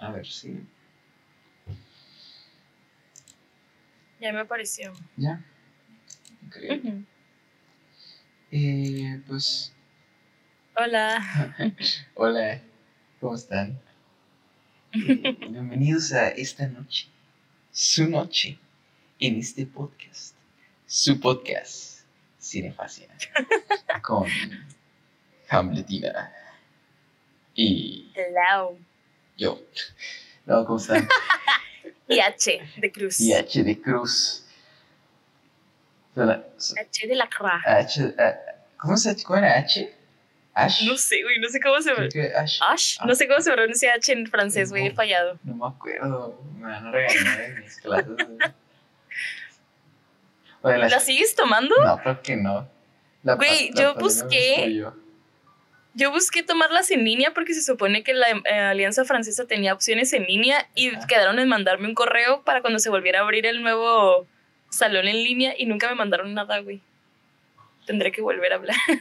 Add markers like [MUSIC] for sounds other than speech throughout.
A ver si. Ya me apareció. ¿Ya? Increíble. Eh, pues. Hola. [LAUGHS] Hola, ¿cómo están? Eh, bienvenidos a esta noche, su noche, en este podcast, su podcast, Cinefacia, [LAUGHS] con Hamletina y Hello. Yo. No, ¿cómo están? [LAUGHS] Y H de Cruz. Y H de Cruz. H de la Croix. H, ¿Cómo se ¿Cómo era H? Ash. No sé, güey, no sé cómo se Ash. Ash, no sé cómo se pronuncia H en francés, güey, he fallado. No me acuerdo. Me van a regañar en mis clases. Oye, la- ¿La sigues tomando? No, creo que no. La Güey, yo busqué- yo. Yo busqué tomarlas en línea porque se supone que la eh, Alianza Francesa tenía opciones en línea y Ajá. quedaron en mandarme un correo para cuando se volviera a abrir el nuevo salón en línea y nunca me mandaron nada, güey. Tendré que volver a hablar. [LAUGHS]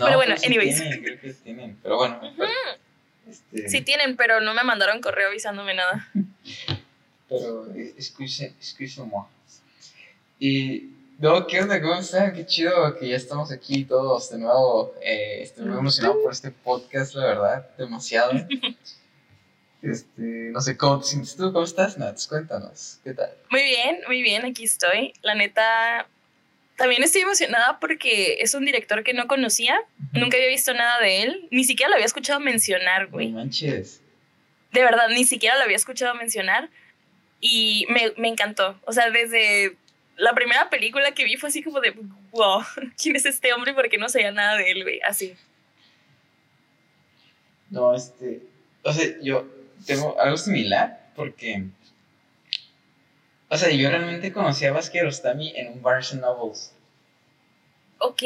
No, Pero bueno, sí anyways. Tienen, creo que tienen. Pero bueno, mejor. Este, Sí tienen, pero no me mandaron correo avisándome nada. [LAUGHS] Pero, eh, excuse-moi. Y, no, ¿qué onda? ¿Cómo están? Qué chido que ya estamos aquí todos de nuevo. Eh, estoy muy emocionado por este podcast, la verdad, demasiado. [LAUGHS] Este, no sé, ¿cómo te sientes tú? ¿Cómo estás, Nats? Cuéntanos, ¿qué tal? Muy bien, muy bien, aquí estoy. La neta, también estoy emocionada porque es un director que no conocía. Nunca había visto nada de él. Ni siquiera lo había escuchado mencionar, No güey. manches. De verdad, ni siquiera lo había escuchado mencionar. Y me, me encantó. O sea, desde la primera película que vi fue así como de, wow, ¿quién es este hombre? Porque no sabía nada de él, güey. Así. No, este. O sea, yo tengo algo similar porque. O sea, yo realmente conocí a Vázquez Rostami en un Barnes Novels. Ok.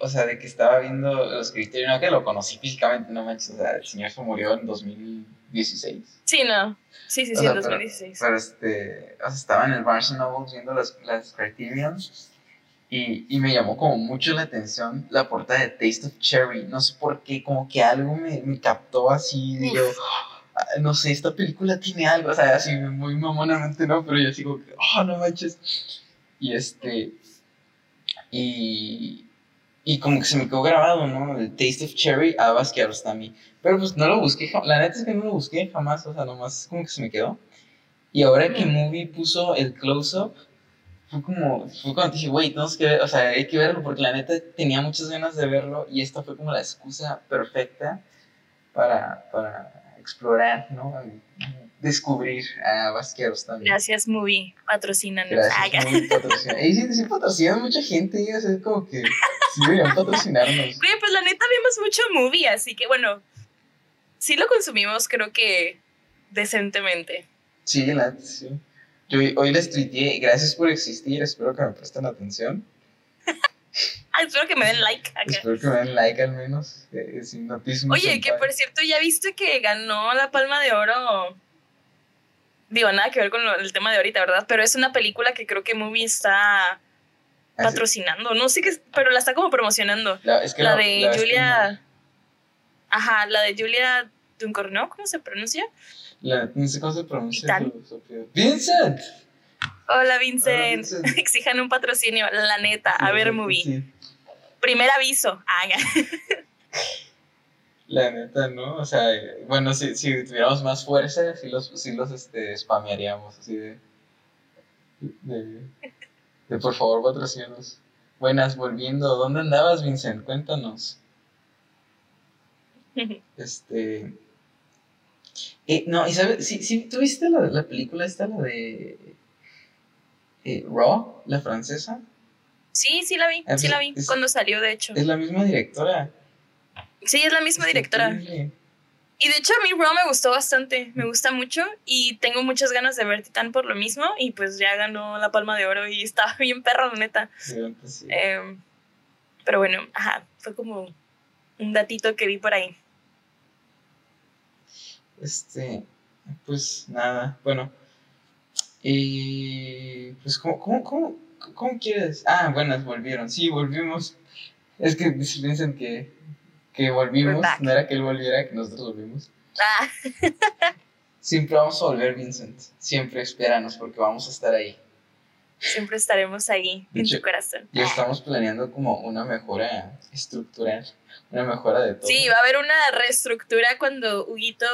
O sea, de que estaba viendo los criterios. No que lo conocí físicamente, no manches. O sea, el señor se murió en 2016. Sí, no. Sí, sí, O sí, en pero- 2016. Pero este. O sea, estaba en el Barnes Novels viendo las, las Criterion. Y, y me llamó como mucho la atención la portada de Taste of Cherry. No sé por qué, como que algo me, me captó así. Y yo, "Ah, no sé, esta película tiene algo. O sea, así muy mamonamente, ¿no? Pero yo que, oh, no manches. Y este. Y. Y como que se me quedó grabado, ¿no? El Taste of Cherry a Basquiat Rostami. Pero pues no lo busqué, la neta es que no lo busqué jamás, o sea, nomás como que se me quedó. Y ahora que Mm. Movie puso el close-up, fue como, fue cuando dije, güey, tenemos que ver, o sea, hay que verlo, porque la neta tenía muchas ganas de verlo y esta fue como la excusa perfecta para, para explorar, ¿no? Y Descubrir a Basquiat Rostami. Gracias, movie. Patrocínanos. Gracias. Movie. Y sí, sí patrocinan mucha gente, o sea, como que sí deberían patrocinarnos. Güey, pues la neta vimos mucho movie, así que bueno, sí lo consumimos, creo que decentemente. Sí, la sí. Yo hoy- les tuiteé, gracias por existir, espero que me presten atención. [LAUGHS] Ah, espero que me den like acá. Espero que me den like al menos. eh, sin. Oye, que por cierto, ya viste que ganó la Palma de Oro. Digo, nada que ver con lo- el tema de ahorita, ¿verdad? Pero es una película que creo que Movie está patrocinando. No sé qué, pero la está como promocionando. La, es que La de la vez que Julia. Ajá, la de Julia Duncorneau, ¿cómo se pronuncia? no- la- no sé cómo se pronuncia. ¡Vincent! Hola, Vincent. [LAUGHS] Exijan un patrocinio, la neta. A ver, Movie. Sí, Primer aviso. Ah. [LAUGHS] la neta, ¿no? O sea, eh, bueno, si, si tuviéramos más fuerza, sí los, sí los este, spamearíamos, así de, de, de por favor, patrocínanos. Buenas, volviendo. ¿Dónde andabas, Vincent? Cuéntanos. [LAUGHS] Este. Eh, no, y sabes, sí, sí, ¿tuviste la, la película esta, la de. eh, Raw, la francesa? Sí, sí la vi, Ah, sí la vi. es- Cuando salió, de hecho. Es la misma directora. Sí, es la misma Está directora. increíble. Y de hecho a mí Raw me gustó bastante, me gusta mucho y tengo muchas ganas de ver Titán por lo mismo y pues ya ganó la Palma de Oro y [LAUGHS] estaba bien perra, la neta. Sí, antes sí. Em, pero bueno, ajá, fue como un datito que vi por ahí. Este. Pues nada, bueno. Y. Pues, ¿cómo, cómo, cómo, cómo quieres? Ah, buenas, volvieron. Sí, volvimos. Es que [LAUGHS] piensan que, que volvimos. No era que él volviera, que nosotros volvimos. Ah, [LAUGHS] Siempre vamos a volver, Vincent. Siempre espéranos porque vamos a estar ahí. Siempre estaremos ahí, en tu corazón. Ya estamos planeando como una mejora estructural, una mejora de todo. Sí, va a haber una reestructura cuando Huguito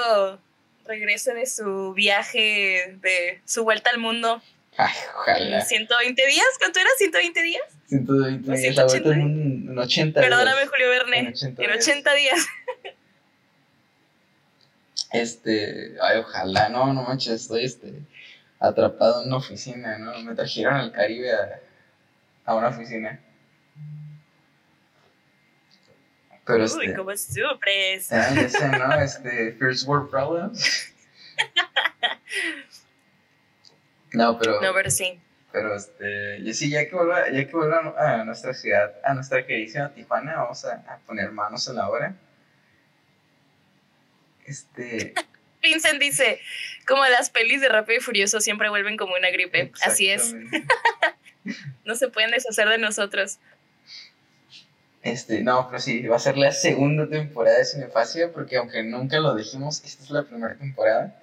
regrese de su viaje, de su vuelta al mundo. Ay, ojalá. 120 días, ¿cuánto era? ¿120 días? 120 días, la vuelta en, 80 días. Perdóname, Julio Verne. En 80, en 80 días. [LAUGHS] Este, ay, ojalá, no, no manches, estoy este, atrapado en una oficina, ¿no? Me trajeron al Caribe a, a una oficina. Pero este, Uy, cómo sufres. Ah, ese, ¿no? Este, First World Problems. [LAUGHS] No, pero. No, pero sí. Pero este, y sí, ya que vuelva, ya que vuelva a nuestra ciudad, a nuestra queridísima Tijuana, vamos a, a poner manos en la obra. Este. [LAUGHS] Vincent dice, como las pelis de Rápido y Furioso siempre vuelven como una gripe. Así es. [LAUGHS] no se pueden deshacer de nosotros. Este, no, pero sí, va a ser la segunda temporada de Cinefacia, porque aunque nunca lo dijimos, esta es la primera temporada.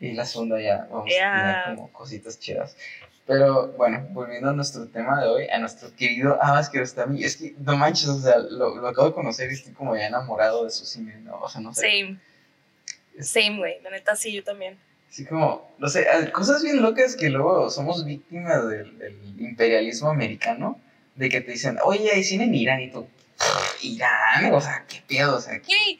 Y la segunda ya vamos a tener como cositas chidas. Pero bueno, volviendo a nuestro tema de hoy, a nuestro querido Abbas Kiarostami, es que no manches, o sea, lo, lo, acabo de conocer y estoy como ya enamorado de su cine, ¿no? O sea, no sé. Same. Same, güey, la neta sí, yo también. Sí, como, no sé, cosas bien locas que luego somos víctimas del, del imperialismo americano, de que te dicen, oye, hay cine en Irán y tú, Irán, o sea, qué pedo, o sea. ¿qué?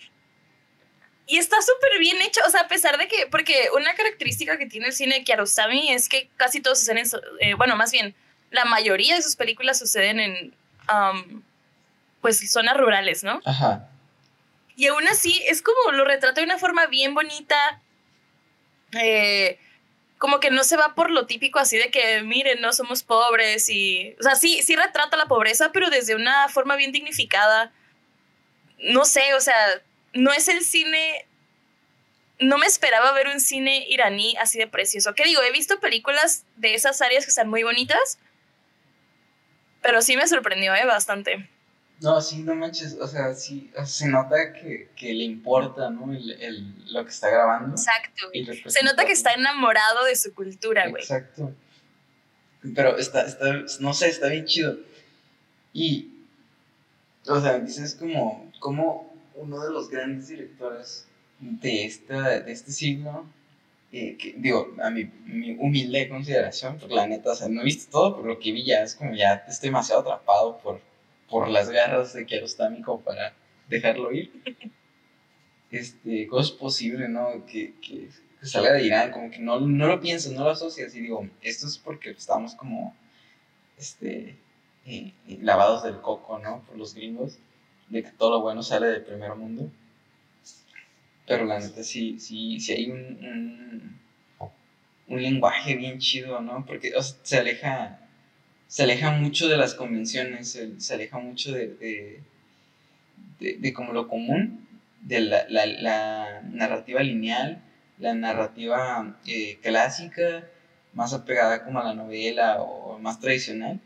Y está súper bien hecho, o sea, a pesar de que, porque una característica que tiene el cine de Kiarostami es que casi todos suceden, en, eh, bueno, más bien, la mayoría de sus películas suceden en, um, pues, zonas rurales, ¿no? Ajá. Y aún así, es como lo retrata de una forma bien bonita, eh, como que no se va por lo típico así de que, miren, no somos pobres y, o sea, sí, sí retrata la pobreza, pero desde una forma bien dignificada. No sé, o sea, no es el cine. No me esperaba ver un cine iraní así de precioso. ¿Qué digo? He visto películas de esas áreas que están muy bonitas, pero sí me sorprendió ¿eh? bastante. No, sí, no manches, o sea, sí, se nota que, le importa, ¿no? El, lo que está grabando. Exacto. Se nota que está enamorado de su cultura, güey. Exacto. Pero está, está, no sé, está bien chido. Y, o sea, dices como, como uno de los grandes directores de, esta, de este siglo, eh, que, digo, a mi, mi, humilde consideración, porque la neta, o sea, no he visto todo, pero lo que vi ya es como ya estoy demasiado atrapado por, por las garras de Kiarostami como para dejarlo ir. [LAUGHS] Este, ¿cómo es posible, no? Que, que, salga de Irán, como que no, no lo piensas, no lo asocias y digo, esto es porque estamos como, este, eh, lavados del coco, ¿no? Por los gringos de que todo lo bueno sale del primer mundo. Pero la neta sí, sí, sí hay un, un, lenguaje bien chido, ¿no? Porque se aleja se aleja mucho de las convenciones, se, aleja mucho de, de, de, como lo común, de la, la, narrativa lineal, la narrativa eh, clásica, más apegada como a la novela o más tradicional,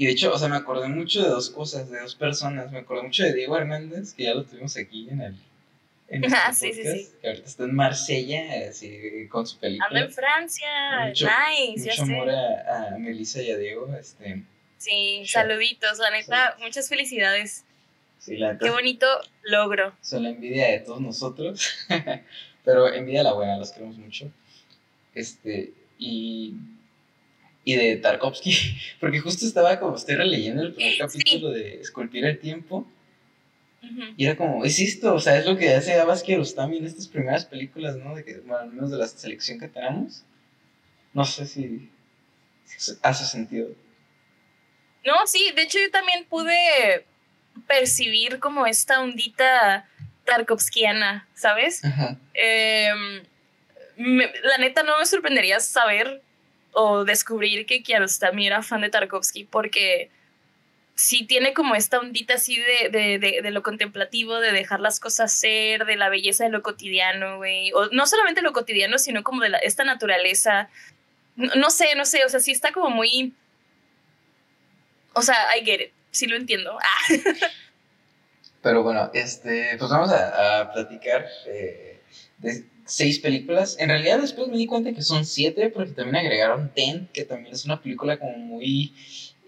y de hecho, o sea, me acordé mucho de dos cosas, de dos personas. Me acordé mucho de Diego Hernández, que ya lo tuvimos aquí en el. En [LAUGHS] este ah, sí, sí, sí. Que ahorita está en Marsella, así, con su película. Anda en Francia, mucho, nice, mucho amor A, a, Melissa y a Diego. Este, sí, saluditos, la neta, muchas felicidades. Sí, la neta. Qué bonito logro. Son la envidia de todos nosotros, [LAUGHS] pero envidia la buena, los queremos mucho. Este, y y de Tarkovsky, [LAUGHS] porque justo estaba como estoy releyendo el primer capítulo de Esculpir el Tiempo. Y era como, es esto, o sea, es lo que hace Abbas Kiarostami en estas primeras películas, ¿no? De que, bueno, al menos de la selección que tenemos. No sé si, hace sentido. No, sí, de hecho yo también pude percibir como esta ondita tarkovskiana, ¿sabes? Em, la neta no me sorprendería saber o descubrir que Kiarostami era fan de Tarkovsky porque sí tiene como esta ondita así de, de, de, lo contemplativo, de dejar las cosas ser, de la belleza de lo cotidiano, güey. O no solamente lo cotidiano, sino como de esta naturaleza. No, sé, no sé, o sea, sí está como muy... O sea, I get it, sí lo entiendo. [LAUGHS] Pero bueno, este, pues vamos a, platicar. Eh, seis películas. En realidad después me di cuenta que son siete porque también agregaron Ten, que también es una película como muy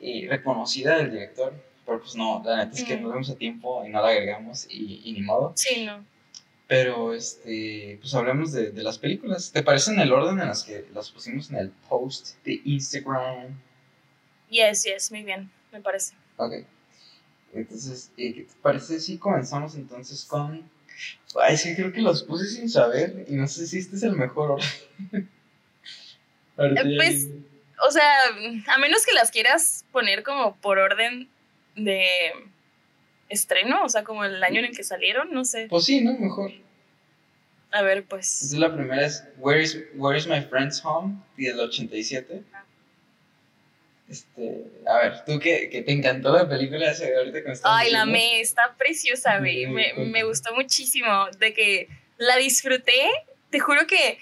eh, reconocida del director. Pero pues no, la neta es que no vemos a tiempo y no la agregamos y, y ni modo. Sí, no. Pero, este, pues hablemos de, de, las películas. ¿Te parece en el orden en las que las pusimos en el post de Instagram? Yes, yes, muy bien, me parece. Ok. Entonces, eh, ¿qué te parece si comenzamos entonces con... Ay, sí, creo que los puse sin saber y no sé si este es el mejor orden. [LAUGHS] pues, o sea, a menos que las quieras poner como por orden de estreno, o sea, como el año en el que salieron, no sé. Pues sí, ¿no? Mejor. A ver, pues. Entonces la primera es Where is, Where is My Friend's Home, del 87. Este, a ver, tú que, que te encantó la película ahorita con Ay, la me, está preciosa, güey. Me, me gustó muchísimo. De que la disfruté. Te juro que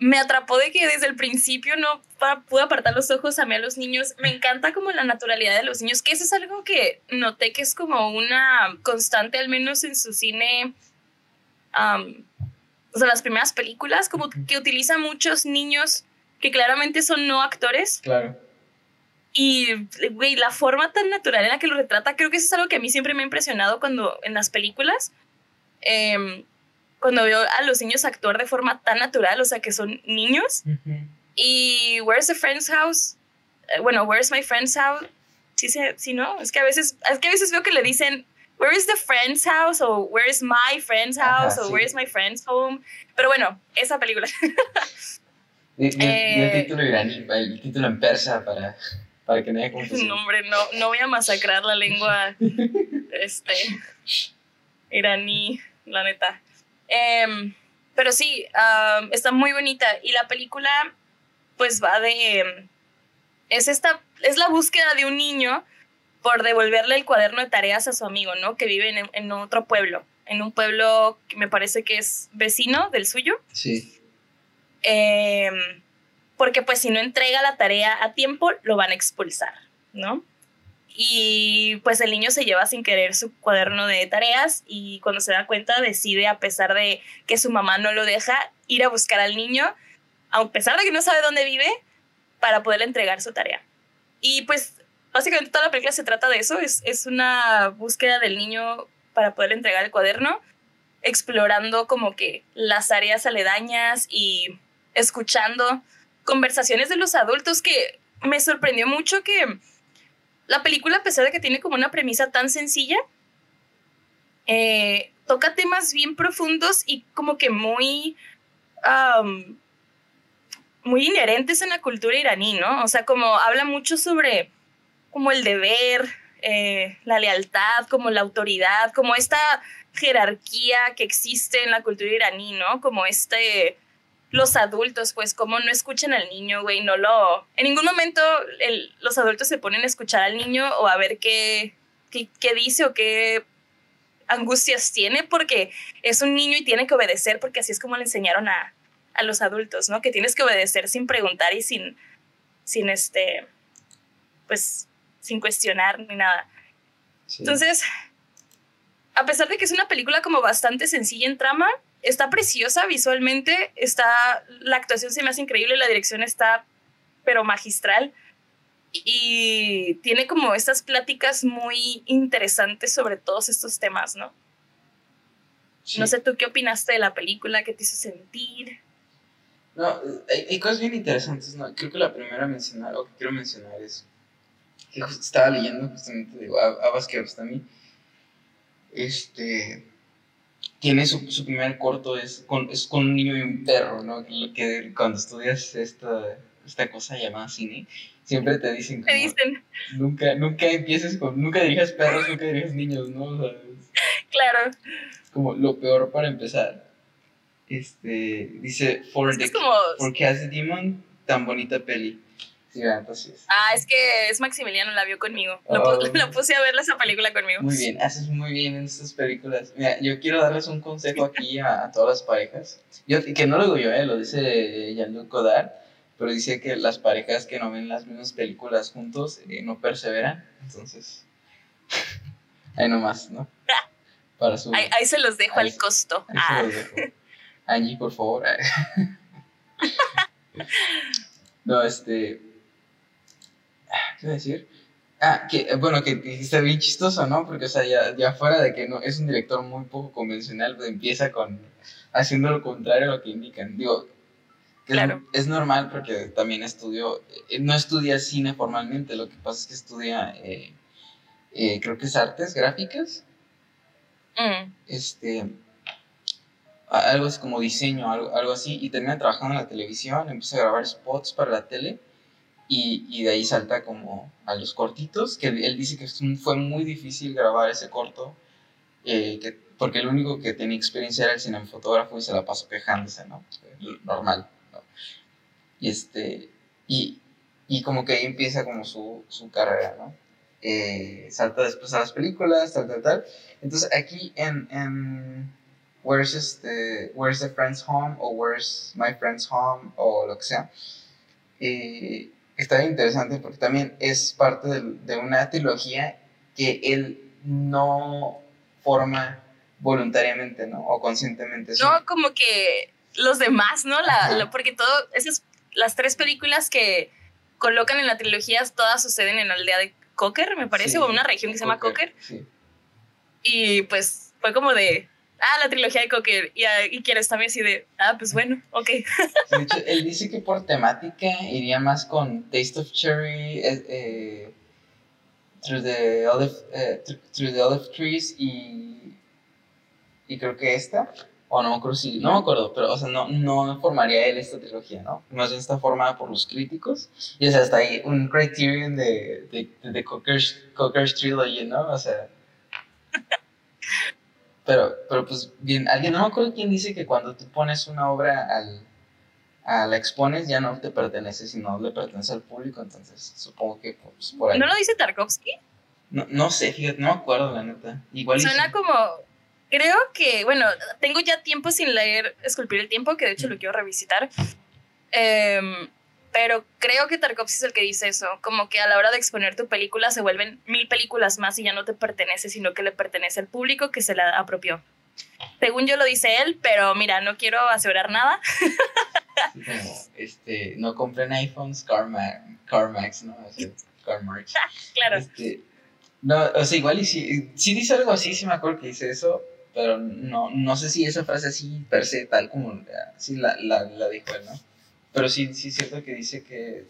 me atrapó de que desde el principio no pude apartar los ojos a mí a los niños. Me encanta como la naturalidad de los niños, que eso es algo que noté que es como una constante, al menos en su cine, o sea, las primeras películas, como que utiliza muchos niños que claramente son no actores. Claro. Y, güey, la forma tan natural en la que lo retrata, creo que eso es algo que a mí siempre me ha impresionado cuando en las películas. Eh, cuando veo a los niños actuar de forma tan natural, o sea, que son niños. Y Where's the Friend's House? Eh, bueno, Where's My Friend's House? Sí, sí, no, es que a veces, es que a veces veo que le dicen Where is the friend's house? o Where is my friend's house? o Where is my friend's home? Pero bueno, esa película. y, el título iraní, el título en persa para, para que no haya confusión. No, hombre, no, no voy a masacrar la lengua este, iraní, la neta. Em, pero sí, está muy bonita. Y la película, pues va de. Es esta. Es la búsqueda de un niño por devolverle el cuaderno de tareas a su amigo, ¿no? Que vive en, otro pueblo. En un pueblo que me parece que es vecino del suyo. Sí. Em, porque, pues, si no entrega la tarea a tiempo, lo van a expulsar, ¿no? Y pues el niño se lleva sin querer su cuaderno de tareas y cuando se da cuenta decide, a pesar de que su mamá no lo deja, ir a buscar al niño, a pesar de que no sabe dónde vive, para poderle entregar su tarea. Y pues básicamente toda la película se trata de eso, es, es una búsqueda del niño para poder entregar el cuaderno, explorando como que las áreas aledañas y escuchando conversaciones de los adultos que me sorprendió mucho que la película, a pesar de que tiene como una premisa tan sencilla, eh, toca temas bien profundos y como que muy, muy inherentes en la cultura iraní, ¿no? O sea, como habla mucho sobre como el deber, eh, la lealtad, como la autoridad, como esta jerarquía que existe en la cultura iraní, ¿no? Como este los adultos, pues, como no escuchan al niño, güey, no lo... En ningún momento los adultos se ponen a escuchar al niño o a ver qué, qué, dice o qué angustias tiene, porque es un niño y tiene que obedecer, porque así es como le enseñaron a, a los adultos, ¿no? Que tienes que obedecer sin preguntar y sin, sin este, pues, sin cuestionar ni nada. Entonces, a pesar de que es una película como bastante sencilla en trama, está preciosa visualmente, está, la actuación se me hace increíble, la dirección está, pero magistral. Y tiene como estas pláticas muy interesantes sobre todos estos temas, ¿no? No sé tú qué opinaste de la película, qué te hizo sentir. No, hay, cosas bien interesantes, ¿no? Creo que la primera a mencionar, o que quiero mencionar es que estaba leyendo justamente de Abbas Kiarostami, este, tiene su, su, primer corto es con, es con un niño y un perro, ¿no? Que, que cuando estudias esta, esta cosa llamada cine, siempre te dicen como, dicen? Nunca, nunca empieces con, nunca dirijas perros, nunca dirijas niños, ¿no? claro. Como lo peor para empezar. Este, dice, for, the, como... for Demon, tan bonita peli. Ah, es que es Maximiliano, la vio conmigo. Lo, oh. puse a ver esa película conmigo. Muy bien, haces muy bien en estas películas. Mira, yo quiero darles un consejo aquí a, todas las parejas. Yo, que no lo digo yo, eh, lo dice Jean-Luc Godard, pero dice que las parejas que no ven las mismas películas juntos eh, no perseveran. Entonces, [LAUGHS] ahí nomás, ¿no? [LAUGHS] Para su, ahí, se los dejo al costo. Ahí se los ah. dejo. Angie, por favor. [LAUGHS] no, este. ¿Qué iba a decir? Ah, que, bueno, que, está bien chistoso, ¿no? Porque, o sea, ya, ya fuera de que no es un director muy poco convencional, pues empieza con haciendo lo contrario a lo que indican. Digo, claro. es, normal porque también estudió, eh, no estudia cine formalmente, lo que pasa es que estudia, eh, eh, creo que es artes gráficas. Mm. Este, algo es como diseño, algo, algo así, y termina trabajando en la televisión, empieza a grabar spots para la tele. Y, y, de ahí salta como a los cortitos, que él, dice que fue muy difícil grabar ese corto, que porque el único que tenía experiencia era el cinematógrafo y se la pasó quejándose, ¿no? Normal, ¿no? Y este, y, y como que ahí empieza como su, su carrera, ¿no? Eh, salta después a las películas, tal, tal, tal. Entonces aquí en, en Where's, este, Where's the Friend's Home o Where's My Friend's Home o lo que sea, eh, está interesante porque también es parte de, de una trilogía que él no forma voluntariamente, ¿no? O conscientemente. No, como que los demás, ¿no? La, porque todo, esas, las tres películas que colocan en la trilogía, todas suceden en la aldea de Cocker, me parece, o una región que se llama Cocker. Sí. Y pues fue como de, ah, la trilogía de Cocker. Y, ah, y quieres también así de, ah, pues bueno, ok. [LAUGHS] de hecho, él dice que por temática iría más con Taste of Cherry, eh, eh through, the olive, eh, through the Olive Trees y y creo que esta, o no me acuerdo si, no me acuerdo, pero o sea, no, no formaría él esta trilogía, ¿no? Más bien está formada por los críticos, y o sea, está ahí un criterion de, de, de Cocker's, Cocker's Trilogy, ¿no? O sea... [LAUGHS] Pero, pero pues bien, alguien, no me acuerdo quién dice que cuando tú pones una obra al, a la expones ya no te pertenece, sino le pertenece al público, entonces supongo que pues, por ahí. ¿No lo dice Tarkovsky? No, no sé, fíjate, no me acuerdo la neta. Igual Suena como creo que, bueno, tengo ya tiempo sin leer Esculpir el Tiempo, que de hecho lo quiero revisitar. Em, pero creo que Tarkovsky es el que dice eso, como que a la hora de exponer tu película se vuelven mil películas más y ya no te pertenece, sino que le pertenece al público que se la apropió. Según yo lo dice él, pero mira, no quiero asegurar nada. este, no compren iPhones, CarMax, ¿no? CarMax. [LAUGHS] claro. Este, no, o sea, igual y si, si dice algo así, sí me acuerdo que dice eso, pero no, no sé si esa frase así per se, tal como sí la, la, la dijo él, ¿no? Pero sí, sí es cierto que dice que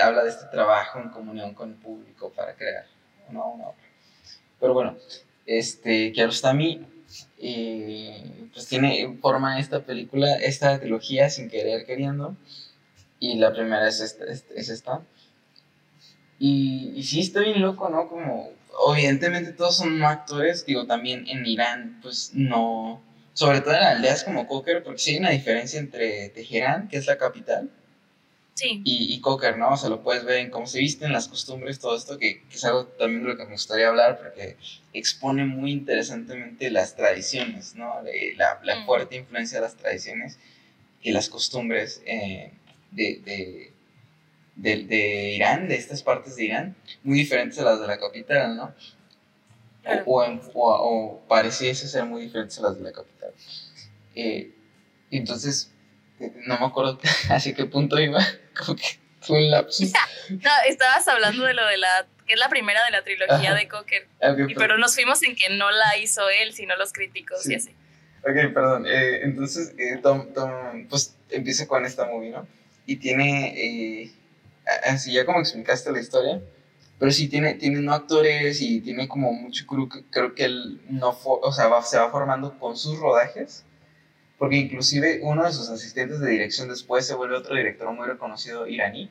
habla de este trabajo en comunión con el público para crear una, obra. Pero bueno, este, Kiarostami eh, pues tiene forma esta película, esta trilogía sin querer queriendo, y la primera es esta. Es, esta. Y, y sí, está bien loco, ¿no? Como evidentemente todos son actores, digo, también en Irán, pues no, sobre todo en aldeas como Cocker, porque sí hay una diferencia entre Teherán, que es la capital, sí. y, y Cocker, ¿no? O sea, lo puedes ver en cómo se visten, las costumbres, todo esto, que, es algo también de lo que me gustaría hablar, porque expone muy interesantemente las tradiciones, ¿no? La, la mm. fuerte influencia de las tradiciones y las costumbres eh, de, de de, de, Irán, de estas partes de Irán, muy diferentes a las de la capital, ¿no? O, o, pareciese ser muy diferentes a las de la capital. Eh, entonces, no me acuerdo [LAUGHS] hacia qué punto iba, [LAUGHS] como que fue un lapsus. [LAUGHS] no, estabas hablando de lo de la, que es la primera de la trilogía de Cocker, pero nos fuimos en que no la hizo él, sino los críticos y así. Ok, perdón. Eh, entonces, eh, Tom, Tom, pues empieza con esta movie, ¿no? Y tiene eh, así ya como explicaste la historia, pero sí tiene, tiene no actores y tiene como mucho crew creo que él no, o sea, se va formando con sus rodajes, porque inclusive uno de sus asistentes de dirección después se vuelve otro director muy reconocido iraní,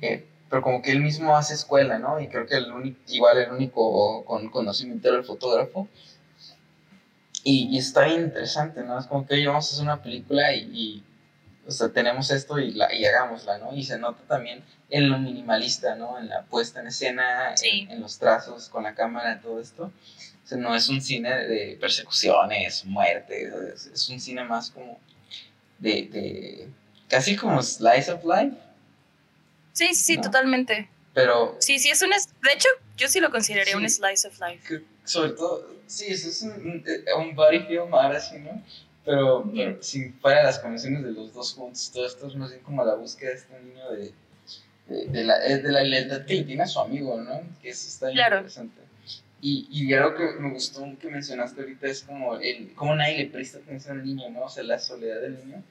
eh, pero como que él mismo hace escuela, ¿no? Y creo que el único, igual el único con conocimiento era el fotógrafo. Y, y, está bien interesante, ¿no? Es como que hoy vamos a hacer una película y o sea, tenemos esto y, la, y hagámosla, ¿no? Y se nota también en lo minimalista, ¿no? En la puesta en escena, en, los trazos con la cámara, todo esto. O sea, no es un cine de persecuciones, muertes, es, un cine más como de, de, casi como slice of life. Sí, sí, totalmente. Pero... Sí, sí, es un... De hecho, yo sí lo consideraría un slice of life. sobre todo, sí, eso es un, un body film ahora sí, ¿no? Pero, pero si fuera las conversaciones de los dos juntos, todo esto es más bien como la búsqueda de este niño de, de, la, de la lealtad que le tiene a su amigo, ¿no? Que eso está claro. interesante. Y, y algo que me gustó que mencionaste ahorita es como el cómo nadie le presta atención al niño, ¿no? O sea, la soledad del niño.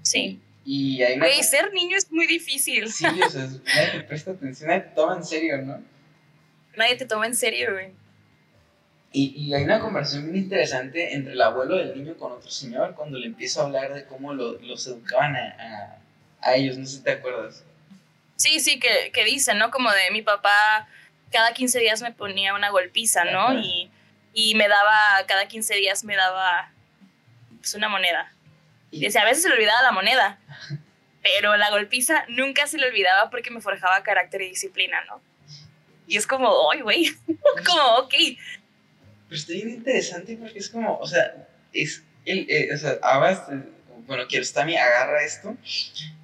Sí. Y hay una... Ser niño es muy difícil. Sí, o sea, nadie le presta atención, nadie te toma en serio, ¿no? Nadie te toma en serio, güey. Y, y, hay una conversación muy interesante entre el abuelo del niño con otro señor cuando le empieza a hablar de cómo lo, los educaban a, a, a, ellos, no sé si te acuerdas. Sí, sí, que, que dicen, ¿no? Como de mi papá cada 15 días me ponía una golpiza, ¿no? Y, y, me daba, cada 15 días me daba pues, una moneda. Y decía, a veces se le olvidaba la moneda, pero la golpiza nunca se le olvidaba porque me forjaba carácter y disciplina, ¿no? Y es como, ay, güey, [LAUGHS] como, ok. Pero está bien interesante porque es como, o sea, es, el, eh, o sea, Abbas, bueno, Kiarostami agarra esto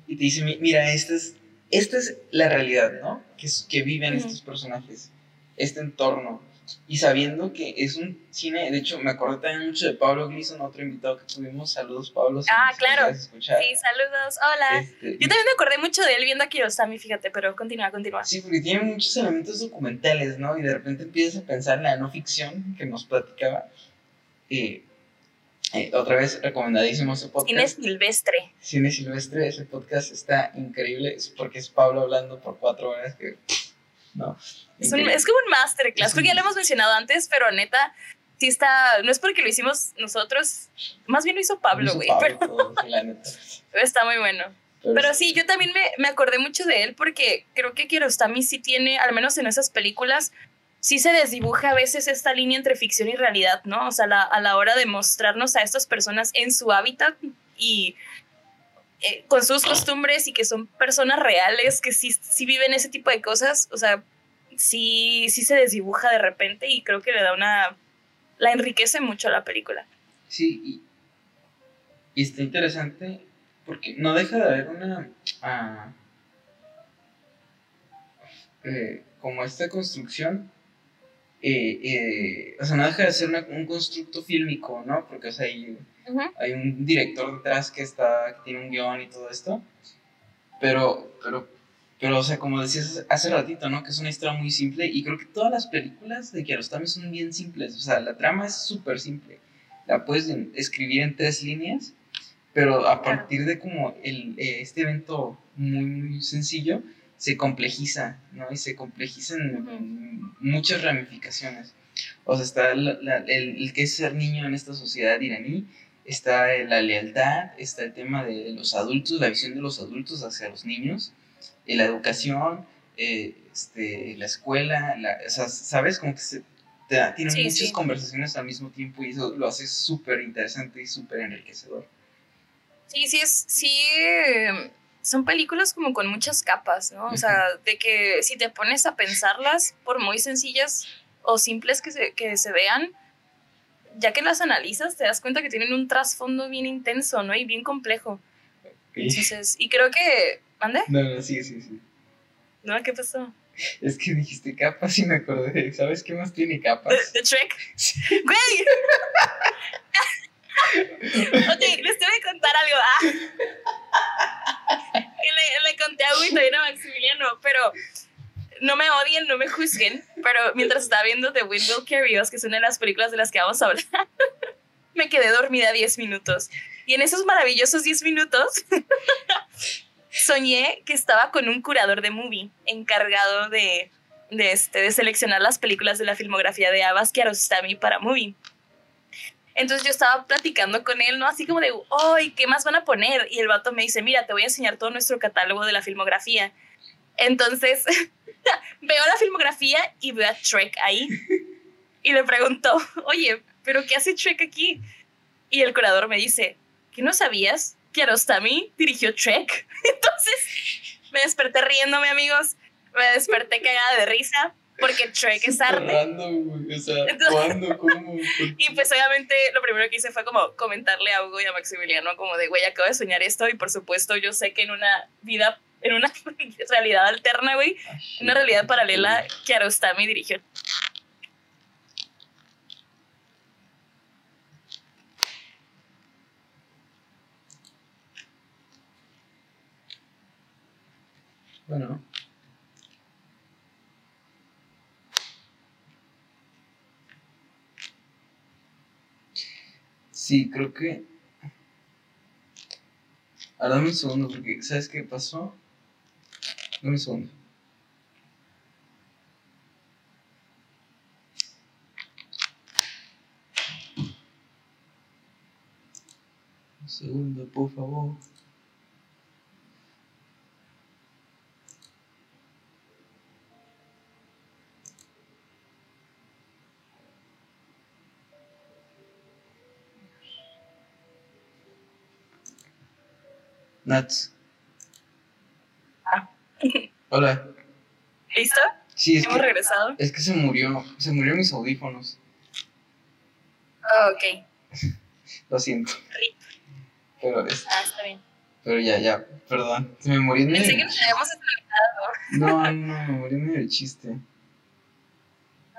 y te dice, mira, esta es, esta es la realidad, ¿no? Que, que viven uh -huh. estos personajes, este entorno. Y sabiendo que es un cine, de hecho, me acordé también mucho de Pablo Gleason, otro invitado que tuvimos. Saludos, Pablo. Si ah, claro. Sí, saludos. Hola. Este, Yo también me acordé mucho de él viendo a Kirosami, fíjate, pero continúa, continúa. Sí, porque tiene muchos elementos documentales, ¿no? Y de repente empiezas a pensar en la no ficción que nos platicaba. Eh, eh, otra vez, recomendadísimo ese podcast. Cine Silvestre. Cine Silvestre, ese podcast está increíble, porque es Pablo hablando por cuatro horas que... No, es, un, es, como un masterclass, creo que ya lo hemos mencionado antes, pero neta, sí está, no es porque lo hicimos nosotros, más bien lo hizo Pablo, güey. Pero, pero [LAUGHS] está muy bueno. Pero, pero sí, yo también me, me, acordé mucho de él porque creo que Kiarostami sí tiene, al menos en esas películas, sí se desdibuja a veces esta línea entre ficción y realidad, ¿no? O sea, la, a la hora de mostrarnos a estas personas en su hábitat y eh, con sus costumbres y que son personas reales que sí, sí viven ese tipo de cosas, o sea, sí, sí se desdibuja de repente y creo que le da una... la enriquece mucho la película. Sí, y, y está interesante porque no deja de haber una... Uh, eh, como esta construcción eh, eh, o sea, no deja de ser una, un constructo fílmico, ¿no? Porque, o sea, hay, uh -huh. hay, un director detrás que, está, que tiene un guion y todo esto, pero, pero, pero, o sea, como decías hace ratito, ¿no? Que es una historia muy simple y creo que todas las películas de Kiarostami son bien simples, o sea, la trama es súper simple, la puedes escribir en tres líneas, pero a partir de como el, eh, este evento muy, muy sencillo, se complejiza, ¿no? Y se complejiza en, uh -huh. muchas ramificaciones. O sea, está la, la, el, el, que es ser niño en esta sociedad iraní, está la lealtad, está el tema de los adultos, la visión de los adultos hacia los niños, la educación, eh, este, la escuela, la, o sea, ¿sabes? Como que se te, tiene sí, muchas sí. conversaciones al mismo tiempo y eso lo hace súper interesante y súper enriquecedor. Sí, sí, es, sí son películas como con muchas capas, ¿no? O sea, de que si te pones a pensarlas, por muy sencillas o simples que se, que se vean, ya que las analizas, te das cuenta que tienen un trasfondo bien intenso, ¿no? Y bien complejo. Okay. Entonces, y creo que... ¿Mande? No, no, sí, sí, sí. ¿No? ¿Qué pasó? Es que dijiste capas y me acordé. ¿Sabes qué más tiene capas? ¿De Shrek? Sí. ¡Güey! [LAUGHS] ok, les tengo que contar algo. Ah. [LAUGHS] le, le, conté a Wito y a Maximiliano, pero no me odien, no me juzguen, pero mientras estaba viendo The Wind Will Carry Us, que es una de las películas de las que vamos a hablar, [LAUGHS] me quedé dormida 10 minutos. Y en esos maravillosos 10 minutos [LAUGHS] soñé que estaba con un curador de movie encargado de, de, este, de seleccionar las películas de la filmografía de Abbas Kiarostami para movie. Entonces yo estaba platicando con él, ¿no? Así como de, ¡ay, qué más van a poner! Y el vato me dice, mira, te voy a enseñar todo nuestro catálogo de la filmografía. Entonces [LAUGHS] veo la filmografía y veo a Trek ahí. Y le pregunto, oye, ¿pero qué hace Trek aquí? Y el curador me dice, ¿que no sabías? Kiarostami dirigió Trek. [LAUGHS] Entonces me desperté riéndome, amigos. Me desperté cagada de risa porque Trek es arte. Random, o sea, Entonces, ¿cuándo? [LAUGHS] ¿Cómo? y pues obviamente lo primero que hice fue como comentarle a Hugo y a Maximiliano como de, güey, acabo de soñar esto y por supuesto yo sé que en una vida, en una [LAUGHS] realidad alterna, güey, ah, una realidad paralela que Arostami dirigió. Bueno. Sí, creo que... Ahora dame un segundo porque, ¿sabes qué pasó? Un segundo. Un segundo, por favor. Nats. Hola. ¿Listo? Sí, es Hemos que, regresado. es que se murió. Se murió mis audífonos. Ah, ok. Lo siento. Rip. Pero, es- Ah, está bien. pero ya, ya. Perdón. Se me murió en Pensé que medio. nos habíamos desconectado. No, no, me morí en medio del chiste.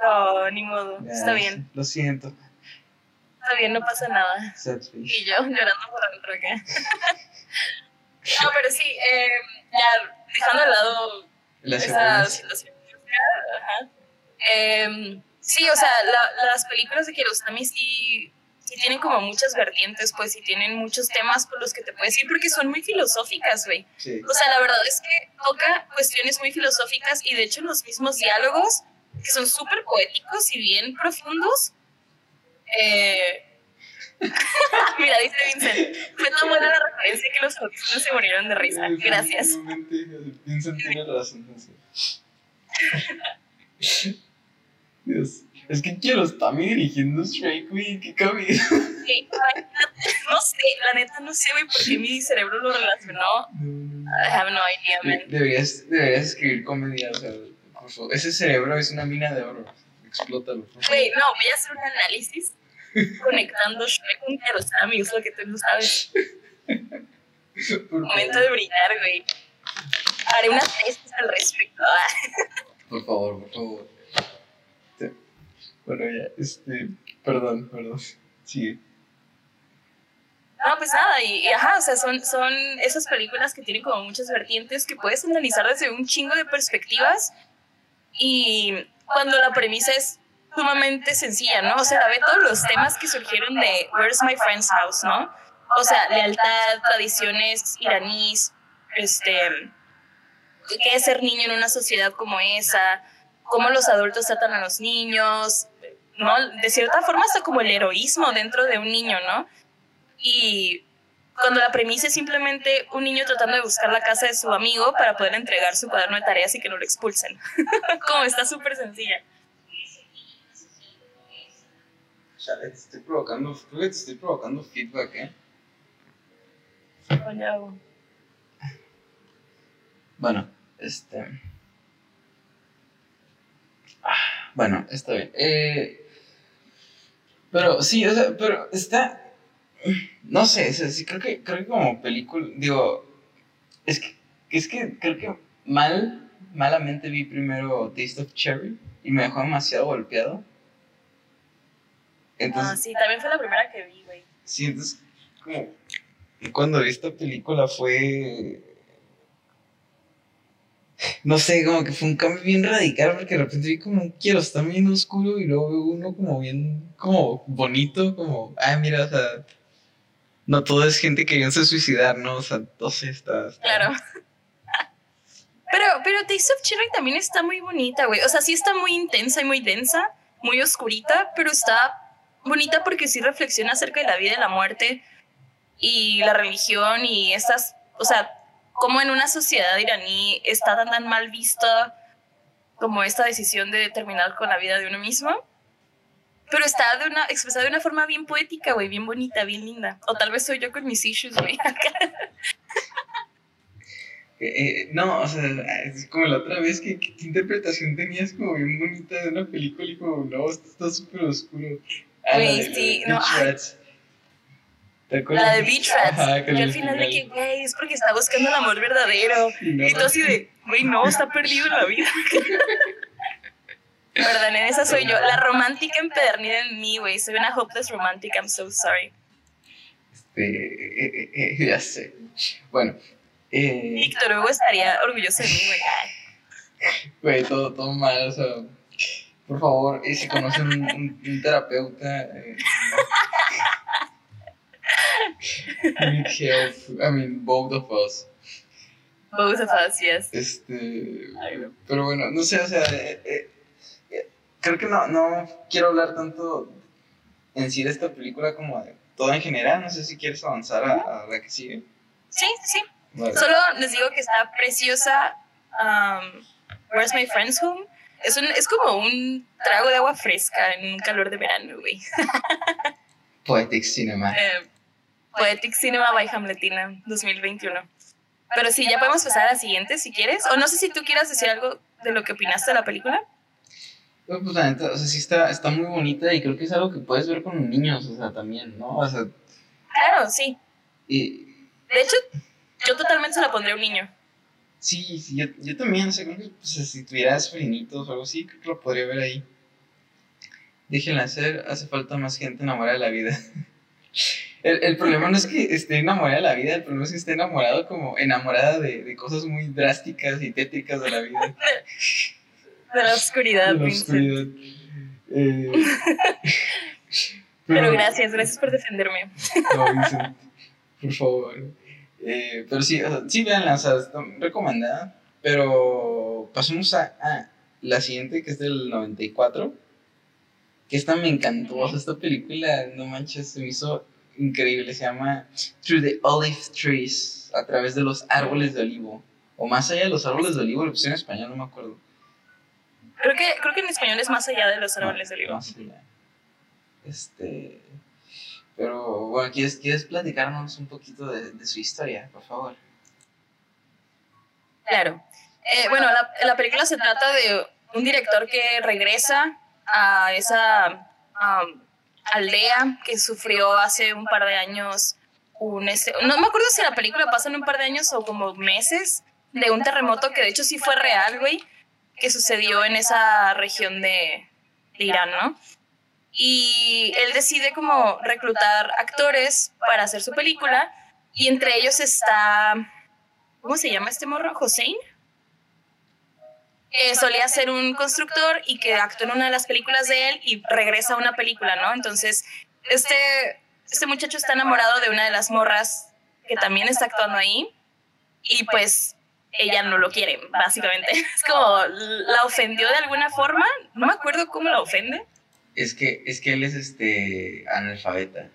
No, ni modo. Ya, Está bien. Lo siento. Está bien, no pasa nada. Sad face. Y yo llorando por dentro acá. [LAUGHS] no, pero sí, eh, ya dejando de lado La esa segunda. situación. Ajá. Em, sí, o sea, la- las películas de Kiarostami sí, sí tienen como muchas vertientes, pues, y tienen muchos temas por los que te puedes ir, porque son muy filosóficas, güey. Sí. O sea, la verdad es que toca cuestiones muy filosóficas y de hecho los mismos diálogos, que son súper poéticos y bien profundos. eh, [LAUGHS] Mira, dice Vincent, fue tan buena la referencia que los audífonos se murieron de risa. Gracias. Vincent tiene razón. Dios. Es que quiero estar dirigiendo Stray Queen, qué. Sí, no sé, la neta no sé, güey, por qué mi cerebro lo relacionó. I have no idea, man. Deberías, deberías escribir comedia, o sea, por favor. Ese cerebro es una mina de oro. Explótalo. Güey, no, voy a hacer un análisis [LAUGHS] conectando Shrek con Kiarostami, es lo que tú no sabes. Momento de brillar, güey. Haré una tesis al respecto. Por favor, por favor. Bueno, ya, este. Perdón, perdón. Sigue. No, pues nada, y, y ajá, o sea, son, son esas películas que tienen como muchas vertientes que puedes analizar desde un chingo de perspectivas y cuando la premisa es sumamente sencilla, ¿no? O sea, ve todos los temas que surgieron de Where's My Friend's House, ¿no? O sea, lealtad, tradiciones iraníes, este, qué es ser niño en una sociedad como esa, cómo los adultos tratan a los niños, ¿no? De cierta forma hasta como el heroísmo dentro de un niño, ¿no? Y cuando la premisa es simplemente un niño tratando de buscar la casa de su amigo para poder entregar su cuaderno de tareas y que no lo expulsen. [LAUGHS] como está súper sencilla. Chale, te estoy provocando, creo que te estoy provocando feedback, ¿eh? Bueno, este. Ah, bueno, está bien. Eh, pero sí, o sea, pero está. No sé, o sea, sí, creo que, creo que como película, digo, es que, es que creo que mal, malamente vi primero Taste of Cherry y me dejó demasiado golpeado. Entonces, Ah, sí, también fue la primera que vi, güey. Sí, entonces, como cuando vi esta película fue. No sé, como que fue un cambio bien radical porque de repente vi como un quiero está bien oscuro y luego veo uno como bien, como bonito, como, ah, mira, o sea, no todo es gente queriéndose suicidar, ¿no? O sea, no está. está- Claro. [LAUGHS] Pero, pero Taste of Cherry también está muy bonita, güey. O sea, sí está muy intensa y muy densa, muy oscurita, pero está bonita porque sí reflexiona acerca de la vida y la muerte y la religión y estas, o sea, como en una sociedad iraní está tan, tan mal vista como esta decisión de terminar con la vida de uno mismo. Pero está de una, expresada de una forma bien poética, güey, bien bonita, bien linda. O tal vez soy yo con mis issues, güey. [LAUGHS] Eh, eh, no, o sea, es como la otra vez que, que- ¿qué interpretación tenías como bien bonita de una película y como, no, esto está súper oscuro. La Güey, de- sí, no. ¿Te acuerdas? La de Beach Rats. Ajá, el al final de que, güey, es porque está buscando el amor verdadero. [LAUGHS] Y no, Y tú así de, güey, no, está perdido en la vida. [LAUGHS] Perdón, en esa soy yo. La romántica empedernida en mí, güey. Soy una hopeless romantic, I'm so sorry. Este, eh, eh, eh, ya sé. Bueno, Eh, Víctor Hugo estaría orgulloso de mí, güey. Güey, todo, todo mal, o sea. Por favor, eh, si conocen un, un- un terapeuta. Eh, need help. I mean, both of us. Both of us, yes. Este. Pero bueno, no sé, o sea. eh, eh, eh, creo que no, no quiero hablar tanto en sí de esta película como de todo en general. No sé si quieres avanzar a, a la que sigue. Sí, sí. Vale. Solo les digo que está preciosa. um, Where's My Friend's Home? Es, un, es como un trago de agua fresca en un calor de verano, güey. Poetic Cinema. Eh, Poetic Cinema by Hamletina 2021. Pero sí, ya podemos pasar a la siguiente si quieres. O no sé si tú quieras decir algo de lo que opinaste de la película. Pues, pues, la neta, o sea, sí está, está muy bonita y creo que es algo que puedes ver con niños, o sea, también, ¿no? O sea, Claro, sí. y, De hecho, yo totalmente se la pondré a un niño. Sí, sí, yo, yo también, o sea, que pues, si tuvieras sobrinitos o algo así, creo que lo podría ver ahí. Déjenla hacer, hace falta más gente enamorada de la vida. [LAUGHS] El, el problema no es que esté enamorada de la vida, el problema es que esté enamorado como enamorada de, de cosas muy drásticas y tétricas de la vida. [LAUGHS] De la oscuridad, de la oscuridad. [LAUGHS] Eh, Pero gracias, gracias por defenderme. No, Vincent, por favor. Eh, pero sí, o sea, sí, veanla, o sea, recomendada. Pero pasemos a, a la siguiente, que es del 94. Que esta me encantó, o sea, esta película, no manches, se me hizo increíble. Se llama Through the Olive Trees, a través de los árboles de olivo. O más allá de los árboles de olivo, lo puse en español, no me acuerdo. Creo que, creo que en español es más allá de los árboles de olivo. Más allá. Este. Pero bueno, ¿quieres, ¿quieres platicarnos un poquito de, de su historia, por favor? Claro. Eh, bueno, la, la película se trata de un director que regresa a esa aldea que sufrió hace un par de años un... no me acuerdo si la película pasa en un par de años o como meses de un terremoto que de hecho sí fue real, güey, que sucedió en esa región de Irán, ¿no? Y él decide como reclutar actores para hacer su película y entre ellos está... ¿Cómo se llama este morro? ¿Hossein? Que solía ser un constructor y que actuó en una de las películas de él y regresa a una película, ¿no? Entonces, este, este muchacho está enamorado de una de las morras que también está actuando ahí y pues ella no lo quiere, básicamente. [LAUGHS] Es como, la ofendió de alguna forma, no me acuerdo cómo la ofende. Es que, es que él es este analfabeta.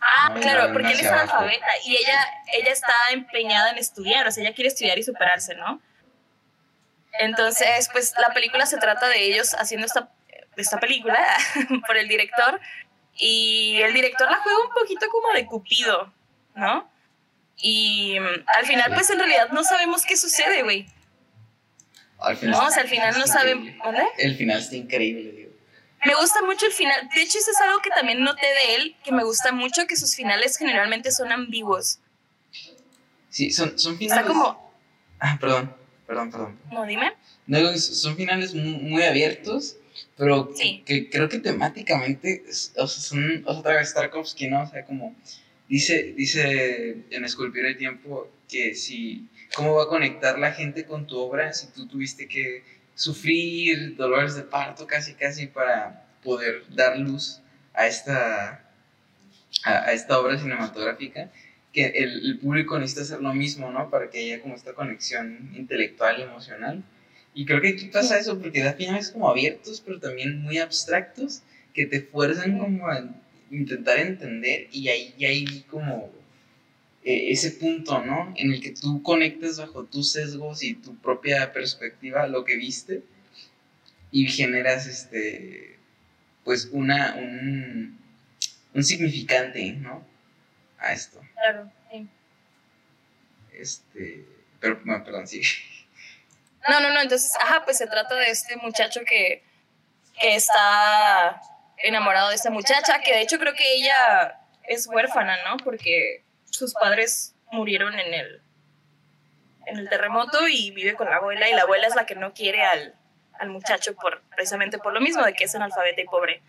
Ah, No, claro, porque él es analfabeta y ella, ella está empeñada en estudiar, o sea, ella quiere estudiar y superarse, ¿no? Entonces, pues la película se trata de ellos haciendo esta, esta película [LAUGHS] por el director y el director la juega un poquito como de cupido, ¿no? Y al final, pues en realidad no sabemos qué sucede, güey. Al final No, o sea, al final no increíble. ¿Dónde? El final está increíble. Me gusta mucho el final. De hecho, eso es algo que también noté de él, que me gusta mucho, que sus finales generalmente son ambiguos. Sí, son, son Está finales. como... Ah, perdón, perdón, perdón. No, dime. No, son finales muy, abiertos, pero Sí. que creo que temáticamente, o sea, son o sea, otra vez Tarkovsky, ¿no? O sea, como dice, dice en Esculpir el Tiempo que si, ¿cómo va a conectar la gente con tu obra si tú tuviste que sufrir dolores de parto casi, casi para poder dar luz a esta, a, a esta obra cinematográfica? Que el, el público necesita hacer lo mismo, ¿no? Para que haya como esta conexión intelectual y emocional. Y creo que aquí pasa eso, porque da finales como abiertos, pero también muy abstractos, que te fuerzan como a intentar entender y ahí y hay como eh, ese punto, ¿no? En el que tú conectas bajo tus sesgos y tu propia perspectiva lo que viste y generas este, pues una, un, un significante, ¿no? A esto. Claro. sí. Este, pero, bueno, perdón, sí. No, no, no. Entonces, ajá, pues se trata de este muchacho que, que está enamorado de esta muchacha, que de hecho creo que ella es huérfana, ¿no? Porque sus padres murieron en el, en el terremoto y vive con la abuela y la abuela es la que no quiere al, al muchacho por, precisamente por lo mismo de que es analfabeta y pobre.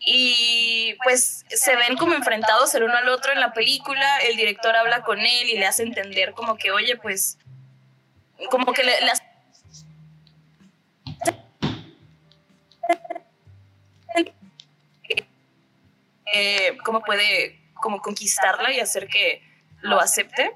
y pues se ven como enfrentados el uno al otro en la película, el director habla con él y le hace entender como que, oye, pues, como que le. Eh, cómo puede como conquistarla y hacer que lo acepte.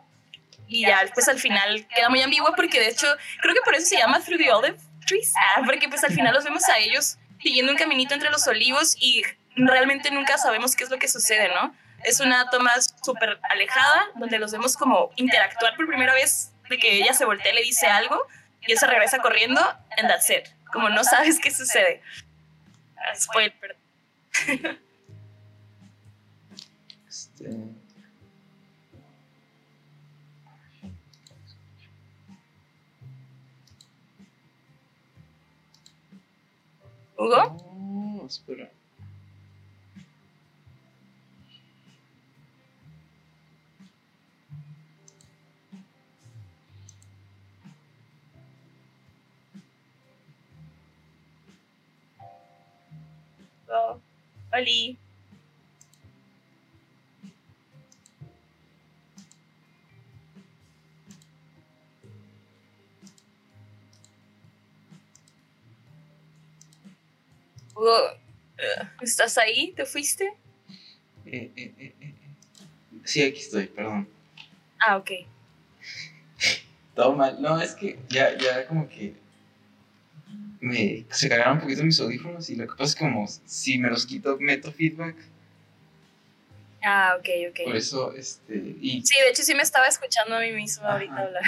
Y ya pues al final queda muy ambiguo porque de hecho creo que por eso se llama Through the Olive Trees, ah, porque pues al final los vemos a ellos siguiendo un caminito entre los olivos y realmente nunca sabemos qué es lo que sucede, ¿no? Es una toma súper alejada donde los vemos como interactuar por primera vez de que ella se voltea y le dice algo y él se regresa corriendo and that's it. Como no sabes qué sucede. Spoiler, perdón. [LAUGHS] Este... ¿Hugo? No, espera. Oh, Oli. ¿Estás ahí? ¿Te fuiste? Eh, eh, eh, sí, aquí estoy, perdón. Ah, ok. Todo mal. No, es que ya, ya como que me, se cagaron un poquito mis audífonos y lo que pasa es que como si me los quito meto feedback. Ah, ok, ok. Por eso, este, y... Sí, de hecho sí me estaba escuchando a mí mismo ahorita hablar.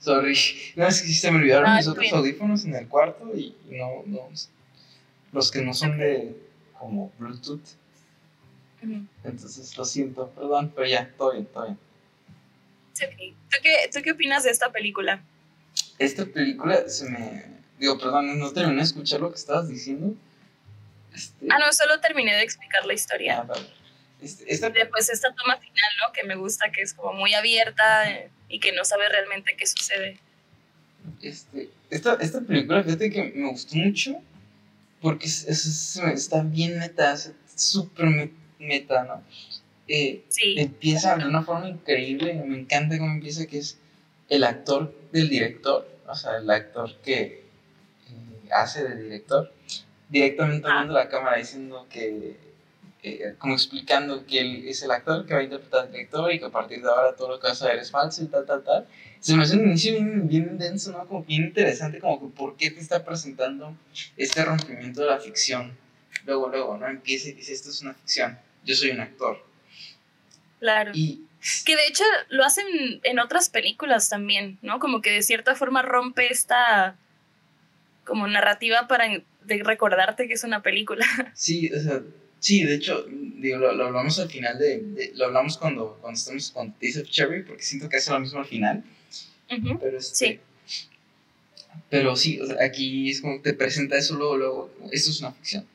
Sorry. No, es que sí se me olvidaron mis otros audífonos en el cuarto y no, no, los que no son de como Bluetooth. Entonces lo siento, perdón, pero ya, todo bien, todo bien. ¿Tú, qué, ¿Tú qué opinas de esta película? Esta película se me... Digo, perdón, no terminé de escuchar lo que estabas diciendo. Este ah, no, solo terminé de explicar la historia. Ah, vale. Este, esta... Después esta toma final, ¿no? Que me gusta, que es como muy abierta eh, y que no sabe realmente qué sucede. Este, esta, esta película, fíjate que me gustó mucho porque es, está bien meta, es súper meta, ¿no? Eh, sí. Empieza de una forma increíble, me encanta cómo empieza, que es el actor del director, o sea, el actor que eh, hace de director, directamente ah. la cámara diciendo que, eh, como explicando que él es el actor que va a interpretar al director y que a partir de ahora todo lo que vas a ver es falso y tal, tal, tal se me hace un inicio bien, bien denso, ¿no? Como bien interesante, como que por qué te está presentando este rompimiento de la ficción. Luego, luego, ¿no? Empieza y dice, esto es una ficción, yo soy un actor. Claro. Y que de hecho lo hacen en otras películas también, ¿no? Como que de cierta forma rompe esta como narrativa para de recordarte que es una película. Sí, o sea, sí, de hecho, digo, lo, hablamos al final de, lo hablamos cuando, cuando estamos con Taste of Cherry, porque siento que hace lo mismo al final pero este, sí. Pero sí, aquí es como te presenta eso luego, luego, esto es una ficción.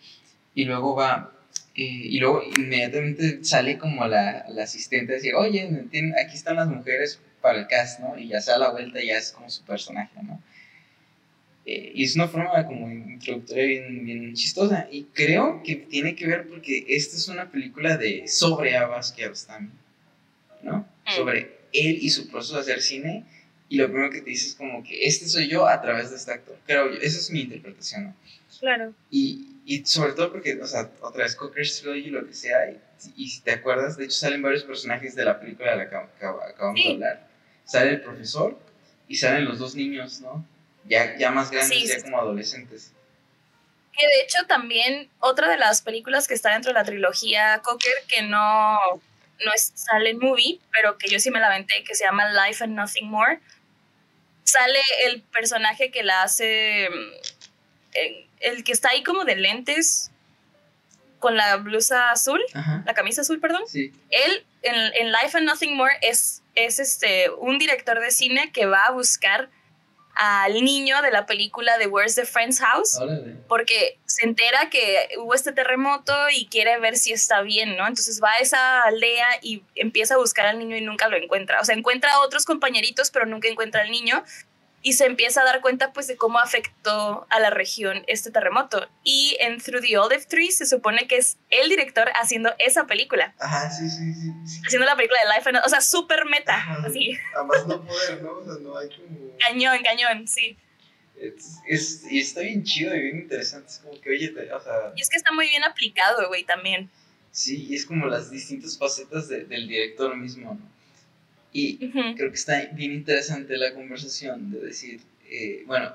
Y luego va, eh, y luego inmediatamente sale como la, la asistente a decir, oye, aquí están las mujeres para el cast, ¿no? Y ya se da la vuelta y ya es como su personaje, ¿no? Eh, y es una forma como introductoria bien, bien, chistosa. Y creo que tiene que ver porque esta es una película de sobre Abbas Kiarostami, ¿no? Mm. Sobre él y su proceso de hacer cine y lo primero que te dices es como que este soy yo a través de este actor. Creo yo, esa es mi interpretación, ¿no? Claro. Y, y sobre todo porque, o sea, otra vez Cocker's Trilogy, lo que sea, y, y, si te acuerdas, de hecho salen varios personajes de la película de la que acabamos de hablar. Sale el profesor y salen los dos niños, ¿no? Ya, ya más grandes, ya como adolescentes. Que de hecho también otra de las películas que está dentro de la trilogía Cocker que no, no sale en movie, pero que yo sí me la aventé, que se llama Life and Nothing More, sale el personaje que la hace, mm, el, que está ahí como de lentes, con la blusa azul, la camisa azul, perdón. Él en, Life and Nothing More es, es este, un director de cine que va a buscar al niño de la película de Where's the Friend's House, porque se entera que hubo este terremoto y quiere ver si está bien, ¿no? Entonces va a esa aldea y empieza a buscar al niño y nunca lo encuentra. O sea, encuentra a otros compañeritos, pero nunca encuentra al niño. Y se empieza a dar cuenta pues de cómo afectó a la región este terremoto. Y en Through the Olive Tree se supone que es el director haciendo esa película. Ajá, sí, sí, sí. Haciendo la película de Life and O sea, súper meta, así. Además no poder, ¿no? O sea, no hay como... Cañón, cañón, sí. Es, y está bien chido y bien interesante. Es como que, oye, o sea... Y es que está muy bien aplicado, güey, también. Sí, y es como las distintas facetas del director mismo, ¿no? Y creo que está bien interesante la conversación de decir, eh, bueno,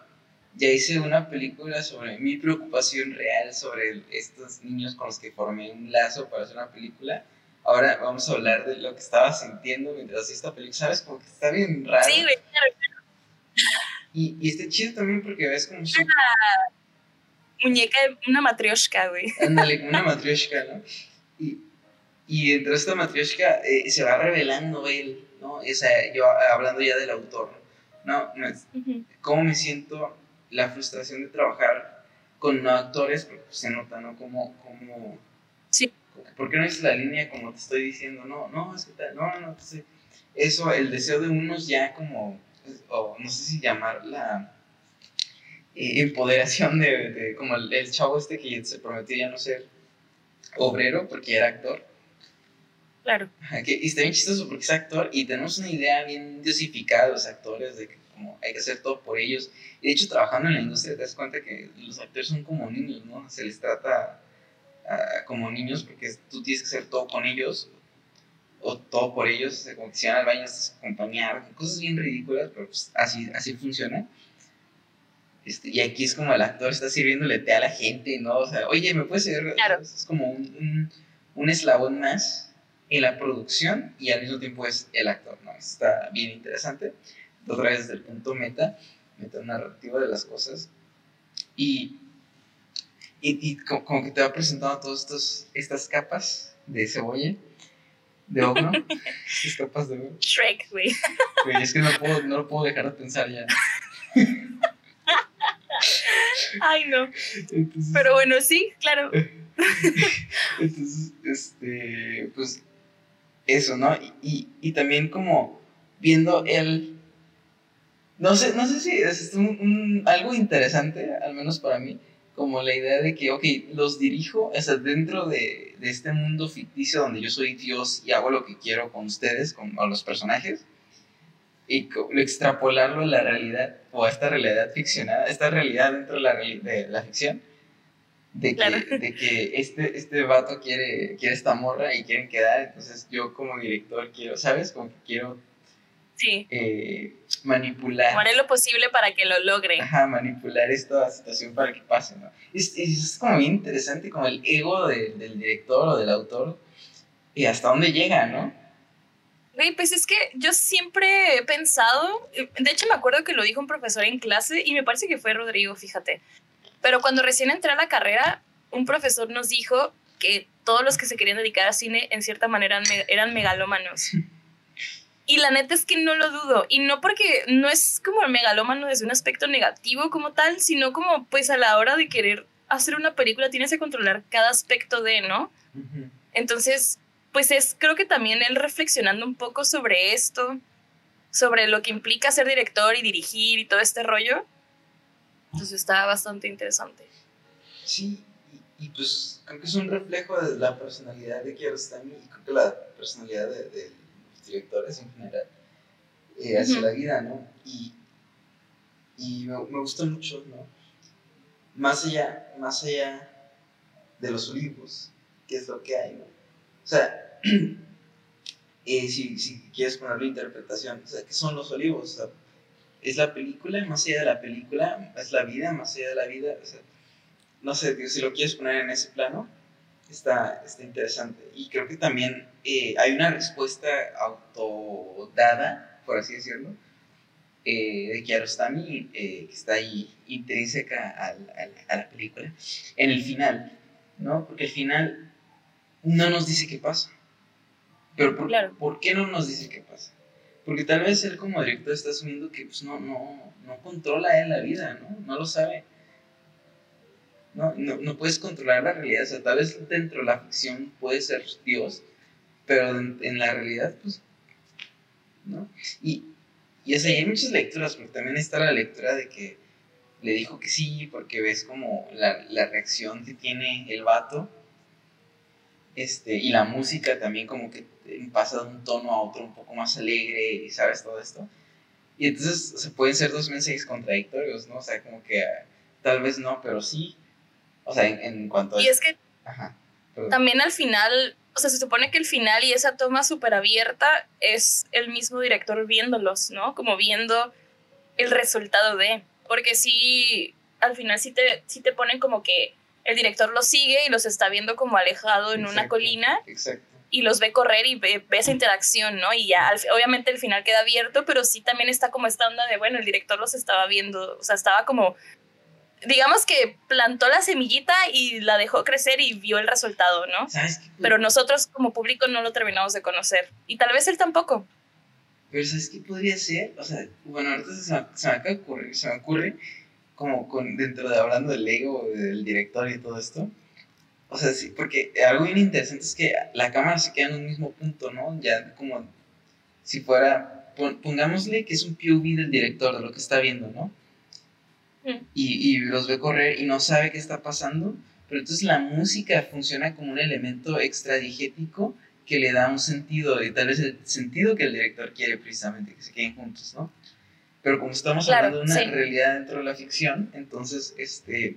ya hice una película sobre mi preocupación real sobre estos niños con los que formé un lazo para hacer una película. Ahora vamos a hablar de lo que estaba sintiendo mientras hacía esta película. ¿Sabes? Como que está bien raro. Sí, güey, claro, Y, y está chido también porque ves como... Su... Una muñeca, una matrioshka, güey. Ándale, una [LAUGHS] matrioshka, ¿no? Y, y entre esta matrioshka eh, se va revelando él ¿no? yo hablando ya del autor, ¿no? no ¿Cómo me siento la frustración de trabajar con no actores? Porque pues, se nota, ¿no? Como, como, sí. ¿Por qué no es la línea como te estoy diciendo? No, no, es que tal, no, no, no, eso, el deseo de unos ya como, o no sé si llamar la eh, empoderación de, como el, el, chavo este que se prometió ya no ser obrero porque era actor Claro. y está bien chistoso porque es actor y tenemos una idea bien diosificada de los actores, de que como hay que hacer todo por ellos. Y de hecho, trabajando en la industria te das cuenta que los actores son como niños, ¿no? Se les trata como niños porque tú tienes que hacer todo con ellos o todo por ellos, como que si van al baño, estás acompañar, cosas bien ridículas, pero pues así, así funciona. Este, y aquí es como el actor está sirviéndole té a la gente, ¿no? O sea, oye, ¿me puedes servir? Claro. Es como un, un, un eslabón más en la producción y al mismo tiempo es el actor, ¿no? Está bien interesante. Otra vez desde el punto meta, meta narrativa de las cosas. Y, y, como, que te va presentando todas estas capas de cebolla, de ogro, [LAUGHS] estas capas de ogro. Shrek, güey. es que no, puedo, no lo puedo dejar de pensar ya. [LAUGHS] Ay, no. Pero bueno, sí, claro. [LAUGHS] Entonces, este, pues eso, ¿no? Y, y, también como viendo el... No sé, no sé si es un, algo interesante, al menos para mí, como la idea de que, ok, los dirijo, o sea, dentro de, de este mundo ficticio donde yo soy Dios y hago lo que quiero con ustedes, con, los personajes, y extrapolarlo a la realidad, o a esta realidad ficcionada, esta realidad dentro de la, de la ficción, de que, de que este, este vato quiere, quiere esta morra y quieren quedar, entonces yo como director quiero, ¿sabes? Como que quiero sí. eh, manipular. Haré lo posible para que lo logre. Ajá, manipular esta situación para que pase, ¿no? Es, es como bien interesante como el ego del director o del autor y hasta dónde llega, ¿no? Güey, pues es que yo siempre he pensado, de hecho me acuerdo que lo dijo un profesor en clase y me parece que fue Rodrigo, fíjate, pero cuando recién entré a la carrera, un profesor nos dijo que todos los que se querían dedicar a cine, en cierta manera, eran megalómanos. Y la neta es que no lo dudo. Y no porque no es como el megalómano desde un aspecto negativo como tal, sino como pues a la hora de querer hacer una película tienes que controlar cada aspecto de, ¿no? Entonces, pues es creo que también él reflexionando un poco sobre esto, sobre lo que implica ser director y dirigir y todo este rollo, entonces está bastante interesante. Sí, y, pues creo que es un reflejo de la personalidad de Kiarostami y creo que la personalidad de, los directores en general eh, hacia la vida, ¿no? Y, y me, me, gusta mucho, ¿no? Más allá, más allá de los olivos, ¿qué es lo que hay, ¿no? O sea, [CLEARS THROAT] eh, si, si, quieres ponerlo interpretación, o sea, ¿qué son los olivos? O sea, es la película, más allá de la película, es la vida, más allá de la vida. O sea, no sé, si lo quieres poner en ese plano, está, está interesante. Y creo que también eh, hay una respuesta autodada, por así decirlo, eh, de Kiarostami, eh, que está ahí intrínseca a, a, la película, en el final, ¿no? Porque el final no nos dice qué pasa. Pero por, ¿por qué no nos dice qué pasa? Porque tal vez él como director está asumiendo que pues, no, no, no controla él la vida, ¿no? No lo sabe. No, no, no, puedes controlar la realidad. O sea, tal vez dentro de la ficción puede ser Dios, pero en, la realidad, pues, ¿no? Y, Y o sea, hay muchas lecturas, porque también está la lectura de que le dijo que sí, porque ves como la, la reacción que tiene el vato. Este, y la música también como que pasa de un tono a otro un poco más alegre y sabes todo esto. Y entonces se pueden ser dos mensajes contradictorios, ¿no? O sea, como que ah, tal vez no, pero sí. O sea, en, en cuanto a... Y es que Ajá, también al final, o sea, se supone que el final y esa toma súper abierta es el mismo director viéndolos, ¿no? Como viendo el resultado de... Porque sí, al final sí te, sí te ponen como que el director los sigue y los está viendo como alejado en una colina. Exacto. Y los ve correr y ve, esa interacción, ¿no? Y ya, obviamente el final queda abierto, pero sí también está como esta onda de, bueno, el director los estaba viendo, o sea, estaba como, digamos que plantó la semillita y la dejó crecer y vio el resultado, ¿no? ¿Sabes qué? Pero nosotros como público no lo terminamos de conocer. Y tal vez él tampoco. Pero ¿sabes qué podría ser? O sea, bueno, ahorita se me, se me acaba de ocurrir, se me ocurre como con, dentro de hablando del ego, del director y todo esto. O sea, sí, porque algo bien interesante es que la cámara se queda en un mismo punto, ¿no? Ya como si fuera, pongámosle que es un POV del director, de lo que está viendo, ¿no? Mm. Y, y los ve correr y no sabe qué está pasando, pero entonces la música funciona como un elemento extradigético que le da un sentido, y tal vez el sentido que el director quiere precisamente, que se queden juntos, ¿no? Pero como estamos hablando de una realidad dentro de la ficción, entonces, este,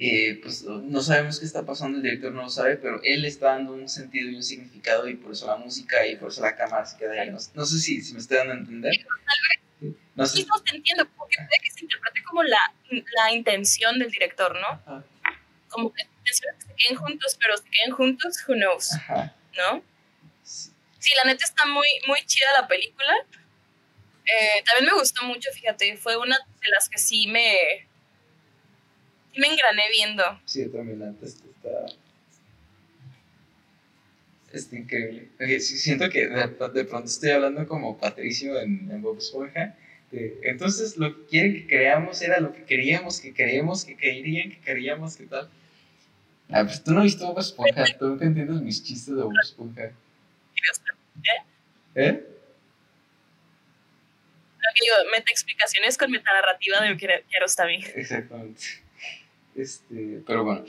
eh, pues no sabemos qué está pasando, el director no lo sabe, pero él está dando un sentido y un significado y por eso la música y por eso la cámara se queda ahí. No, sé si, si, me estoy dando a entender. No sé. Sí, no te entiendo, porque puede que se interprete como la, la intención del director, ¿no? Como que se queden juntos, pero se queden juntos, who knows, ¿no? Sí. la neta está muy, muy chida la película. Eh, también me gustó mucho, fíjate, fue una de las que sí me, me engrané viendo. Sí, también antes está, está increíble. siento que de, pronto estoy hablando como Patricio en, en Bob Esponja. entonces lo que quieren que creamos era lo que queríamos, que queríamos, que querían, que queríamos, que tal. Ah, pues tú no viste Bob Esponja, tú nunca entiendes mis chistes de Bob Esponja. ¿Eh? ¿Eh? que yo meta explicaciones con metanarrativa de Kiarostami. Exactamente. Este, pero bueno.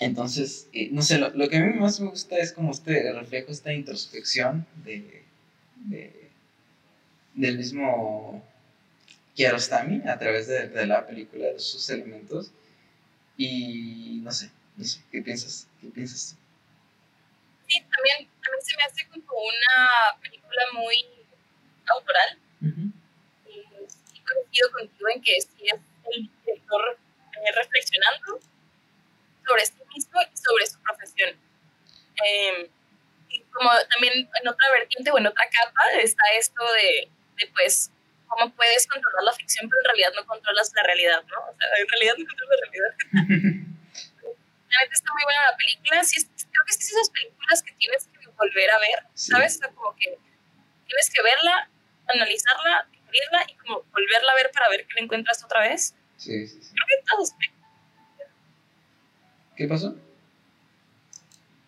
Entonces, eh, no sé, lo, lo, que a mí más me gusta es como este reflejo, esta introspección de, de del mismo Kiarostami a través de, de, la película, de sus elementos. Y no sé, no sé, ¿qué piensas? ¿Qué piensas tú? Sí, también, también se me hace como una película muy autoral coincido contigo en que sí es el director eh, reflexionando sobre sí mismo y sobre su profesión. Eh, y como también en otra vertiente o en otra capa está esto de, de, pues, cómo puedes controlar la ficción, pero en realidad no controlas la realidad, ¿no? O sea, en realidad no controlas la realidad. [LAUGHS] Realmente está muy buena la película. Sí, creo que es esas películas que tienes que volver a ver, ¿sabes? O sea, como que tienes que verla, analizarla, y como volverla a ver para ver que la encuentras otra vez. Sí, sí, sí. Creo que todas ¿Qué pasó?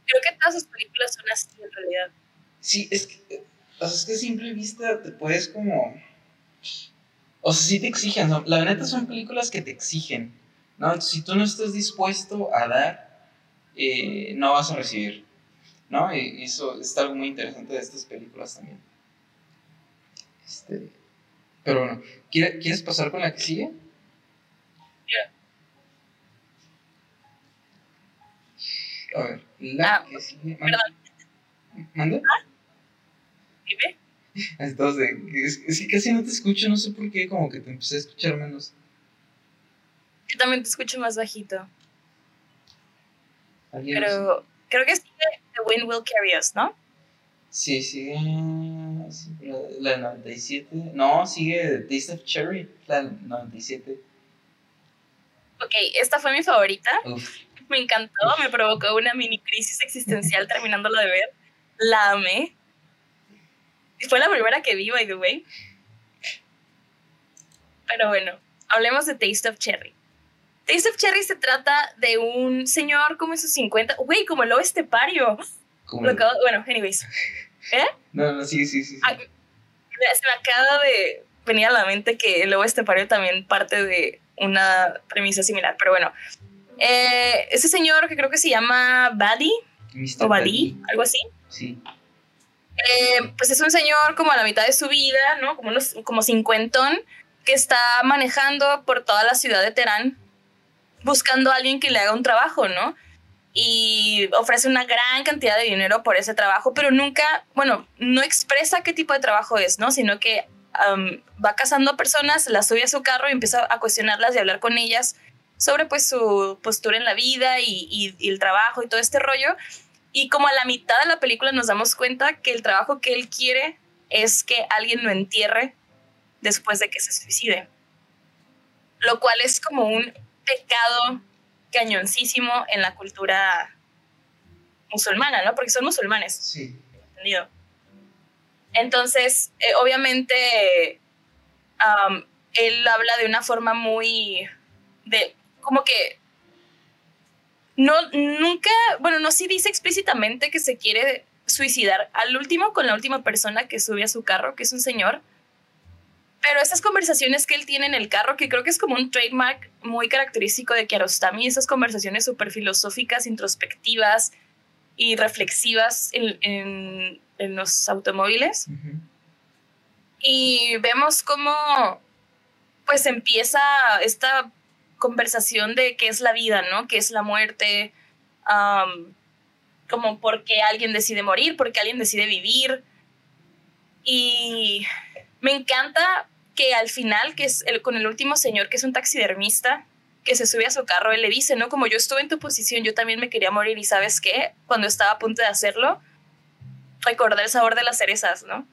Creo que todas las películas son así en realidad. Sí, es que, o sea, es que a simple vista te puedes como... O sea, sí te exigen, ¿no? la neta son películas que te exigen, ¿no? si tú no estás dispuesto a dar, eh, no vas a recibir, ¿no? Y eso es algo muy interesante de estas películas también. Este, pero bueno, ¿quieres pasar con la que sigue? A ver, la ah, que sigue. Perdón. ¿Manda? ¿Ah? ¿Dime? Entonces, es, que casi no te escucho, no sé por qué, como que te empecé a escuchar menos. Yo también te escucho más bajito. Pero creo que sigue The Wind Will Carry Us, ¿no? Sí, sigue la, 97. No, sigue Taste of Cherry, la 97. Ok, esta fue mi favorita. Me encantó, me provocó una mini crisis existencial [LAUGHS] terminándola de ver. La amé. Fue la primera que vi, by the way. Pero bueno, hablemos de Taste of Cherry. Taste of Cherry se trata de un señor como en sus 50, güey, como el oeste pario. Bueno, anyways. ¿Eh? No, no, sí, sí, sí. Ah, se me acaba de venir a la mente que el lobo estepario también parte de una premisa similar, pero bueno. Eh, ese señor que creo que se llama Buddy, o Buddy, algo así. Sí. Eh, pues es un señor como a la mitad de su vida, ¿no? Como, unos, como cincuentón, que está manejando por toda la ciudad de Teherán buscando a alguien que le haga un trabajo, ¿no? Y ofrece una gran cantidad de dinero por ese trabajo, pero nunca, bueno, no expresa qué tipo de trabajo es, ¿no? Sino que va cazando personas, las sube a su carro y empieza a cuestionarlas y hablar con ellas sobre pues su postura en la vida y, y el trabajo y todo este rollo. Y como a la mitad de la película nos damos cuenta que el trabajo que él quiere es que alguien lo entierre después de que se suicide. Lo cual es como un pecado cañoncísimo en la cultura musulmana, ¿no? Porque son musulmanes. Sí. ¿Entendido? Entonces, eh, obviamente, él habla de una forma muy de como que no nunca, bueno, no sí dice explícitamente que se quiere suicidar al último con la última persona que sube a su carro, que es un señor. Pero esas conversaciones que él tiene en el carro, que creo que es como un trademark muy característico de Kiarostami, esas conversaciones súper filosóficas, introspectivas y reflexivas en, los automóviles. Y vemos cómo pues empieza esta conversación de qué es la vida, ¿no? ¿Qué es la muerte? como por qué alguien decide morir, por qué alguien decide vivir. Y me encanta que al final, que es el, con el último señor, que es un taxidermista, que se sube a su carro, él le dice, ¿no? Como yo estuve en tu posición, yo también me quería morir y sabes qué, cuando estaba a punto de hacerlo, recordé el sabor de las cerezas, ¿no?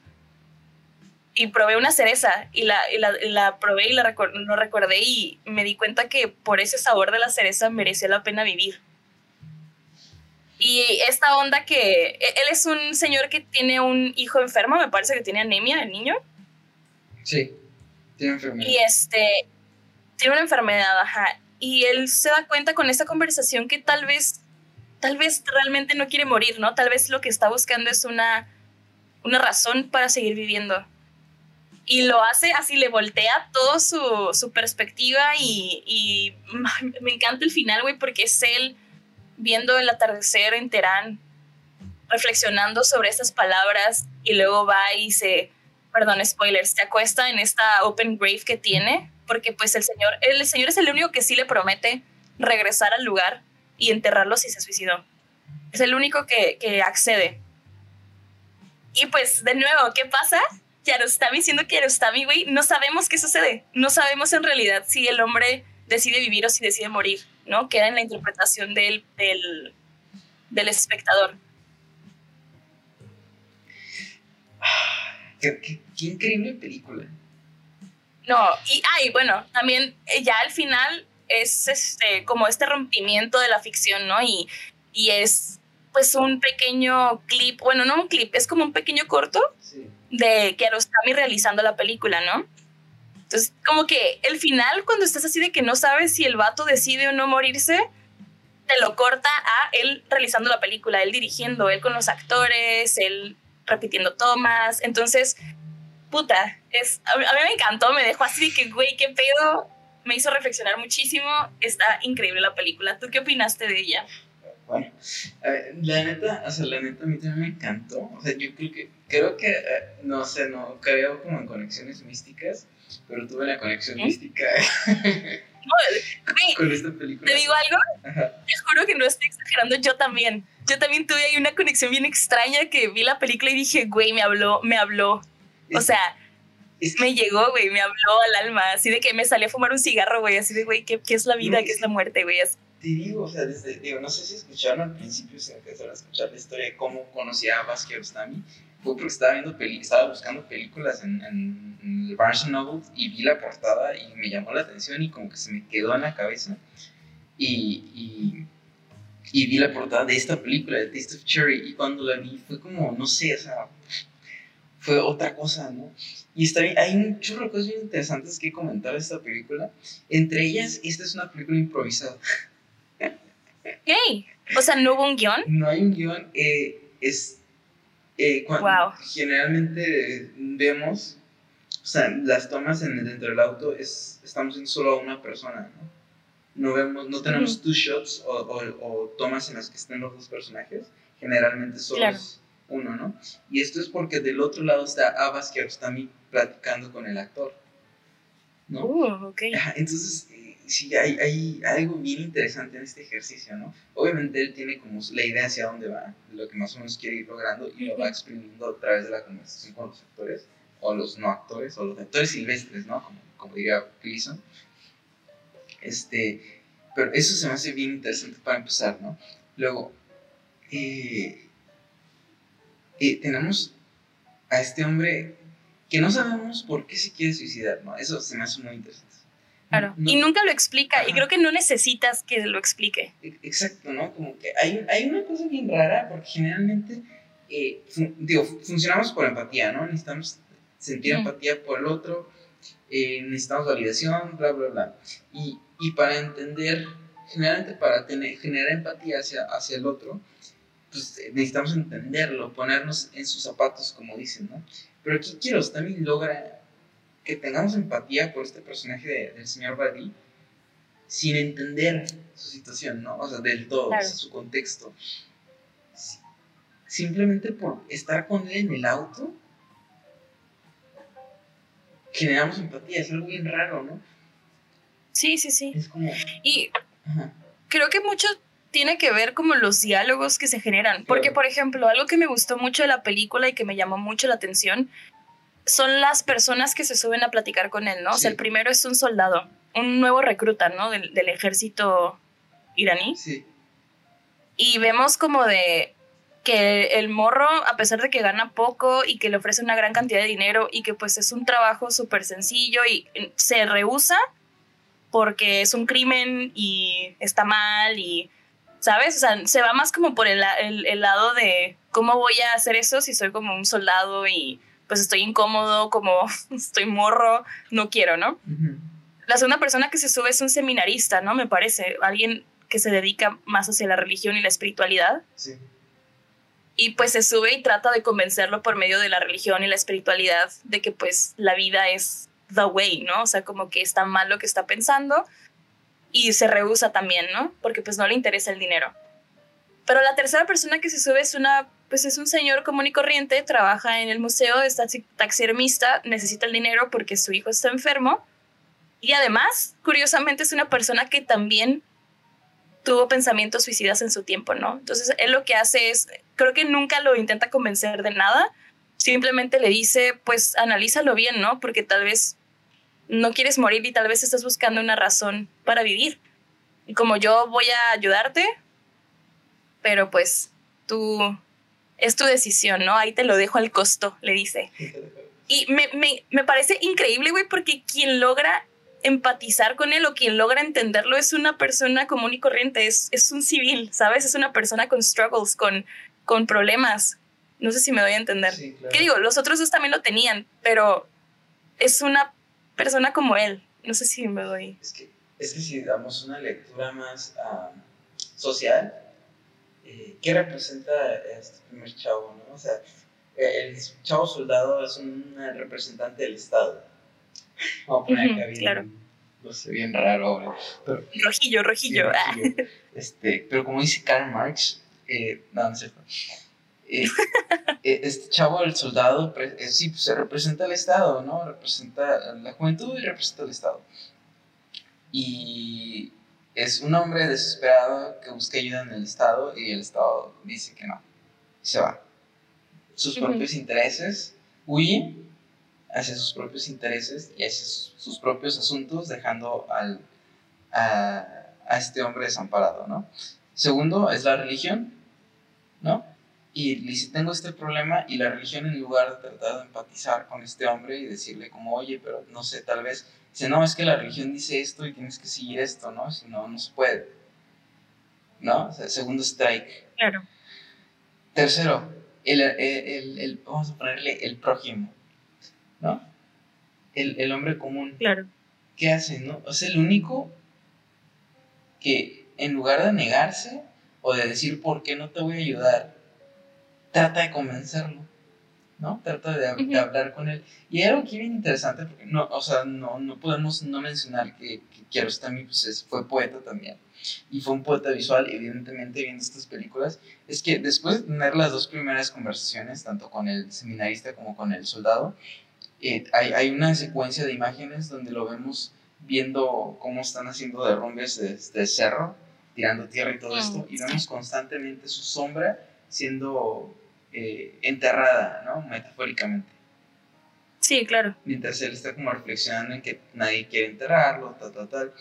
Y probé una cereza y la, la, probé y la no recordé y me di cuenta que por ese sabor de la cereza merecía la pena vivir. Y esta onda que e, él es un señor que tiene un hijo enfermo, me parece que tiene anemia el niño. Sí, tiene enfermedad. Y este, tiene una enfermedad, ajá. Y él se da cuenta con esta conversación que tal vez, tal vez realmente no quiere morir, ¿no? Tal vez lo que está buscando es una, una razón para seguir viviendo. Y lo hace así, le voltea todo su, su perspectiva y, y [LAUGHS] me encanta el final, güey, porque es él viendo el atardecer en Teherán, reflexionando sobre estas palabras y luego va y se, perdón, spoilers, se acuesta en esta open grave que tiene, porque pues el señor, el señor es el único que sí le promete regresar al lugar y enterrarlo si se suicidó. Es el único que, que accede. Y pues, de nuevo, ¿qué pasa? Kiarostami siendo Kiarostami, güey, no sabemos qué sucede. No sabemos en realidad si el hombre decide vivir o si decide morir, ¿no? Queda en la interpretación del, del, del espectador. Qué, qué, increíble película. No, y ay, bueno, también eh, ya al final es este como este rompimiento de la ficción, ¿no? Y, y es pues un pequeño clip, bueno, no un clip, es como un pequeño corto de Kiarostami realizando la película, ¿no? Entonces, como que el final, cuando estás así de que no sabes si el vato decide o no morirse, te lo corta a él realizando la película, él dirigiendo, él con los actores, él repitiendo tomas. Entonces, puta, es, a, mí, me encantó, me dejó así de que, güey, qué pedo. Me hizo reflexionar muchísimo. Está increíble la película. ¿Tú qué opinaste de ella? Bueno, la neta, o sea, la neta a mí también me encantó. O sea, yo creo que, creo que, eh, no sé, no creo como en conexiones místicas pero tuve la conexión mística [LAUGHS] con esta película. ¿Te digo algo? Te juro que no estoy exagerando, yo también. Yo también tuve ahí una conexión bien extraña que vi la película y dije, güey, me habló, me habló. o sea, [LAUGHS] me llegó, güey, me habló al alma, así de que me salí a fumar un cigarro, güey, así de, güey, ¿qué, ¿qué, es la vida? ¿Qué es la muerte, güey? Te digo, o sea, desde, digo, no sé si escucharon al principio, si empezaron a escuchar la historia de cómo conocí a Vázquez Ostami fue porque estaba viendo peli estaba buscando películas en, en, el Barnes Noble y vi la portada y me llamó la atención y como que se me quedó en la cabeza y, y, y vi la portada de esta película, de Taste of Cherry, y cuando la vi fue como, no sé, o sea, fue otra cosa, ¿no? Y está bien, hay un chorro de cosas bien interesantes que comentar de esta película. Entre ellas, esta es una película improvisada. ¿Qué? O sea, ¿no hubo un guion? No hay un guion. Eh, es Eh, cuando Generalmente vemos, o sea, las tomas en, dentro del auto es, estamos en solo a una persona, ¿no? No, vemos, no tenemos two shots o, o, tomas en las que estén los dos personajes, generalmente solo es uno, ¿no? Y esto es porque del otro lado está Abbas Kiarostami platicando con el actor, ¿no? Uh, okay. entonces, sí, hay, hay, algo bien interesante en este ejercicio, ¿no? Obviamente él tiene como la idea hacia dónde va, lo que más o menos quiere ir logrando y lo va exprimiendo a través de la conversación con los actores, o los no actores, o los actores silvestres, ¿no? Como, como diría Gleason. Este, pero eso se me hace bien interesante para empezar, ¿no? Luego, eh, eh, tenemos a este hombre que no sabemos por qué se quiere suicidar, ¿no? Eso se me hace muy interesante. Claro. y nunca lo explica, y creo que no necesitas que lo explique. E, exacto, ¿no? Como que hay, hay una cosa bien rara, porque generalmente, eh, digo, funcionamos por empatía, ¿no? Necesitamos sentir empatía por el otro, eh, necesitamos validación, bla, bla, bla. Y, y para entender, generalmente para tener, generar empatía hacia, hacia el otro, pues necesitamos entenderlo, ponernos en sus zapatos, como dicen, ¿no? Pero aquí quiero también logra que tengamos empatía por este personaje del señor Badi sin entender su situación, ¿no? O sea, del todo, su contexto. Simplemente por estar con él en el auto, generamos empatía, es algo bien raro, ¿no? Sí, sí, sí. Y creo que mucho tiene que ver como los diálogos que se generan. Porque, por ejemplo, algo que me gustó mucho de la película y que me llamó mucho la atención son las personas que se suben a platicar con él, ¿no? O sea, el primero es un soldado, un nuevo recluta, ¿no? Del, ejército iraní. Sí. Y vemos como de que el morro, a pesar de que gana poco y que le ofrece una gran cantidad de dinero y que pues es un trabajo súper sencillo y se rehúsa porque es un crimen y está mal y, ¿sabes? O sea, se va más como por el, el lado de cómo voy a hacer eso si soy como un soldado y pues estoy incómodo, como [LAUGHS] estoy morro, no quiero, ¿no? La segunda persona que se sube es un seminarista, ¿no? Me parece, alguien que se dedica más hacia la religión y la espiritualidad. Sí. Y pues se sube y trata de convencerlo por medio de la religión y la espiritualidad de que pues la vida es the way, ¿no? O sea, como que está mal lo que está pensando y se rehúsa también, ¿no? Porque pues no le interesa el dinero. Pero la tercera persona que se sube es una pues es un señor común y corriente, trabaja en el museo, es taxidermista, necesita el dinero porque su hijo está enfermo. Y además, curiosamente, es una persona que también tuvo pensamientos suicidas en su tiempo, ¿no? Entonces, él lo que hace es, creo que nunca lo intenta convencer de nada, simplemente le dice, pues analízalo bien, ¿no? Porque tal vez no quieres morir y tal vez estás buscando una razón para vivir. Y como yo voy a ayudarte, pero pues tú es tu decisión, ¿no? Ahí te lo dejo al costo, le dice. Y me, me, me parece increíble, güey, porque quien logra empatizar con él o quien logra entenderlo es una persona común y corriente, es, es un civil, ¿sabes? Es una persona con struggles, con, con problemas. No sé si me doy a entender. ¿Qué digo? Los otros dos también lo tenían, pero es una persona como él. No sé si me doy. Es que, es que si damos una lectura más ah, social, eh, ¿qué representa este primer chavo? ¿no? O sea, el chavo soldado es un representante del Estado. Vamos a poner acá bien, claro. no sé, bien raro. Pero, rojillo, rojillo. Este, pero como dice Karl Marx, eh, no, no es cierto. Eh, este chavo, el soldado, sí, pues se representa al Estado, ¿no? Representa la juventud y representa al Estado. Y es un hombre desesperado que busca ayuda en el Estado y el Estado dice que no. Se va. Sus propios intereses, huye hacia sus propios intereses y hacia sus, propios asuntos, dejando al, a, a, este hombre desamparado, ¿no? Segundo, es la religión, ¿no? Y tengo este problema y la religión en lugar de tratar de empatizar con este hombre y decirle como, oye, pero no sé, tal vez Dice, no, es que la religión dice esto y tienes que seguir esto, ¿no? Si no, no se puede. ¿No? O sea, segundo strike. Claro. Tercero, el, el, el, vamos a ponerle el prójimo, ¿no? El, el hombre común. Claro. ¿Qué hace, no? O sea, el único que en lugar de negarse o de decir por qué no te voy a ayudar, trata de convencerlo ¿no? Trata de, de hablar con él. Y era algo que bien interesante, porque no, o sea, no, no podemos no mencionar que, que Kiarostami pues, fue poeta también. Y fue un poeta visual, evidentemente, viendo estas películas. Es que después de tener las dos primeras conversaciones, tanto con el seminarista como con el soldado, eh, hay, hay una secuencia de imágenes donde lo vemos viendo cómo están haciendo derrumbes de, de cerro, tirando tierra y todo esto, y vemos constantemente su sombra siendo eh, enterrada, ¿no? Metafóricamente. Sí, claro. Mientras él está como reflexionando en que nadie quiere enterrarlo, tal, tal, tal.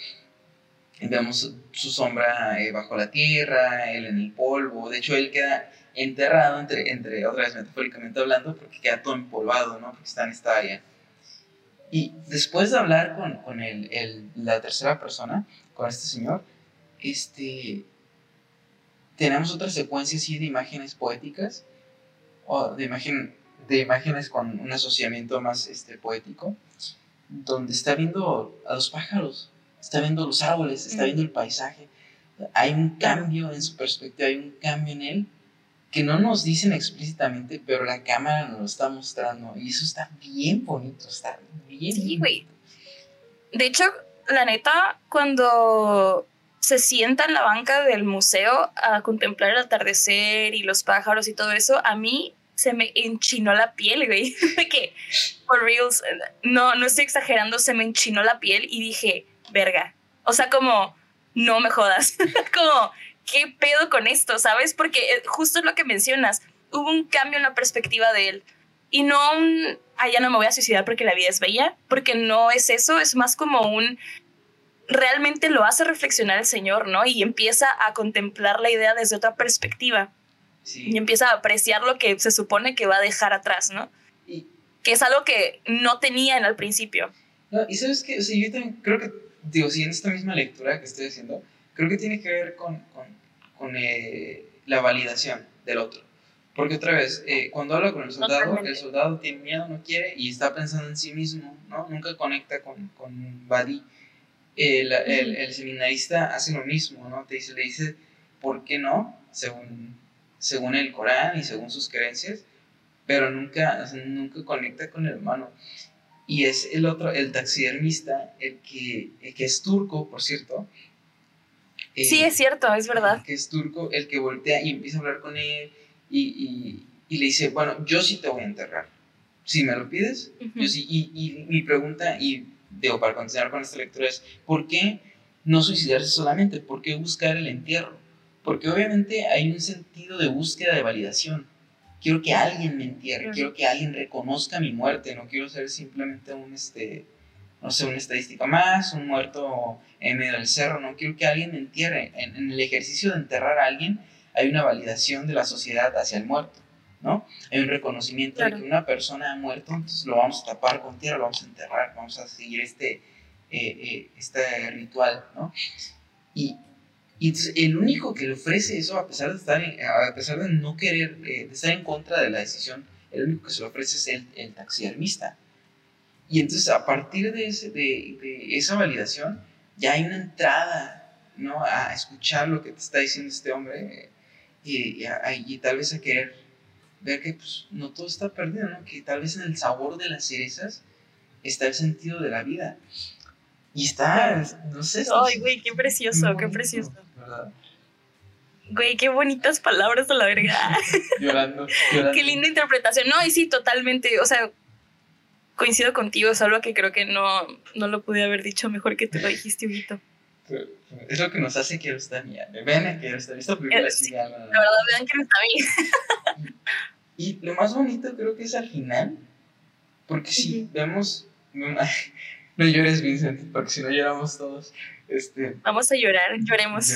Vemos su, su sombra eh, bajo la tierra, él en el polvo. De hecho, él queda enterrado, entre, entre otra vez metafóricamente hablando, porque queda todo empolvado, ¿no? Porque está en esta área. Y después de hablar con, con el, el- la tercera persona, con este señor, este, tenemos otra secuencia así de imágenes poéticas, o de, imagen, de imágenes con un asociamiento más este, poético, donde está viendo a los pájaros, está viendo los árboles, está viendo el paisaje. Hay un cambio en su perspectiva, hay un cambio en él que no nos dicen explícitamente, pero la cámara nos lo está mostrando y eso está bien bonito, está bien. Sí, bonito. güey. De hecho, la neta, cuando se sienta en la banca del museo a contemplar el atardecer y los pájaros y todo eso, a mí se me enchinó la piel, güey. [LAUGHS] De que, for reals, no, no estoy exagerando, se me enchinó la piel y dije, verga. O sea, como, no me jodas. [LAUGHS] como, ¿qué pedo con esto? ¿Sabes? Porque eh, justo lo que mencionas. Hubo un cambio en la perspectiva de él. Y no un, ah, ya no me voy a suicidar porque la vida es bella, porque no es eso, es más como un, realmente lo hace reflexionar el Señor, ¿no? Y empieza a contemplar la idea desde otra perspectiva Sí. y empieza a apreciar lo que se supone que va a dejar atrás, ¿no? Y, Que es algo que no tenía en el principio. no, y sabes que, o sea, yo también creo que, digo, siguiendo esta misma lectura que estoy haciendo, creo que tiene que ver con, con, con eh, la validación del otro. Porque otra vez, eh, cuando habla con el soldado, Totalmente. el soldado tiene miedo, no quiere y está pensando en sí mismo, ¿no? Nunca conecta con, con Badi. El, el, el seminarista hace lo mismo, ¿no? Te dice, le dice, ¿por qué no? Según, según el Corán y según sus creencias, pero nunca, o sea, nunca conecta con el hermano. Y es el otro, el taxidermista, el que, el que es turco, por cierto. eh, Sí, es cierto, es verdad. que es turco, el que voltea y empieza a hablar con él y, y- y le dice, bueno, yo sí te voy a enterrar. Si me lo pides, Ujú. yo sí. Y, y mi pregunta, y digo, para continuar con esta lectura es, ¿por qué no suicidarse solamente? ¿Por qué buscar el entierro? Porque obviamente hay un sentido de búsqueda de validación. Quiero que alguien me entierre, quiero que alguien reconozca mi muerte, no quiero ser simplemente un, este, no sé, una estadística más, un muerto en medio del cerro, no quiero que alguien me entierre. En, en el ejercicio de enterrar a alguien hay una validación de la sociedad hacia el muerto, ¿no? Hay un reconocimiento Claro. de que una persona ha muerto, entonces lo vamos a tapar con tierra, lo vamos a enterrar, vamos a seguir este, eh, eh, este ritual, ¿no? Y, y entonces el único que le ofrece eso, a pesar de, estar en- a pesar de no querer, eh, de estar en contra de la decisión, el único que se lo ofrece es el, el taxidermista. Y entonces a partir de, ese, de, de esa validación, ya hay una entrada, ¿no? A escuchar lo que te está diciendo este hombre eh, y, y a- y tal vez a querer ver que pues, no todo está perdido, ¿no? Que tal vez en el sabor de las cerezas está el sentido de la vida. Y está, no sé. está Ay, güey, qué precioso, muy qué bonito, precioso. ¿verdad? Güey, qué bonitas palabras a la verga. [LAUGHS] Llorando, llorando. Qué linda interpretación. No, y sí, totalmente. O sea, coincido contigo, solo que creo que no, no lo pude haber dicho mejor que tú lo dijiste, Huguito. [LAUGHS] Es lo que nos hace que estar mía. Ven a que estar esta película Eh, sí. La verdad, vean que no está bien. [LAUGHS] Y lo más bonito creo que es al final, porque si Ujú. vemos, no [LAUGHS] llores Vincent, porque si no lloramos todos, este, Vamos a llorar, [LAUGHS] lloremos.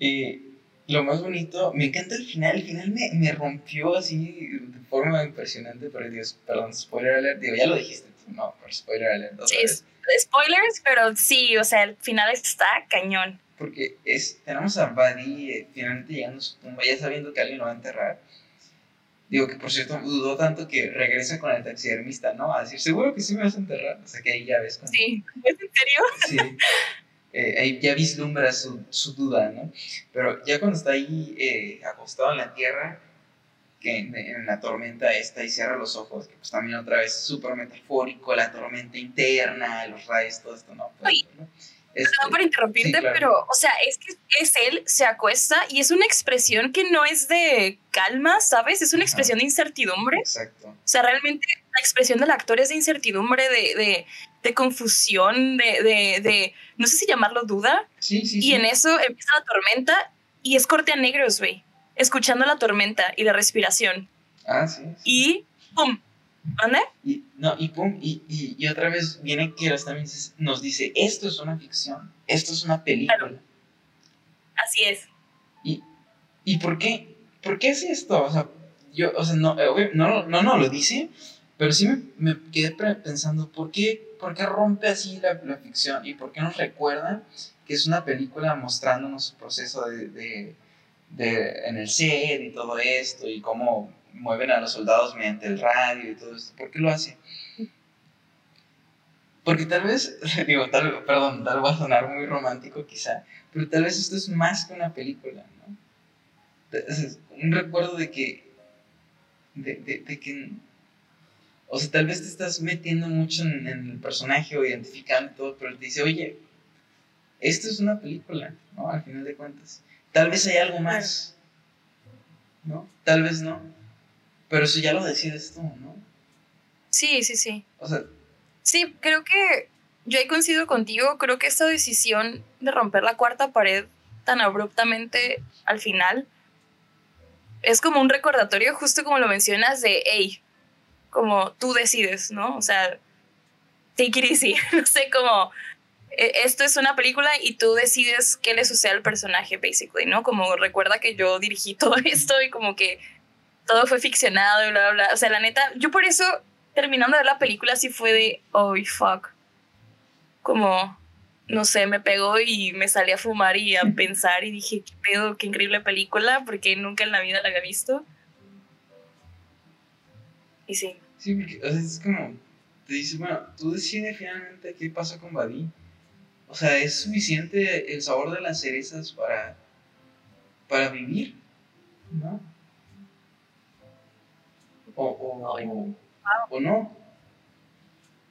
Eh, lo más bonito, me encanta el final, el final me, me rompió así de forma impresionante, pero Dios, perdón, spoiler alert, digo, ya lo dijiste, no, pero spoiler alert Sí, vez. spoilers, pero sí, o sea, el final está cañón. porque es, tenemos a Buddy eh, finalmente llegando a su tumba, ya sabiendo que alguien lo va a enterrar. Digo que por cierto dudó tanto que regresa con el taxidermista, ¿no? A decir, seguro que sí me vas a enterrar. O sea que ahí ya ves como- Sí, ¿es en serio? Sí. Eh, ahí ya vislumbra su, su duda, ¿no? Pero ya cuando está ahí eh, acostado en la tierra, que en, la tormenta esta y cierra los ojos, que pues también otra vez súper metafórico, la tormenta interna, los rayos, todo esto, ¿no? Pues, ¿no? Este, Perdón por interrumpirte, pero, o sea, es que es él, se acuesta y es una expresión que no es de calma, ¿sabes? Es una expresión de incertidumbre. Exacto. O sea, realmente la expresión del actor es de incertidumbre, de, de, de confusión, de, de, de, no sé si llamarlo duda. Sí, sí. Y en eso empieza la tormenta y es corte a negros, güey. Escuchando la tormenta y la respiración. Ah, sí. Y ¡pum! ¿Dónde? Y, no, y pum, y, y, otra vez viene que también nos dice, esto es una ficción, esto es una película. Así es. ¿Y, y por qué? ¿Por qué es esto? O sea, yo, o sea, no, eh, no, no, no lo dice, pero sí me, me quedé pensando, ¿por qué, ¿por qué rompe así la, la, ficción? ¿Y por qué nos recuerda que es una película mostrándonos su proceso de, de, de en el set y todo esto y cómo mueven a los soldados mediante el radio y todo esto. ¿Por qué lo hace? Porque tal vez, [LAUGHS] digo, tal, perdón, tal va a sonar muy romántico quizá, pero tal vez esto es más que una película, ¿no? Es un recuerdo de que, de, de, que, o sea, tal vez te estás metiendo mucho en, el personaje o identificando todo, pero te dice, oye, esto es una película, ¿no? Al final de cuentas. Tal vez hay algo más, ¿no? Tal vez no. Pero eso ya lo decides tú, ¿no? Sí, sí, sí. O sea... Sí, creo que yo ahí coincido contigo. Creo que esta decisión de romper la cuarta pared tan abruptamente al final es como un recordatorio, justo como lo mencionas, de, hey, como tú decides, ¿no? O sea, take it easy. [LAUGHS] no sé, como e, esto es una película y tú decides qué le sucede al personaje, basically, ¿no? Como recuerda que yo dirigí [LAUGHS] todo esto y como que todo fue ficcionado y bla, bla, bla. O sea, la neta, yo por eso, terminando de ver la película, sí fue de, oh, fuck. Como, no sé, me pegó y me salí a fumar y a pensar y dije, qué pedo, qué increíble película, porque nunca en la vida la había visto. Y sí. Sí, porque o sea, es como, te dice, bueno, tú decides finalmente qué pasa con Buddy. O sea, es suficiente el sabor de las cerezas para, para vivir, ¿no? O, o, o, no.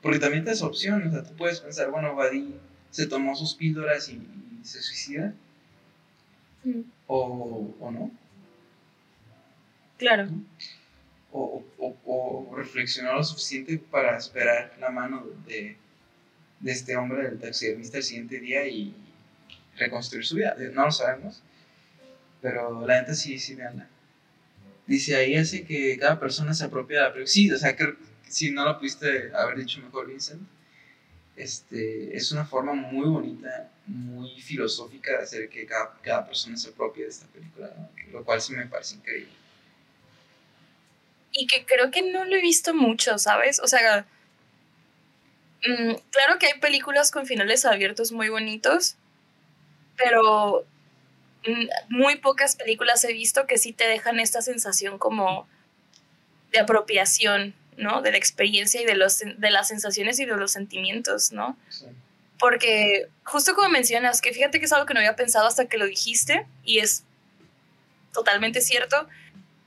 Porque también te das opción, o sea, tú puedes pensar, bueno, Buddy se tomó sus píldoras y, se suicida. Mm. O, o no. Claro. O, o, o, reflexionó lo suficiente para esperar la mano de, de este hombre, del taxidermista, el siguiente día y reconstruir su vida. No lo sabemos. Pero la gente sí, sí, veanla. Dice ahí hace que cada persona se apropia de la película. Sí, o sea, que si no lo pudiste haber dicho mejor, Vincent. Este, es una forma muy bonita, muy filosófica de hacer que cada, cada persona se apropie de esta película, lo cual sí me parece increíble. Y que creo que no lo he visto mucho, ¿sabes? O sea, mm, claro que hay películas con finales abiertos muy bonitos, pero muy pocas películas he visto que sí te dejan esta sensación como de apropiación, ¿no? De la experiencia y de, los, de las sensaciones y de los sentimientos, ¿no? Porque justo como mencionas, que fíjate que es algo que no había pensado hasta que lo dijiste y es totalmente cierto,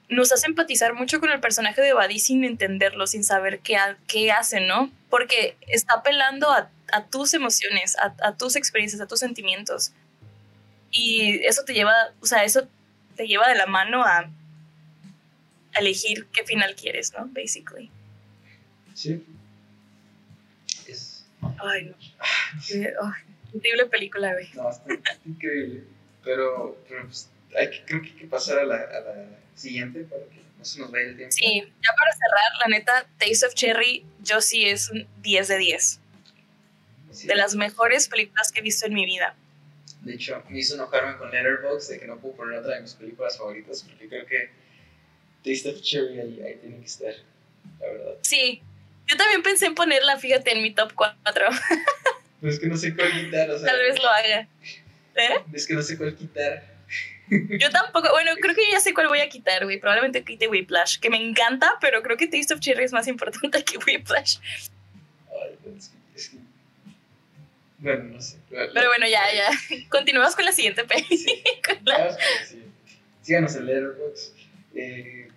nos hace empatizar mucho con el personaje de Buddy sin entenderlo, sin saber qué, qué hace, ¿no? Porque está apelando a, a tus emociones, a, a, tus experiencias, a tus sentimientos. Y eso te lleva, o sea, eso te lleva de la mano a elegir qué final quieres, ¿no? Basically. Sí. Es... Ay, no. increíble película, güey. No, está increíble. Pero, pero pues, hay que, creo que hay que pasar a la, a la siguiente para que no se nos vaya el tiempo. Sí, ya para cerrar, la neta, Taste of Cherry, yo sí es un 10 de 10. De las mejores películas que he visto en mi vida. De hecho, me hizo enojarme con Letterboxd de que no puedo poner otra de mis películas favoritas porque creo que Taste of Cherry ahí, tiene que estar, la verdad. Sí, yo también pensé en ponerla, fíjate, en mi top 4. [LAUGHS] Pues es que no sé cuál quitar, o sea. Tal vez lo haga. ¿Eh? Es que no sé cuál quitar. [LAUGHS] Yo tampoco, bueno, creo que ya sé cuál voy a quitar, güey. Probablemente quite Whiplash, que me encanta, pero creo que Taste of Cherry es más importante que Whiplash. Ay, es que bueno, no sé. Pero bueno, ya, ya. [LAUGHS] Continuamos con la siguiente película. Sí. [LAUGHS] Síganos en Letterboxd. Eh,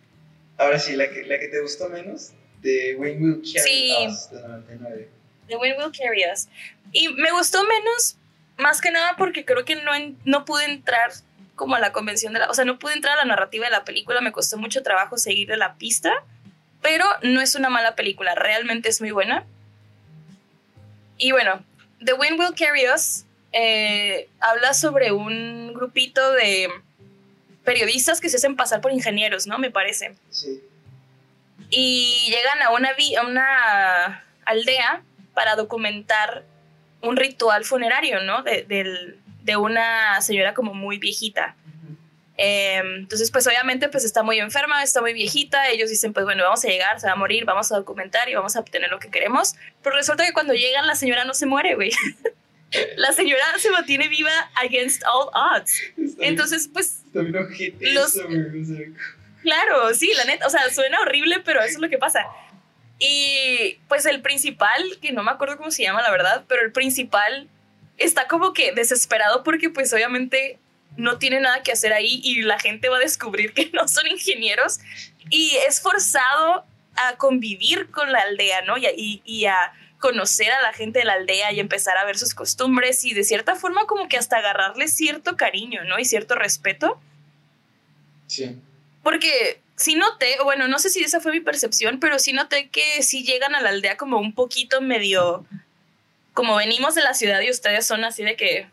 Ahora sí, la que, la que te gustó menos, de Wayne Will Carry Sí. Us, de 99. The Wind Will Carry Us. Y me gustó menos, más que nada porque creo que no, no pude entrar como a la convención de la... O sea, no pude entrar a la narrativa de la película, me costó mucho trabajo seguirle la pista, pero no es una mala película, realmente es muy buena. Y bueno, The Wind Will Carry Us eh, habla sobre un grupito de periodistas que se hacen pasar por ingenieros, ¿no? Me parece Sí. y llegan a una, vi- a una aldea para documentar un ritual funerario, ¿no? De, del- de una señora como muy viejita. Eh, entonces, pues obviamente, pues está muy enferma, está muy viejita. Ellos dicen, pues bueno, vamos a llegar, se va a morir, vamos a documentar y vamos a obtener lo que queremos. Pero resulta que cuando llegan, la señora no se muere, güey. [LAUGHS] la señora se mantiene viva against all odds. Está Entonces, pues bien los- eso, Claro, sí, la neta, o sea, suena horrible, pero eso es lo que pasa. Y pues el principal, que no me acuerdo cómo se llama, la verdad, pero el principal está como que desesperado porque pues obviamente no tiene nada que hacer ahí y la gente va a descubrir que [LAUGHS] no son ingenieros y es forzado a convivir con la aldea, ¿no? Y, a- y- y a conocer a la gente de la aldea y empezar a ver sus costumbres y de cierta forma como que hasta agarrarle cierto cariño, ¿no? Y cierto respeto. Sí. Porque sí noté, o bueno, no sé si esa fue mi percepción, pero sí noté que sí llegan a la aldea como un poquito medio, como venimos de la ciudad y ustedes son así de que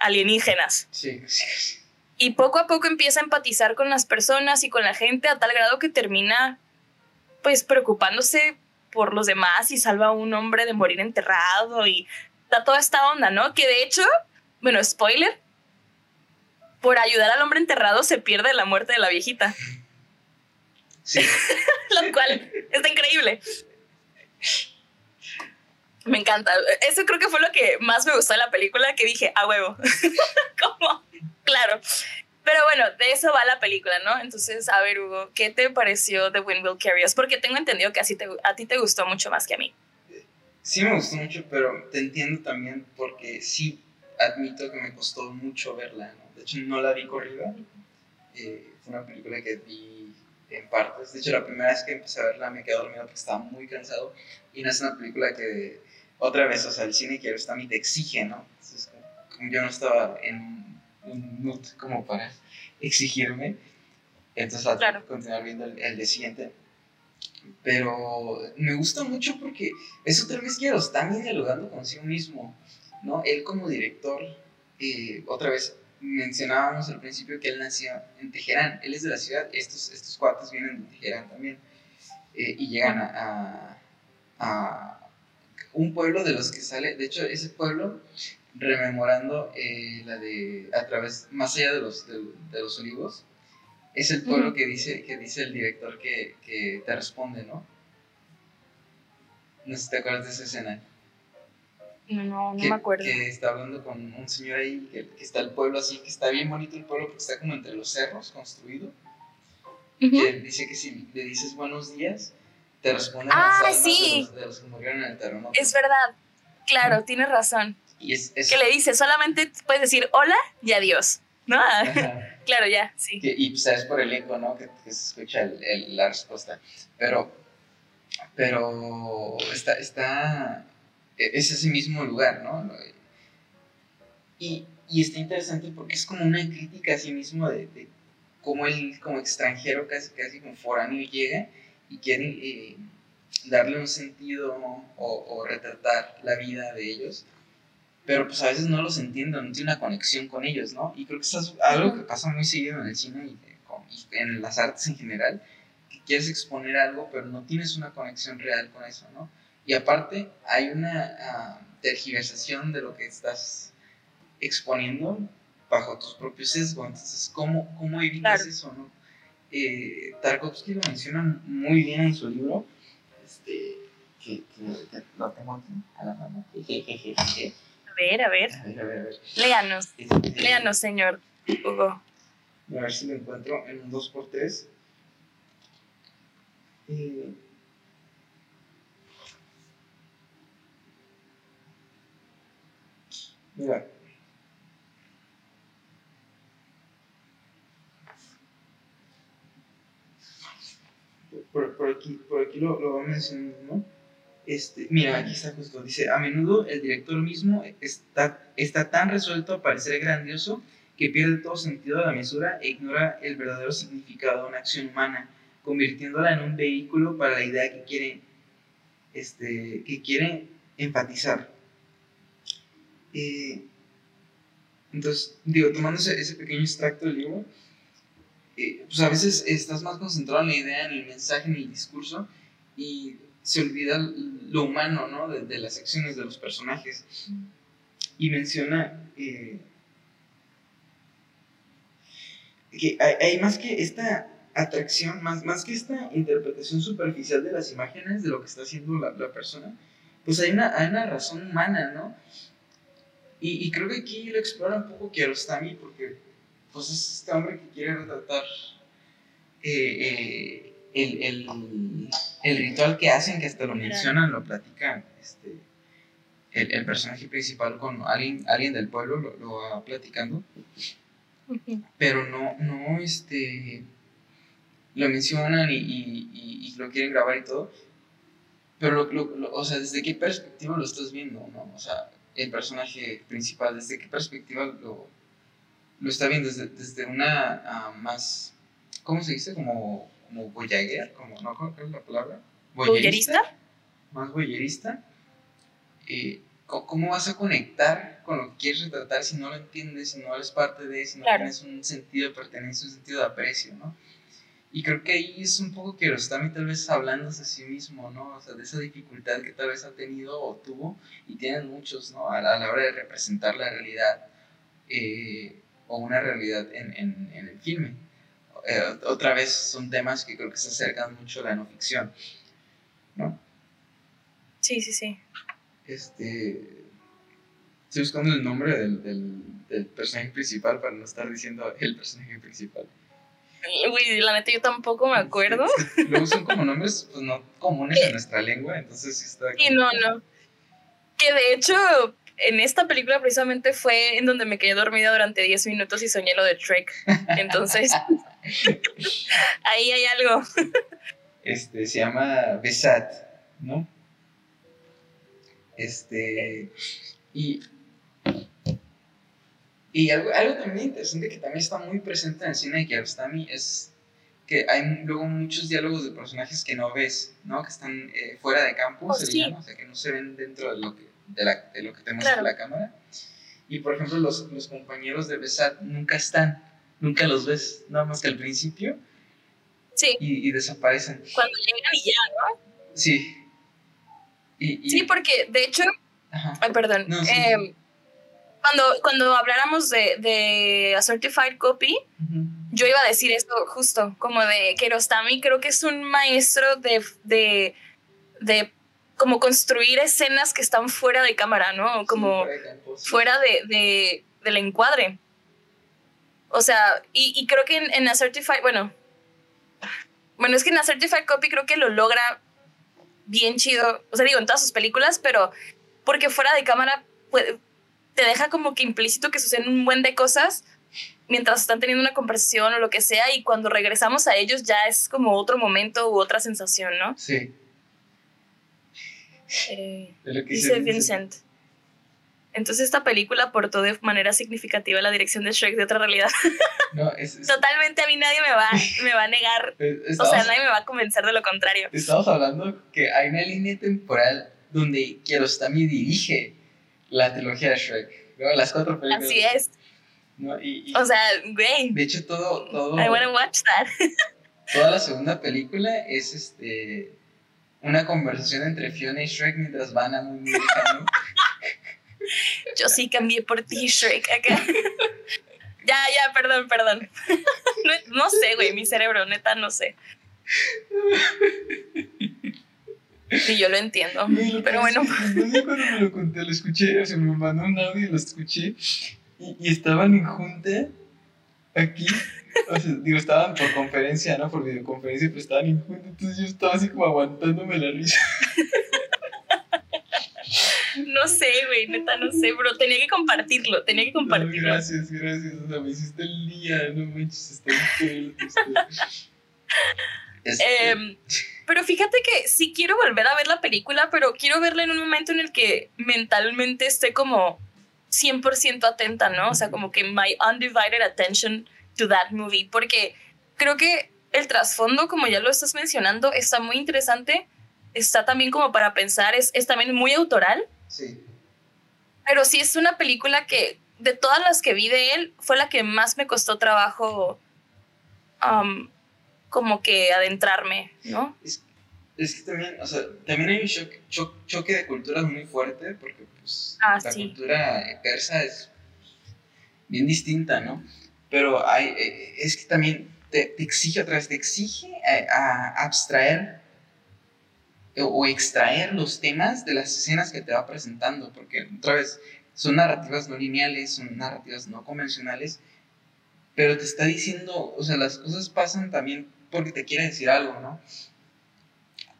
alienígenas. Sí, sí. Y poco a poco empieza a empatizar con las personas y con la gente a tal grado que termina pues preocupándose por los demás y salva a un hombre de morir enterrado y da toda esta onda, ¿no? Que de hecho, bueno, spoiler, por ayudar al hombre enterrado se pierde la muerte de la viejita. Sí. [LAUGHS] lo cual está increíble. Me encanta. Eso creo que fue lo que más me gustó de la película, que dije, a huevo. [LAUGHS] Como, claro. Pero bueno, de eso va la película, ¿no? Entonces, a ver, Hugo, ¿qué te pareció The Wind Will Carry Us? Porque tengo entendido que así a ti te gustó mucho más que a mí. Sí me gustó mucho, pero te entiendo también porque sí admito que me costó mucho verla, ¿no? De hecho, no la vi corrida. Eh, fue una película que vi en partes. De hecho, la primera vez que empecé a verla me quedé dormido porque estaba muy cansado. Y no es una película que, otra vez, o sea, el cine que está te exige, ¿no? Entonces, como, yo no estaba en un mood como para exigirme, entonces a Claro. continuar viendo el, el de siguiente. Pero me gusta mucho porque es otra vez que bien dialogando consigo mismo, ¿no? Él como director, eh, otra vez mencionábamos al principio que él nació en Teherán, él es de la ciudad, estos, estos cuates vienen de Teherán también, eh, y llegan a, a, a un pueblo de los que sale, de hecho ese pueblo, rememorando eh, la de, a través, más allá de los, de, de los olivos, es el pueblo que, dice, que dice el director que, que te responde, ¿no? No sé si te acuerdas de esa escena. No, no que, me acuerdo. que está hablando con un señor ahí, que, que está el pueblo así, que está bien bonito el pueblo porque está como entre los cerros construido. Ujú. Que dice que si le dices buenos días, te responden Ah, las almas sí. de, los, de los que murieron en el terremoto. Es verdad. Claro, tienes razón. Y es, es- Que le dice, solamente puedes decir hola y adiós. ¿No? Ajá. [LAUGHS] claro, ya, sí. Que- y pues sabes por el eco, ¿no? Que, que se escucha el- el- la respuesta. Pero, pero está, está, e- es ese mismo lugar, ¿no? Y, y está interesante porque es como una crítica a sí mismo de, de cómo él como extranjero, casi, casi como foráneo, llega y quiere eh, darle un sentido o, o retratar la vida de ellos pero pues a veces no los entiendo, no tiene una conexión con ellos, ¿no? Y creo que eso es algo que pasa muy seguido en el cine y, eh, y en las artes en general, que quieres exponer algo, pero no tienes una conexión real con eso, ¿no? Y aparte hay una ah, tergiversación de lo que estás exponiendo bajo tus propios sesgos, entonces, ¿cómo, cómo evitas Claro. eso, no? Eh, Tarkovsky lo menciona muy bien en su libro, este, que, que- que lo tengo aquí a la mano. A ver, a ver. A ver, a ver, a ver. Léanos, Este, léanos, señor Hugo. A ver si lo encuentro en un 2x3. Eh, mira. Aquí, por aquí lo, lo va mencionando, ¿no? Este, mira, aquí está justo, dice, a menudo el director mismo está, está tan resuelto a parecer grandioso que pierde todo sentido de la mesura e ignora el verdadero significado de una acción humana, convirtiéndola en un vehículo para la idea que quiere, este, que quiere enfatizar. Eh, entonces, digo, tomando ese, pequeño extracto del libro, eh, pues a veces estás más concentrado en la idea, en el mensaje, en el discurso, y se olvida lo humano, ¿no? De, las acciones de los personajes. Y menciona eh, que hay, más que esta atracción, más, más que esta interpretación superficial de las imágenes, de lo que está haciendo la, la persona, pues hay una, hay una razón humana, ¿no? Y, y, creo que aquí lo explora un poco Kiarostami porque pues es este hombre que quiere retratar eh, eh, el, el, el, ritual que hacen, que hasta lo mencionan, lo platican este, el, el, personaje principal con alguien, alguien del pueblo, lo, lo va platicando. Pero no, no, este, lo mencionan y, y, y, lo quieren grabar y todo. Pero, lo, o sea, ¿desde qué perspectiva lo estás viendo? ¿no? O sea, el personaje principal, desde qué perspectiva lo, lo está viendo, desde, desde una ah, más, ¿cómo se dice? Como, como voyager, como, ¿no? ¿Cuál es la palabra? ¿Boyerista? Más boyerista. Eh, ¿Cómo vas a conectar con lo que quieres retratar si no lo entiendes, si no eres parte de, si no tienes un sentido de pertenencia, un sentido de aprecio, ¿no? Y creo que ahí es un poco que está tal vez hablándose a sí mismo, ¿no? O sea, de esa dificultad que tal vez ha tenido o tuvo, y tienen muchos, ¿no? A la, hora de representar la realidad eh, o una realidad en, en, en el filme. Eh, otra vez son temas que creo que se acercan mucho a la no ficción, ¿no? Sí, sí, sí. Este. Estoy buscando el nombre del, del, del personaje principal para no estar diciendo el personaje principal. Uy, la neta yo tampoco me acuerdo. Lo usan como nombres pues, no comunes en [LAUGHS] nuestra lengua, entonces sí está... Y no, no. Que de hecho, en esta película precisamente fue en donde me quedé dormida durante 10 minutos y soñé lo de Trek. Entonces, [LAUGHS] ahí hay algo. Este, se llama Besat, ¿no? Este, y y algo, algo también interesante que también está muy presente en el cine de Kiarostami es que hay luego muchos diálogos de personajes que no ves, ¿no? Que están eh, fuera de campo, oh, se llama, o sea, que no se ven dentro de lo que, de la, de lo que tenemos en la cámara. Y por ejemplo, los, los compañeros de Besat nunca están, nunca los ves, nada más que al principio. Sí. Y, y desaparecen. Cuando llegan y ya, ¿no? Sí. Y, Sí, porque de hecho. Ay, perdón. eh, cuando, cuando habláramos de, de A Certified Copy, yo iba a decir esto justo, como de Kerostami, creo que es un maestro de, de, de como construir escenas que están fuera de cámara, ¿no? Como fuera de, de, del encuadre. O sea, y, y creo que en, en, A Certified, bueno, bueno, es que en A Certified Copy creo que lo logra bien chido, o sea, digo, en todas sus películas, pero porque fuera de cámara puede, te deja como que implícito que suceden un buen de cosas mientras están teniendo una conversación o lo que sea y cuando regresamos a ellos ya es como otro momento u otra sensación, ¿no? Sí. Eh, dice Vincent. Entonces esta película aportó de manera significativa la dirección de Shrek de otra realidad. [LAUGHS] No, es, Totalmente a mí nadie me va, [LAUGHS] me va a negar. o sea, nadie me va a convencer de lo contrario. Estamos hablando que hay una línea temporal donde Kiarostami dirige la trilogía de Shrek, ¿no? Las cuatro películas. Así es. ¿no? Y, o sea, güey. De hecho, todo, todo. I wanna watch that. [LAUGHS] toda la segunda película es este una conversación entre Fiona y Shrek mientras van a muy [LAUGHS] lejano. Yo sí cambié por ti, Shrek, acá. ya, ya, perdón, perdón. [LAUGHS] no, no sé, güey, mi cerebro, neta, no sé. Sí, yo lo entiendo. pero bueno. cuando me lo conté, lo escuché, o sea, me mandó un audio y lo escuché. Y, estaban en junta aquí. O sea, digo, estaban por conferencia, ¿no? Por videoconferencia, pero estaban en. Entonces yo estaba así como aguantándome la risa. No sé, güey, neta, no sé, bro. Tenía que compartirlo, tenía que compartirlo. gracias, gracias. O sea, me hiciste el día, no manches, está increíble. Este... Eh, pero fíjate que sí quiero volver a ver la película, pero quiero verla en un momento en el que mentalmente esté como 100% atenta, ¿no? O sea, como que my undivided attention to that movie, porque creo que el trasfondo, como ya lo estás mencionando, está muy interesante, está también como para pensar, es, es también muy autoral. Sí. Pero sí es una película que, de todas las que vi de él, fue la que más me costó trabajo um, como que adentrarme, ¿no? Es, es, que también, o sea, también hay un choque de culturas muy fuerte, porque pues ah, la cultura persa es bien distinta, ¿no? Pero hay, eh, es que también te, exige otra vez, te exige eh, a, abstraer o extraer los temas de las escenas que te va presentando, porque otra vez son narrativas no lineales, son narrativas no convencionales, pero te está diciendo, o sea, las cosas pasan también porque te quiere decir algo, ¿no?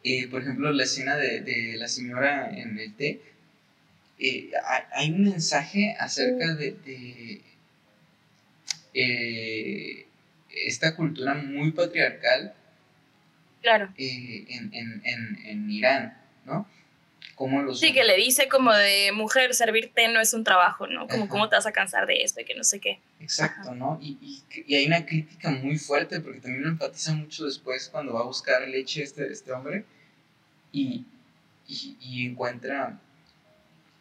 Eh, por ejemplo, la escena de, la señora en el té, eh, hay un mensaje acerca de, eh, esta cultura muy patriarcal claro. en, en, Irán, ¿no? Sí, que le dice como de mujer, servirte no es un trabajo, ¿no? Como cómo te vas a cansar de esto y que no sé qué. Exacto, ¿no? Y, y, hay una crítica muy fuerte porque también lo enfatiza mucho después cuando va a buscar leche este, este hombre y, y encuentra,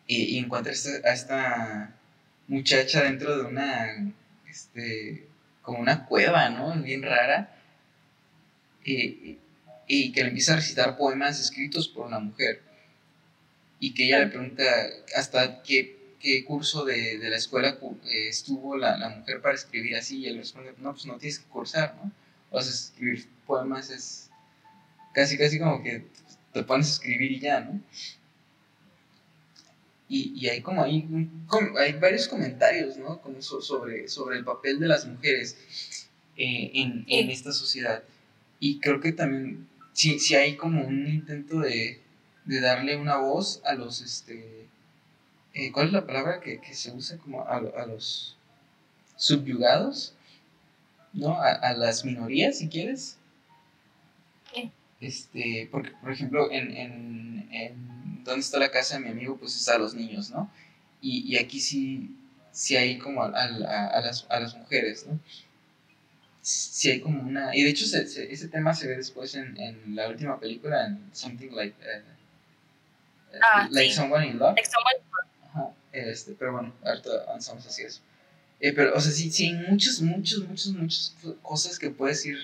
y, encuentra a esta muchacha dentro de una, este, como una cueva, ¿no? Bien rara. Y, y que le empieza a recitar poemas escritos por una mujer y que ella le pregunta hasta qué, qué curso de, de, la escuela eh, estuvo la, la, mujer para escribir así y él responde, no, pues no tienes que cursar, ¿no? O sea, escribir poemas es casi, casi como que te pones a escribir y ya, ¿no? Y, y hay como hay, hay varios comentarios, ¿no? Como sobre, sobre el papel de las mujeres eh, en, en, esta sociedad. Y creo que también sí, sí hay como un intento de, de darle una voz a los, este, eh, ¿cuál es la palabra que, se usa como a, los subyugados? ¿No? A, las minorías, si quieres. Este, porque, por ejemplo, en, en, donde está la casa de mi amigo, pues está a los niños, ¿no? Y, aquí sí, sí hay como a, las, a las mujeres, ¿no? sí hay como una... Y de hecho ese tema se ve después en, en la última película, en Something Like... Uh, Ah, like Someone in Love. Like someone... Ajá, este, pero bueno, ahorita avanzamos hacia eso. Eh, pero, o sea, sí, sí, hay muchas, muchas, muchas, muchas cosas que puedes ir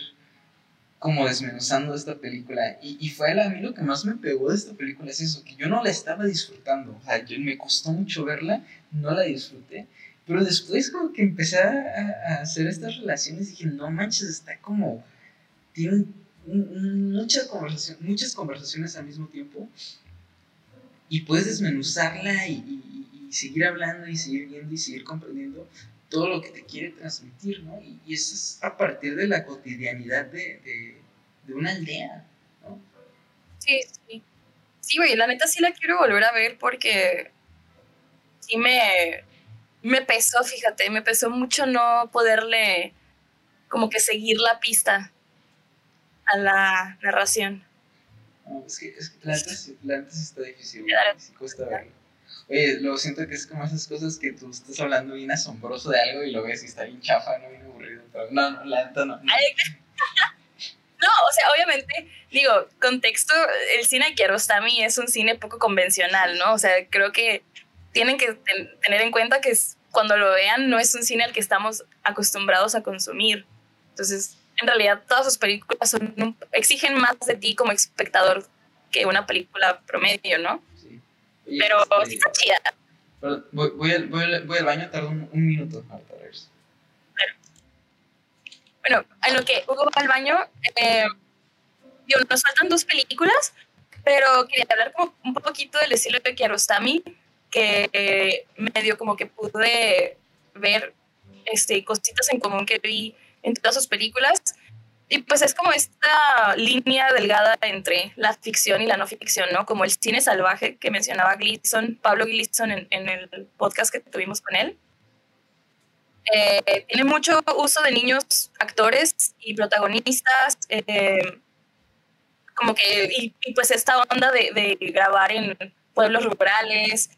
como desmenuzando de esta película. Y, y fue a mí lo que más me pegó de esta película, es eso, que yo no la estaba disfrutando. O sea, yo, me costó mucho verla, no la disfruté. Pero después como que empecé a, a hacer estas relaciones, dije, no manches, está como... Tiene muchas, conversaciones, muchas conversaciones al mismo tiempo y puedes desmenuzarla y, seguir hablando y seguir viendo y seguir comprendiendo todo lo que te quiere transmitir, ¿no? Y, eso es a partir de la cotidianidad de, una aldea, ¿no? Sí, sí. Sí, güey, la neta sí la quiero volver a ver porque sí me, me pesó, fíjate, me pesó mucho no poderle como que seguir la pista a la narración. No, es que, es que plantas, plantas está difícil, sí cuesta verlo. Oye, lo siento que es como esas cosas que tú estás hablando bien asombroso de algo y lo ves y está bien chafa, ¿no? Bien aburrido, pero no, no, la neta no. No. [LAUGHS] no, o sea, obviamente, digo, contexto, el cine Kiarostami es un cine poco convencional, ¿no? O sea, creo que tienen que tener en cuenta que cuando lo vean no es un cine al que estamos acostumbrados a consumir. Entonces, en realidad todas sus películas son exigen más de ti como espectador que una película promedio, ¿no? Pero este, sí está chida. voy, voy, al, voy, al, baño, tardo un, minuto ahorita regreso. Bueno, en lo que Hugo va al baño, eh, nos faltan dos películas, pero quería hablar como un poquito del estilo de Kiarostami, que eh, medio como que pude ver este, cositas en común que vi en todas sus películas. Y pues es como esta línea delgada entre la ficción y la no ficción, ¿no? Como el cine salvaje que mencionaba Gleason, Pablo Gleason en, en el podcast que tuvimos con él. Eh, tiene mucho uso de niños actores y protagonistas. Eh, como que, y, pues esta onda de, grabar en pueblos rurales,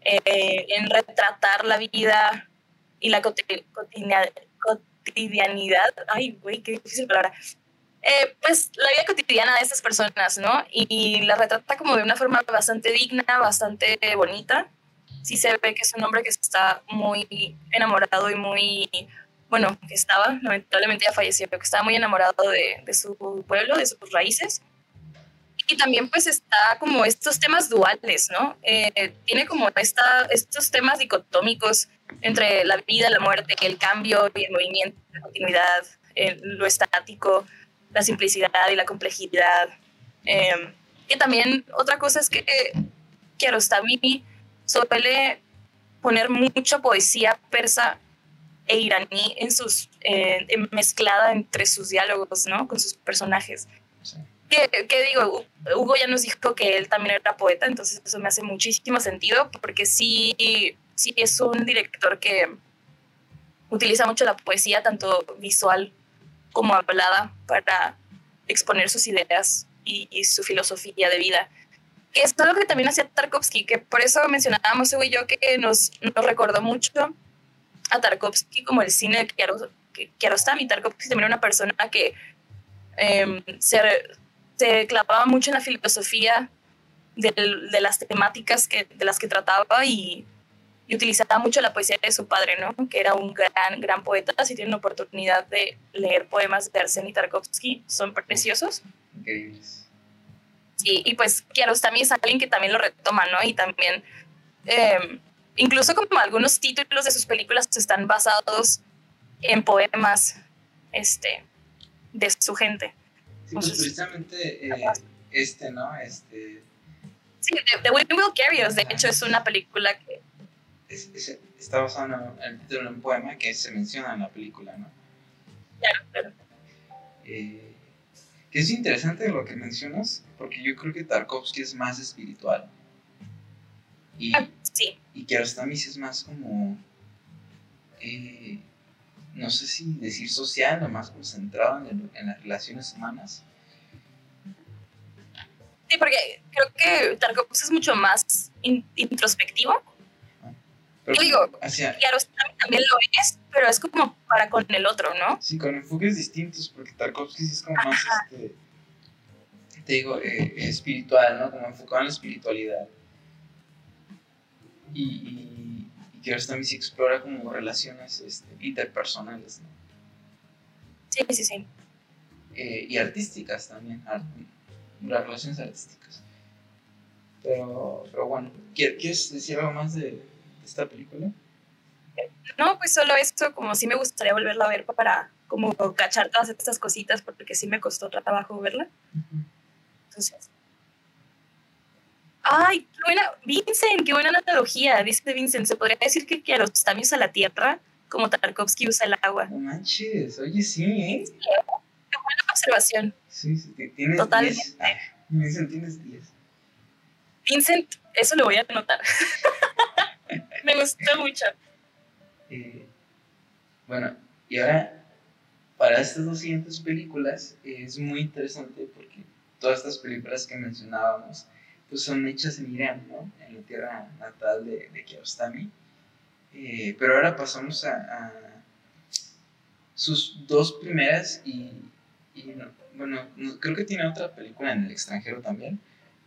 eh, en retratar la vida y la cotidianidad, ay, güey, qué difícil palabra, eh, pues la vida cotidiana de estas personas, ¿no? Y, la retrata como de una forma bastante digna, bastante bonita. Sí se ve que es un hombre que está muy enamorado y muy, bueno, que estaba, lamentablemente ya falleció, pero que estaba muy enamorado de, de su pueblo, de sus raíces. Y también pues está como estos temas duales, ¿no? Eh, tiene como esta, estos temas dicotómicos entre la vida, la muerte, el cambio y el movimiento, la continuidad, lo estático, la simplicidad y la complejidad. Eh, que también otra cosa es que Kiarostami suele poner mucha poesía persa e iraní en sus eh, mezclada entre sus diálogos, ¿no? Con sus personajes. ¿Qué, digo? Hugo ya nos dijo que él también era poeta, entonces eso me hace muchísimo sentido porque sí, sí es un director que utiliza mucho la poesía, tanto visual como hablada para exponer sus ideas y, su filosofía de vida. Que es lo que también hacía Tarkovsky, que por eso mencionábamos, Hugo y yo, que nos, nos recordó mucho a Tarkovsky como el cine de Kiarostami. Tarkovsky también era una persona que em, se, se, clavaba mucho en la filosofía de las temáticas que, de las que trataba y y utilizaba mucho la poesía de su padre, ¿no? Que era un gran, gran poeta. Si tienen la oportunidad de leer poemas de Arseny Tarkovsky, son preciosos. Increíbles. Sí, y pues Kiarostami es alguien que también lo retoma, ¿no? Y también, em, incluso como algunos títulos de sus películas están basados en poemas este, de su gente. Sí, pues precisamente eh, este, ¿no? Este... Sí, The Wind Will Carry Us, de hecho, es una película que está basado en el título de un poema que se menciona en la película, ¿no? Claro, claro. Eh, que es interesante lo que mencionas, porque yo creo que Tarkovsky es más espiritual. Y, ah, sí. y Kiarostami es más como, eh, no sé si decir social o más concentrado en, en las relaciones humanas. Sí, porque creo que Tarkovsky es mucho más introspectivo yo digo, claro, también lo es, pero es como para con el otro, ¿no? Sí, con enfoques distintos, porque Tarkovsky sí es como más, este, te digo, eh, espiritual, ¿no? Como enfocado en la espiritualidad. Y, y, y también sí explora como relaciones este, interpersonales, ¿no? Sí, sí, sí. Eh, y artísticas también, las relaciones artísticas. Pero, pero bueno, ¿quieres decir algo más de, esta película? No, pues solo esto, como sí me gustaría volverla a ver para como cachar todas estas cositas, porque sí me costó trabajo verla. Entonces. Ay, qué buena, Vincent, qué buena analogía, dice Vincent. Se podría decir que, que a los usa la tierra como Tarkovsky usa el agua. No manches, oye, sí, ¿eh? qué buena observación. Sí, sí, tienes Totalmente. 10. Ah, Vincent, tienes 10. Vincent, eso lo voy a anotar. [LAUGHS] Me gustó mucho. Eh, bueno, y ahora, para estas 200 películas, es muy interesante porque todas estas películas que mencionábamos, pues son hechas en Irán, ¿no? En la tierra natal de, de Kiarostami. Eh, pero ahora pasamos a, sus dos primeras y, bueno, creo que tiene otra película en el extranjero también,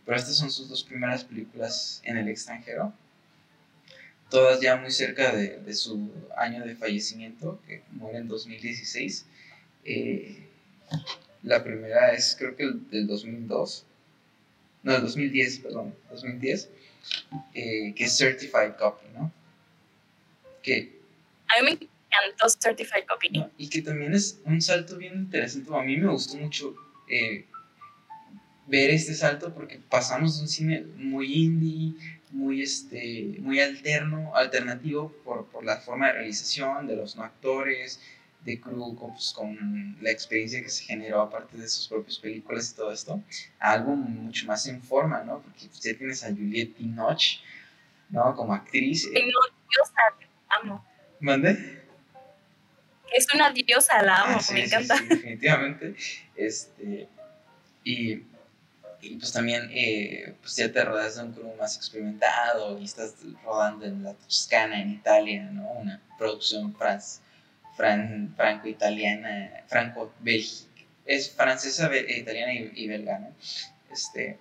pero estas son sus dos primeras películas en el extranjero todas ya muy cerca de, de su año de fallecimiento, que muere en 2016. Eh, la primera es creo que el del 2002, no, el 2010, perdón, 2010, eh, que es Certified Copy, ¿no? Que, a mí me encantó Certified Copy. Y que también es un salto bien interesante, a mí me gustó mucho eh, ver este salto porque pasamos de un cine muy indie, muy, este, muy alterno, alternativo por, por la forma de realización de los no actores, de crew, con, pues, con, la experiencia que se generó aparte de sus propias películas y todo esto, algo mucho más en forma, ¿no? Porque ya tienes a Juliette Binoche, ¿no? Como actriz. Eh. diosa, amo. ¿Mande? Es una diosa, la amo, ah, me encanta. definitivamente. Este, y y pues también eh, pues ya te rodas de un crew más experimentado y estás rodando en la Toscana, en Italia, ¿no? Una producción franco-italiana, franco-bélgica. Es francesa, italiana y, belga, ¿no? Este,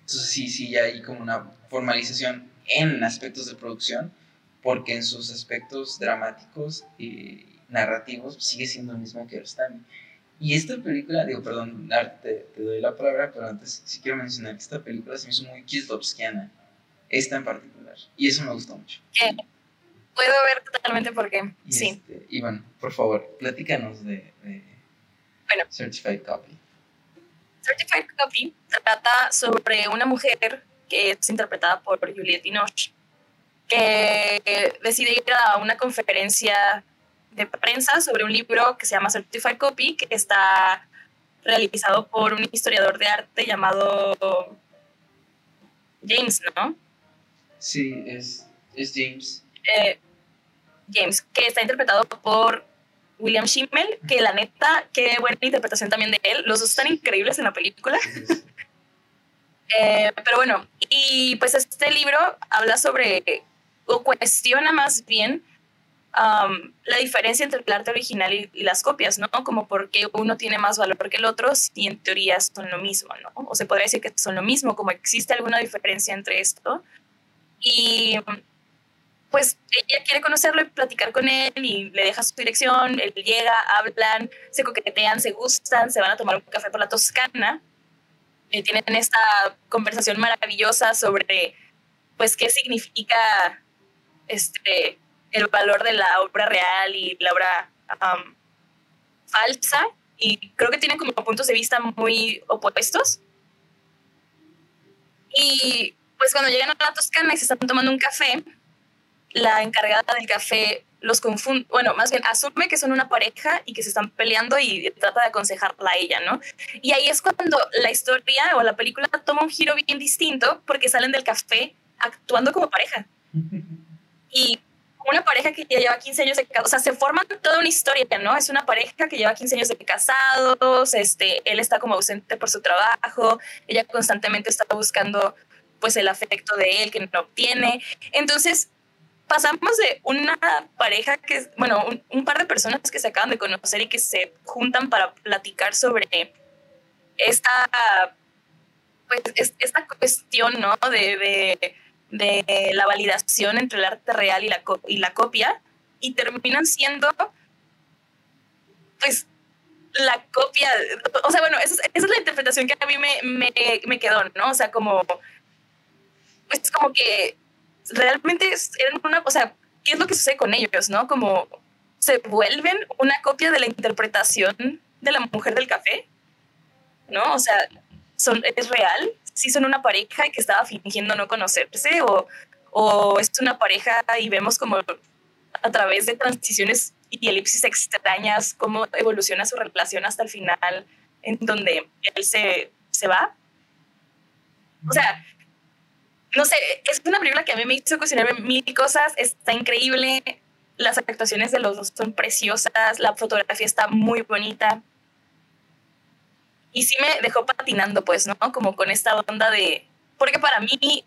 entonces sí, sí, ya hay como una formalización en aspectos de producción, porque en sus aspectos dramáticos y narrativos sigue siendo el mismo que Rostami. Y esta película, digo, perdón, te, te, doy la palabra, pero antes sí quiero mencionar que esta película se me hizo muy Kieslowskiana, esta en particular, y eso me gustó mucho. Puedo ver totalmente por qué, y sí. Este, Iván, por favor, platícanos de, de bueno, Certified Copy. Certified Copy trata sobre una mujer que es interpretada por Juliette Binoche, que decide ir a una conferencia de prensa sobre un libro que se llama Certified Copy, que está realizado por un historiador de arte llamado James, ¿no? Sí, es, es James. Eh, James, que está interpretado por William Schimmel, que la neta, qué buena interpretación también de él. Los dos están increíbles en la película. [LAUGHS] Eh, pero bueno, y pues este libro habla sobre, o cuestiona más bien, la diferencia entre el arte original y, las copias, ¿no? Como por qué uno tiene más valor que el otro si en teoría son lo mismo, ¿no? O se podría decir que son lo mismo, como existe alguna diferencia entre esto. Y pues ella quiere conocerlo y platicar con él y le deja su dirección, él llega, hablan, se coquetean, se gustan, se van a tomar un café por la Toscana. Y tienen esta conversación maravillosa sobre pues qué significa este el valor de la obra real y la obra falsa y creo que tienen como puntos de vista muy opuestos. Y pues cuando llegan a la Toscana y se están tomando un café, la encargada del café los confunde, bueno, más bien asume que son una pareja y que se están peleando y trata de aconsejarla a ella, ¿no? Y ahí es cuando la historia o la película toma un giro bien distinto porque salen del café actuando como pareja. [LAUGHS] Y una pareja que ya lleva 15 años de casados, o sea, se forma toda una historia, ¿no? Es una pareja que lleva 15 años de casados, este, él está como ausente por su trabajo, ella constantemente está buscando pues el afecto de él que no obtiene. Entonces, pasamos de una pareja que, bueno, un, par de personas que se acaban de conocer y que se juntan para platicar sobre esta, pues, esta cuestión, ¿no? de la validación entre el arte real y la, y la copia y terminan siendo pues la copia, o sea, bueno, esa es, la interpretación que a mí me, me, me, quedó, ¿no? O sea, como, pues como que realmente eran una, o sea, ¿qué es lo que sucede con ellos, no? Como se vuelven una copia de la interpretación de la mujer del café, ¿no? O sea, son, es real, si son una pareja que estaba fingiendo no conocerse o, o es una pareja y vemos como a través de transiciones y elipsis extrañas cómo evoluciona su relación hasta el final en donde él se, se va. O sea, no sé, es una película que a mí me hizo cuestionar mil cosas, está increíble, las actuaciones de los dos son preciosas, la fotografía está muy bonita y sí me dejó patinando, pues, ¿no? Como con esta onda de... Porque para mí,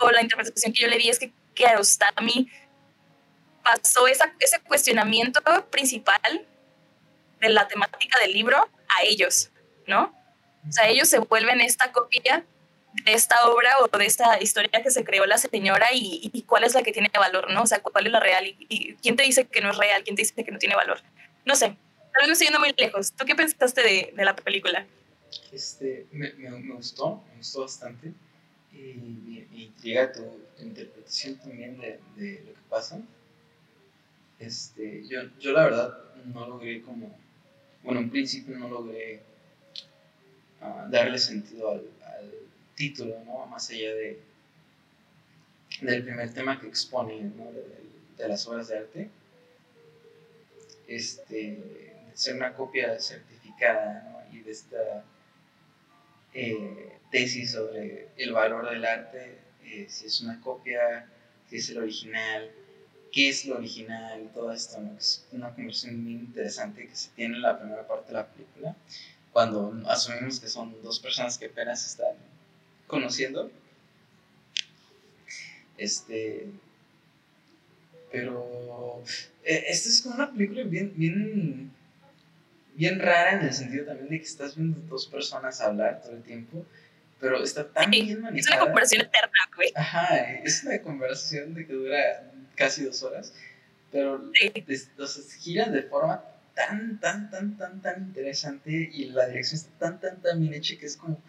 o la interpretación que yo le di es que Kiarostami pasó esa, ese cuestionamiento principal de la temática del libro a ellos, ¿no? O sea, ellos se vuelven esta copia de esta obra o de esta historia que se creó la señora y, cuál es la que tiene valor, ¿no? O sea, cuál es la real y, y, quién te dice que no es real, quién te dice que no tiene valor. No sé, Tal vez estoy yendo muy lejos. ¿Tú qué pensaste de, de la película? Este, me, me, me, gustó, me gustó bastante. Y me, intriga tu, interpretación también de, de, lo que pasa. Este, yo, yo la verdad no logré como, bueno, en principio no logré uh, darle sentido al, al, título, ¿no? Más allá de, del primer tema que expone, ¿no? de, de las obras de arte. Este, ser una copia certificada y de esta eh, tesis sobre el valor del arte, eh, si es una copia, si es el original, qué es lo original, todo esto, es una conversación muy interesante que se tiene en la primera parte de la película. cuando asumimos que son dos personas que apenas están conociendo. Este. Pero. Eh, esta es como una película bien, bien. Bien rara en el sentido también de que estás viendo dos personas hablar todo el tiempo. Pero está tan bien manejada. Es una conversación eterna, güey. Ajá, es una conversación de que dura casi dos horas. Pero sí. giran de forma tan, tan, tan, tan, tan interesante y la dirección está tan, tan, tan bien hecha que es como,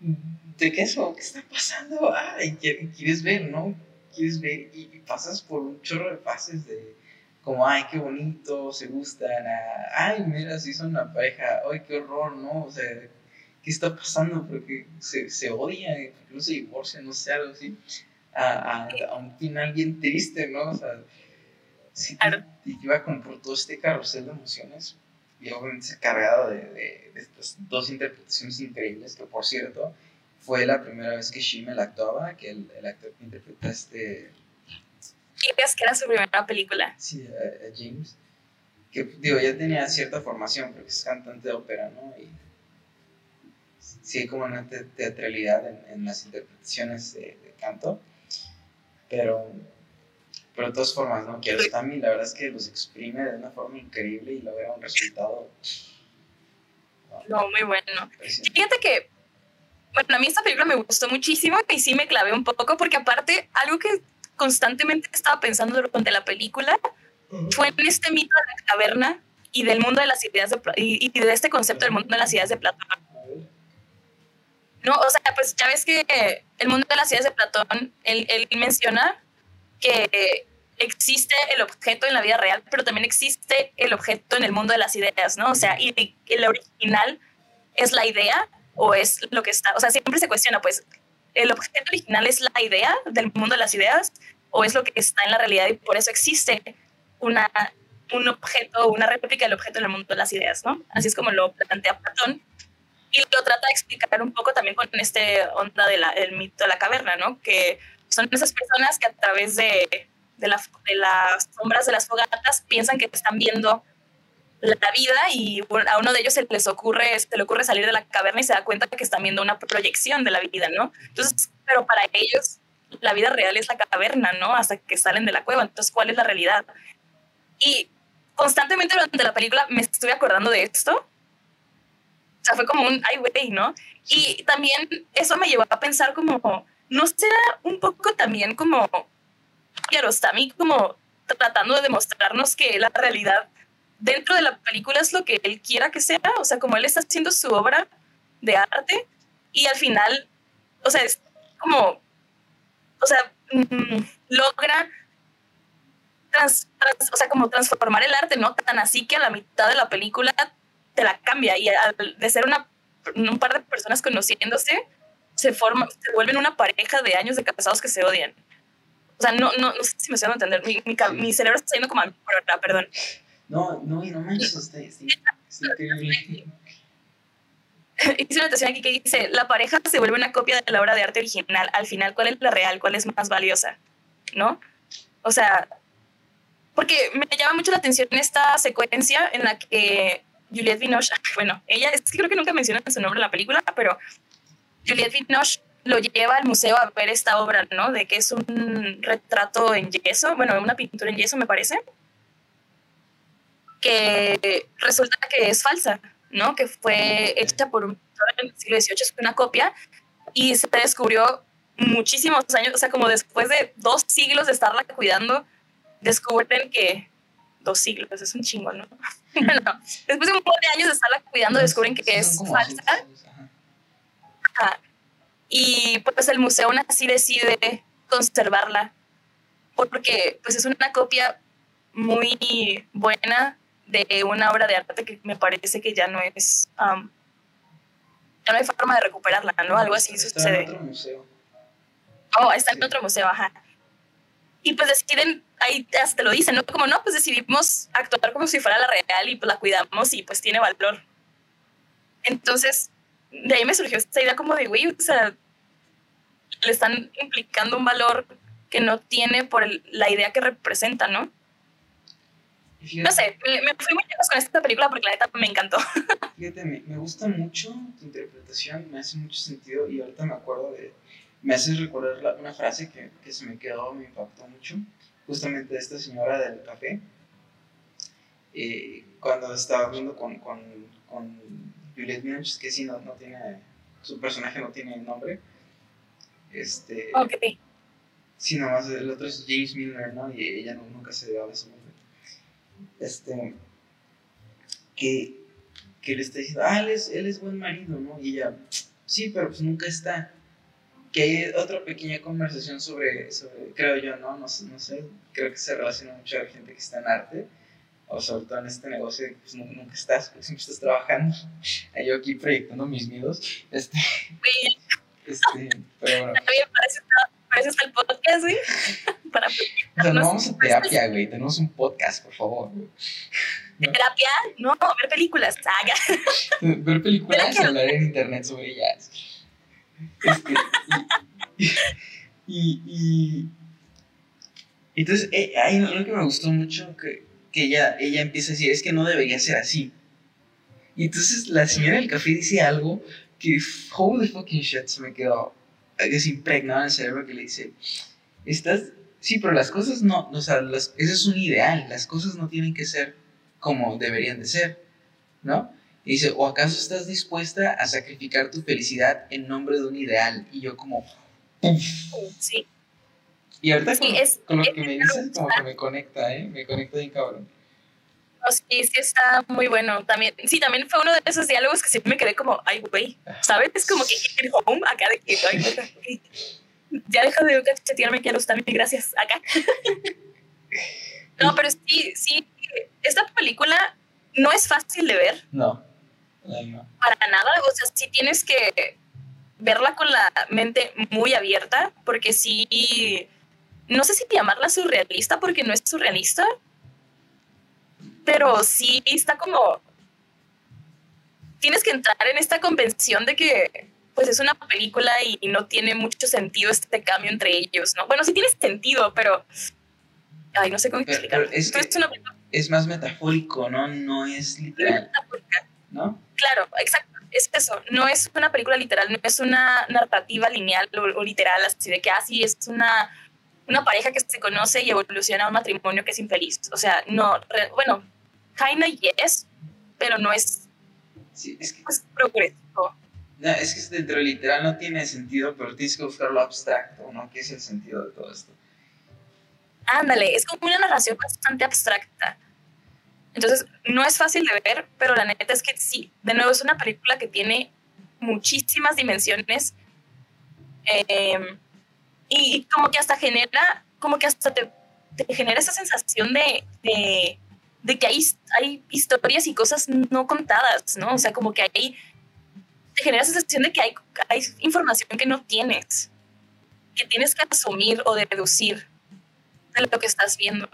¿de qué eso? ¿Qué está pasando? Ay, quieres ver, ¿no? Quieres ver y, pasas por un chorro de fases de como, ay, qué bonito, se gustan, ay, mira, si son una pareja, ay, qué horror, ¿no? O sea, ¿qué está pasando? Porque se, se odian, incluso se divorcian, no sé, algo así, a, a, a un final bien triste, ¿no? O sea, sí, y iba con por todo este carrusel de emociones y obviamente cargado de, de, estas dos interpretaciones increíbles que por cierto fue la primera vez que Shimmel actuaba que el, el actor que interpreta este crees que era su primera película sí a, James que digo ya tenía cierta formación porque es cantante de ópera no y sí hay como una teatralidad en, en las interpretaciones de, de canto pero pero de todas formas, ¿no? Kiarostami la verdad es que los exprime de una forma increíble y logra un resultado. No, muy bueno. Fíjate que, bueno, a mí esta película me gustó muchísimo y sí me clavé un poco porque aparte, algo que constantemente estaba pensando durante la película fue en este mito de la caverna y del mundo de las ideas de, y, y de este concepto del mundo de las ideas de Platón. No, o sea, pues ya ves que el mundo de las ideas de Platón, él, él menciona que existe el objeto en la vida real, pero también existe el objeto en el mundo de las ideas, ¿no? O sea, y el original es la idea o es lo que está, o sea, siempre se cuestiona, pues, ¿el objeto original es la idea del mundo de las ideas o es lo que está en la realidad y por eso existe una, un objeto, una réplica del objeto en el mundo de las ideas, ¿no? Así es como lo plantea Platón y lo trata de explicar un poco también con este onda del mito de la caverna, ¿no? Que son esas personas que a través de, de, de las sombras de las fogatas piensan que están viendo la vida y a uno de ellos se les ocurre, se le ocurre salir de la caverna y se da cuenta que están viendo una proyección de la vida, ¿no? Entonces, pero para ellos la vida real es la caverna, ¿no? Hasta que salen de la cueva. Entonces, ¿cuál es la realidad? Y constantemente durante la película me estuve acordando de esto. O sea, fue como un, ay, güey, ¿no? Y también eso me llevó a pensar como, ¿no será un poco también como Kiarostami como tratando de demostrarnos que la realidad dentro de la película es lo que él quiera que sea? O sea, como él está haciendo su obra de arte y al final, o sea, es como, o sea, mm, logra o sea, como transformar el arte, ¿no? Tan así que a la mitad de la película te la cambia y de ser una, un par de personas conociéndose, se, forma, se vuelven una pareja de años de casados que se odian. O sea, no, no, no sé si me estoy a entender. Mi, mi, mi, cerebro está yendo como a perdón. No, no, no manches usted. Sí, increíble. [LAUGHS] Hice una anotación aquí que dice, la pareja se vuelve una copia de la obra de arte original. Al final, ¿cuál es la real? ¿Cuál es más valiosa? ¿No? O sea, porque me llama mucho la atención esta secuencia en la que Juliette Binoche, [LAUGHS] bueno, ella, es que creo que nunca mencionan su nombre en la película, pero Juliette Binoche lo lleva al museo a ver esta obra, ¿no? De que es un retrato en yeso, bueno, una pintura en yeso me parece, que resulta que es falsa, ¿no? Que fue hecha por un en el siglo XVIII, es una copia, y se descubrió muchísimos años, o sea, como después de dos siglos de estarla cuidando, descubren que dos siglos, es un chingo, ¿no? [LAUGHS] no, después de un montón de años de estarla cuidando, descubren que es falsa. Y pues el museo aún así decide conservarla porque pues es una copia muy buena de una obra de arte que me parece que ya no es ya no hay forma de recuperarla, ¿no? Algo así está sucede. En otro museo. Oh, está en otro museo, ajá. Y pues deciden, ahí hasta lo dicen, ¿no? Como no, pues decidimos actuar como si fuera la real y pues la cuidamos y pues tiene valor. Entonces, de ahí me surgió esta idea como de, güey, o sea, le están implicando un valor que no tiene por la idea que representa, ¿no? No sé, me, fui muy lejos con esta película porque la neta me encantó. [LAUGHS] Fíjate, me, me, gusta mucho tu interpretación, me hace mucho sentido y ahorita me acuerdo de, me haces recordar una frase que, que, se me quedó, me impactó mucho, justamente de esta señora del café, eh, cuando estaba hablando con, con, con Juliette Binoche, que sí, no, no tiene, su personaje no tiene nombre, este... Ok. Sí, nomás el otro es James Miller, ¿no? Y ella no, nunca se dio ese nombre. Este. Que, que le está diciendo, ah, él es, él es buen marido, ¿no? Y ella, sí, pero pues nunca está. Que hay otra pequeña conversación sobre, sobre creo yo, ¿no? No, no sé, creo que se relaciona mucho a la gente que está en arte o sobre todo en este negocio, pues nunca estás, porque siempre estás trabajando. [LAUGHS] Yo aquí proyectando mis miedos. Este, este, pero bueno. Para eso está el podcast, güey. [LAUGHS] Para vamos a terapia, güey. Tenemos un podcast, por favor. ¿Terapia? No, ver películas. Saga. ver películas y hablar en internet sobre ellas. Este, y, y, entonces, eh, hay algo que me gustó mucho que, que ella, ella empieza a decir, es que no debería ser así. Y entonces la señora del café dice algo que, holy fucking shit, se me quedó que se impregnado en el cerebro que le dice, estás, sí, pero las cosas no, o sea, las, ese es un ideal, las cosas no tienen que ser como deberían de ser, ¿no? Y dice, ¿o acaso estás dispuesta a sacrificar tu felicidad en nombre de un ideal? Y yo como, Sí. Y ahorita con, es, con, lo que me dices, como que me conecta, ¿eh? Me conecta bien cabrón sí, sí está muy bueno. También, sí, también fue uno de esos diálogos que siempre me quedé como, ay, güey, ¿sabes? Es como que el home acá de que, ay, ya deja de cachetearme, quiero estar bien, gracias, acá. no, pero sí, sí, esta película no es fácil de ver. No, no. Para nada, o sea, sí tienes que verla con la mente muy abierta, porque sí, no sé si llamarla surrealista, porque no es surrealista, pero sí está como... Tienes que entrar en esta convención de que pues es una película y no tiene mucho sentido este cambio entre ellos, ¿no? Bueno, sí tiene sentido, pero... Ay, no sé cómo explicarlo. Es, es, más metafórico, ¿no? No es literal. ¿No? Claro, exacto. Es eso. No es una película literal, no es una narrativa lineal o, literal, así de que así ah, es una, una pareja que se conoce y evoluciona a un matrimonio que es infeliz. O sea, no, bueno, kinda yes, pero no es, sí, es, que, es progresivo. No, es que dentro del literal no tiene sentido, pero tienes que buscar lo abstracto, ¿no? ¿Qué es el sentido de todo esto? Ándale, es como una narración bastante abstracta. Entonces, no es fácil de ver, pero la neta es que sí, de nuevo es una película que tiene muchísimas dimensiones em, y, como que hasta genera, como que hasta te, te genera esa sensación de, de de que hay, hay historias y cosas no contadas, ¿no? O sea, como que hay, te genera esa sensación de que hay, hay información que no tienes, que tienes que asumir o deducir de lo que estás viendo.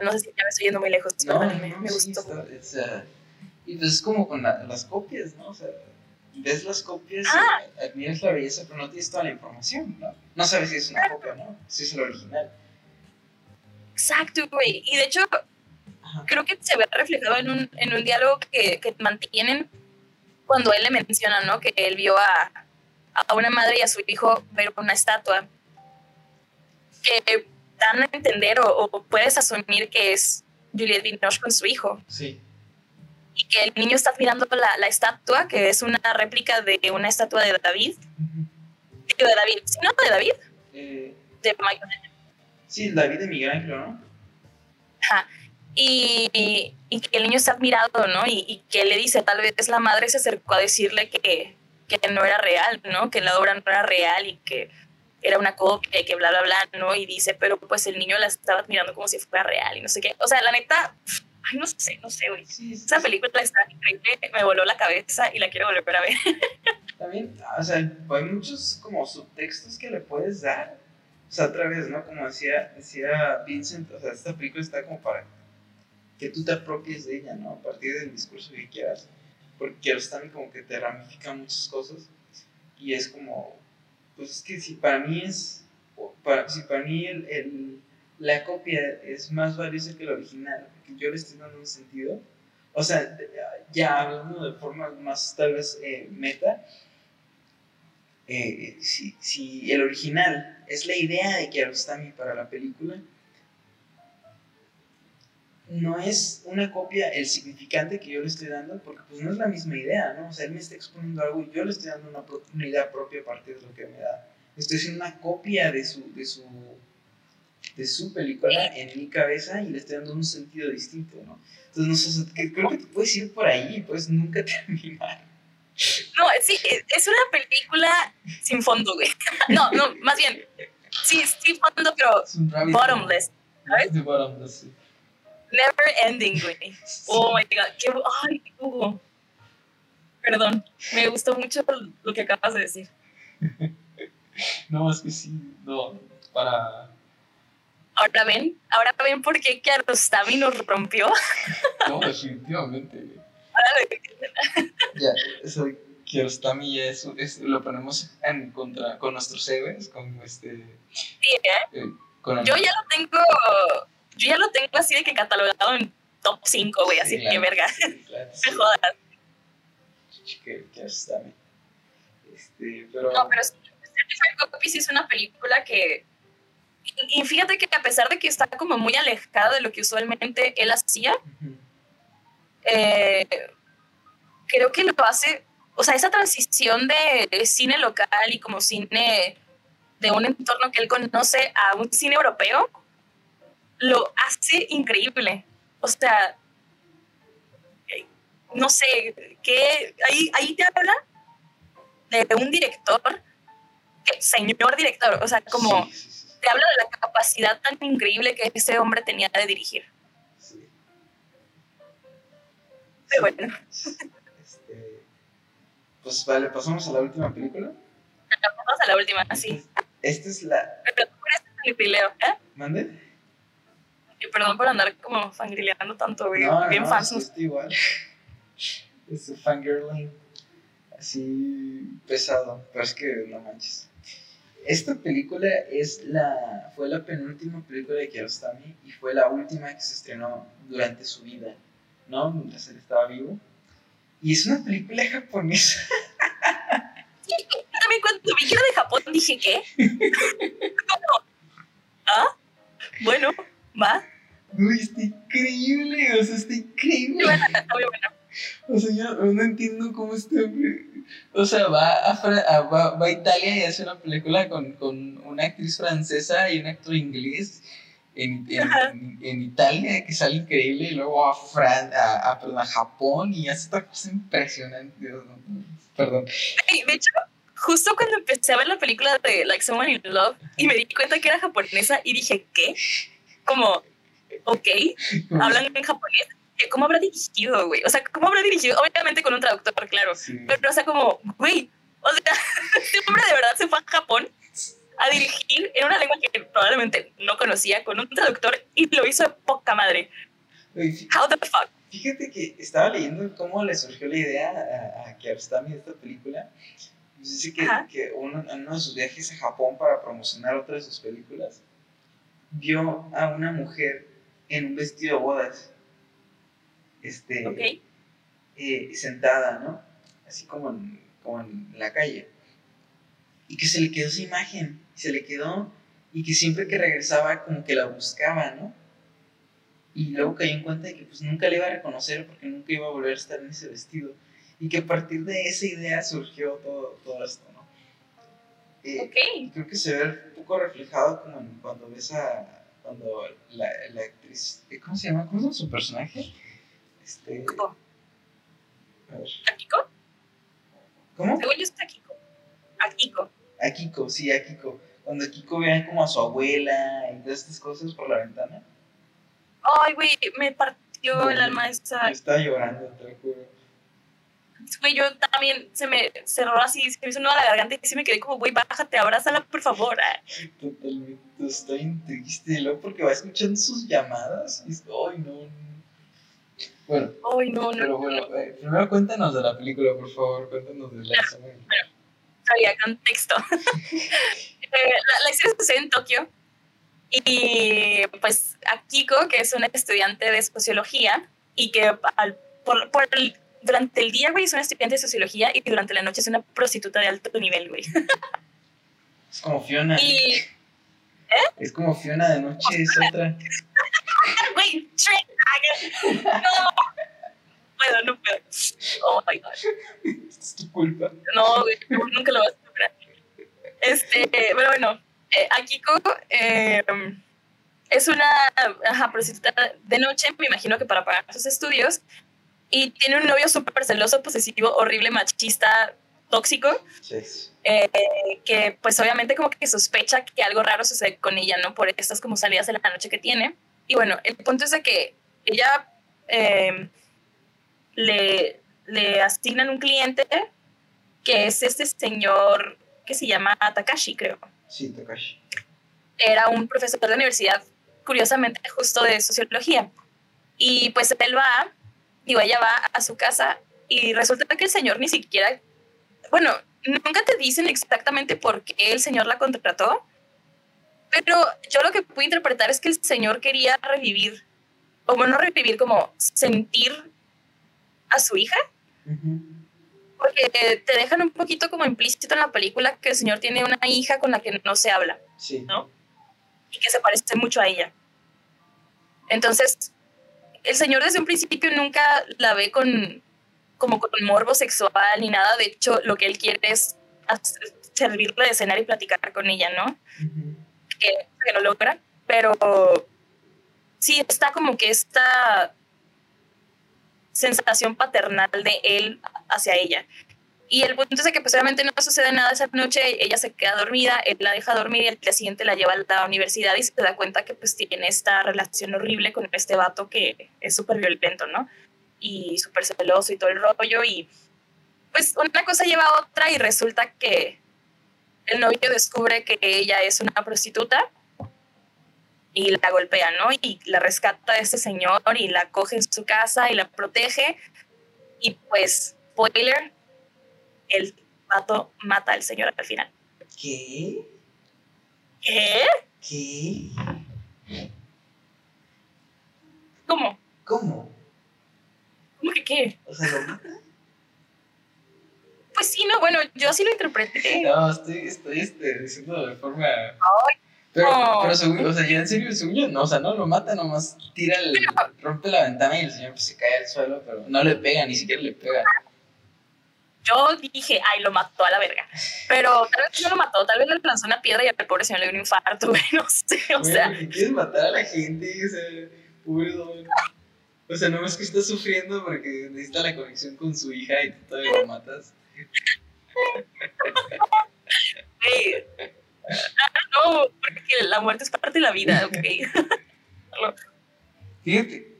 No sé si ya me estoy yendo muy lejos, no, me, gustó. y pues es como con las copias, ¿no? O sea, ves las copias, ah. admiras la belleza, pero no tienes toda la información, ¿no? No sabes si es una copia o no, si es el original. Exacto, güey. Y de hecho, creo que se ve reflejado en un, en un diálogo que, que, mantienen cuando él le menciona, ¿no? Que él vio a, a una madre y a su hijo ver una estatua. Que dan a entender o, puedes asumir que es Juliette Binoche con su hijo. Sí y que el niño está mirando la, la, estatua, que es una réplica de una estatua de David. De David, ¿sí, no? ¿De David? Eh, de Michael. Sí, David de Miguel Ángel, ¿no? Ajá. Y, y, que el niño está admirado, ¿no? Y, y, que le dice, tal vez la madre se acercó a decirle que, que no era real, ¿no? Que la obra no era real y que era una copia y que bla, bla, bla, ¿no? Y dice, pero pues el niño la estaba admirando como si fuera real y no sé qué. O sea, la neta, ay, no sé, no sé, güey. Esa película está increíble, me voló la cabeza y la quiero volver a ver. [LAUGHS] También, o sea, hay muchos como subtextos que le puedes dar. O sea, otra vez, ¿no? Como decía, decía Vincent, o sea, esta película está como para que tú te apropies de ella, ¿no? A partir del discurso que quieras. Porque también como que te ramifican muchas cosas. Y es como, pues es que si para mí es, para, si para mí el, el, la copia es más valiosa que la original, porque yo le estoy dando un sentido, o sea, ya hablando de forma más tal vez eh, meta, eh, si, si, el original es la idea de Kiarostami para la película, no es una copia el significante que yo le estoy dando, porque pues no es la misma idea, ¿no? O sea, él me está exponiendo algo y yo le estoy dando una, una idea propia a partir de lo que me da. Estoy haciendo una copia de su, de su, de su película en mi cabeza y le estoy dando un sentido distinto, ¿no? Entonces, no sé, creo que te puedes ir por ahí y puedes nunca [LAUGHS] terminar. No, sí, es una película sin fondo, güey. [LAUGHS] No, no, más bien, sí, sin fondo, pero bottomless. ¿sabes? bottomless, sí. Never ending, güey. [LAUGHS] Oh my god. Qué, ay, Hugo. Perdón. Me gustó mucho lo que acabas de decir. no, es que sí. No, para. Ahora ven, ahora ven por qué Kiarostami nos rompió. [LAUGHS] no, definitivamente. ya, eso Kiarostami ya es, es, lo ponemos en contra con nuestros héroes, con este. Sí, ¿eh? eh con Yo ya lo tengo yo ya lo tengo así de que catalogado en top 5, güey, así que verga. [LAUGHS] Me jodas. Que, está Este, pero... No, pero sí, es una película que. Y fíjate que a pesar de que está como muy alejada de lo que usualmente él hacía, eh, creo que lo hace. O sea, esa transición de cine local y como cine de un entorno que él conoce a un cine europeo lo hace increíble. O sea, no sé, que ahí, ahí te habla de un director, señor director, o sea, como te habla de la capacidad tan increíble que ese hombre tenía de dirigir. Sí. Bueno. Este, pues vale, pasamos a la última película. Pasamos a la última, sí. Esta es la. Tú eres el ¿eh? ¿Mande? perdón por andar como fangirleando tanto, güey. No, bien no, Es igual. Es fangirling así pesado, pero es que no manches. Esta película es la, fue la penúltima película de Kiarostami y fue la última que se estrenó durante su vida, ¿no? Mientras él estaba vivo. Y es una película japonesa. [LAUGHS] También cuando vi que era de Japón dije, ¿qué? [LAUGHS] ¿Ah? Bueno, va. Uy, está increíble, o sea, está increíble. O sea, yo no entiendo cómo este hombre. [LAUGHS] O sea, va a, va, va a Italia y hace una película con, con, una actriz francesa y un actor inglés en, en, en, Italia que sale increíble y luego a, Fran, a, a, Japón y hace otra cosa impresionante. Perdón. de hecho, justo cuando empecé a ver la película de Like Someone in Love y me di cuenta que era japonesa y dije, ¿qué? Como ok, hablan en japonés. ¿Cómo habrá dirigido, güey? O sea, ¿cómo habrá dirigido? Obviamente con un traductor, claro. Pero, o sea, como, güey, o sea, [LAUGHS] este hombre de verdad se fue a Japón a dirigir en una lengua que probablemente no conocía con un traductor y lo hizo de poca madre. How the fuck? Fíjate que estaba leyendo cómo le surgió la idea a, a Kiarostami de esta película. Dice que, que uno, en uno de sus viajes a Japón para promocionar otra de sus películas, vio a una mujer en un vestido de bodas. Este, eh, sentada, ¿no? Así como en, como en la calle. Y que se le quedó esa imagen, se le quedó, y que siempre que regresaba como que la buscaba, ¿no? Y luego cayó en cuenta de que pues nunca le iba a reconocer porque nunca iba a volver a estar en ese vestido. Y que a partir de esa idea surgió todo, todo esto, ¿no? Eh, creo que se ve un poco reflejado como cuando ves a, cuando la, la actriz, ¿cómo se llama? ¿Cómo es su personaje? Este, a ver. ¿Akiko? ¿Cómo? Según yo es Akiko. Akiko. Akiko, sí, Akiko. Cuando Akiko ve como a su abuela y todas estas cosas por la ventana. Ay, güey, me partió el alma esa. Estaba llorando, te lo juro güey, yo también se me cerró así, se me hizo nudo a la garganta y sí me quedé como, güey, bájate, abrázala, por favor. Totalmente, estoy triste, luego porque va escuchando sus llamadas y es, ay, no, Bueno, ay, no, no, pero bueno, eh, primero cuéntanos de la película, por favor, cuéntanos de la Bueno, bueno, había contexto. [LAUGHS] la, la historia sucede en Tokio y pues Akiko, que es una estudiante de sociología y que al, por, por el, durante el día, güey, es una estudiante de sociología y durante la noche es una prostituta de alto nivel, güey. Es como Fiona. Y, ¿eh? Es como Fiona de noche, es otra. [LAUGHS] [LAUGHS] güey, Shrek, no. puedo, no puedo. Oh my god. Es tu culpa. No, güey, nunca lo vas a superar. Este, pero bueno, eh, Akiko eh, es una ajá, prostituta de noche, me imagino que para pagar sus estudios, y tiene un novio súper celoso, posesivo, horrible, machista, tóxico, Sí. eh, que pues obviamente como que sospecha que algo raro sucede con ella, ¿no? Por estas como salidas de la noche que tiene. Y bueno, el punto es de que ella eh, le, le asignan un cliente que es este señor que se llama Takashi, creo. Sí, Takashi. Era un profesor de universidad, curiosamente, justo de sociología. Y pues él va, digo, ella va a su casa y resulta que el señor ni siquiera, bueno, nunca te dicen exactamente por qué el señor la contrató, pero yo lo que puedo interpretar es que el señor quería revivir, o bueno, no revivir, como sentir a su hija, porque te dejan un poquito como implícito en la película que el señor tiene una hija con la que no se habla Sí. ¿no? y que se parece mucho a ella. Entonces, el señor desde un principio nunca la ve con como con morbo sexual ni nada. De hecho, lo que él quiere es servirle de cenar y platicar con ella, ¿no? Ujú. Que, lo logra, pero sí está como que esta sensación paternal de él hacia ella. Y el punto es que pues obviamente no sucede nada esa noche, ella se queda dormida, él la deja dormir y al día siguiente la lleva a la universidad y se da cuenta que pues tiene esta relación horrible con este vato que es súper violento, ¿no? Y súper celoso y todo el rollo y pues una cosa lleva a otra y resulta que el novio descubre que ella es una prostituta y la golpea, ¿no? Y la rescata de este señor y la coge en su casa y la protege. Y pues, spoiler, el vato mata al señor al final. ¿Qué? ¿Qué? ¿Qué? ¿Cómo? ¿Cómo? ¿Cómo que qué? O sea, lo mata. Pues sí, no, bueno, yo así lo interpreté. No, estoy, estoy este, diciendo de forma. Pero, no. pero según, o sea, ya en serio, según yo, no, o sea, no lo mata, nomás tira el, rompe la ventana y el señor pues, se cae al suelo, pero no le pega, ni siquiera le pega. Yo dije, ay, lo mató a la verga. Pero tal vez no lo mató, tal vez le lanzó una piedra y al pobre señor le dio un infarto, [LAUGHS] güey, no sé, o Güey, sea. quieres matar a la gente, o sea, pobre don. O sea, no es que está sufriendo porque necesita la conexión con su hija y tú todavía lo matas. Ah, no, porque la muerte es parte de la vida, ok. Fíjate.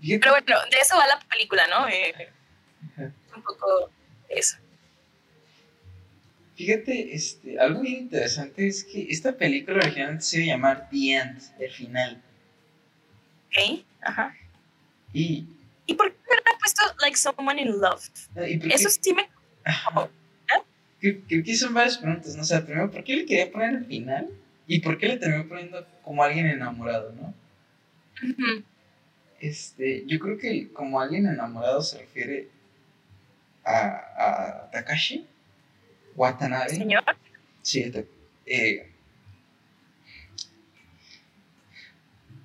Fíjate. Pero bueno, de eso va la película, ¿no? Eh, un poco de eso. Fíjate, este, algo bien interesante es que esta película originalmente se iba a llamar The End, el final. ¿Ok? Ajá. Y, ¿Y por qué me han puesto Like Someone in Love? qué- Eso sí me... Creo, creo que son varias preguntas, ¿no? O sea, primero, ¿por qué le quería poner el final? ¿Y por qué le terminó poniendo como alguien enamorado, no? Este, yo creo que como alguien enamorado se refiere a, a Takashi Watanabe. Señor. Sí, eh,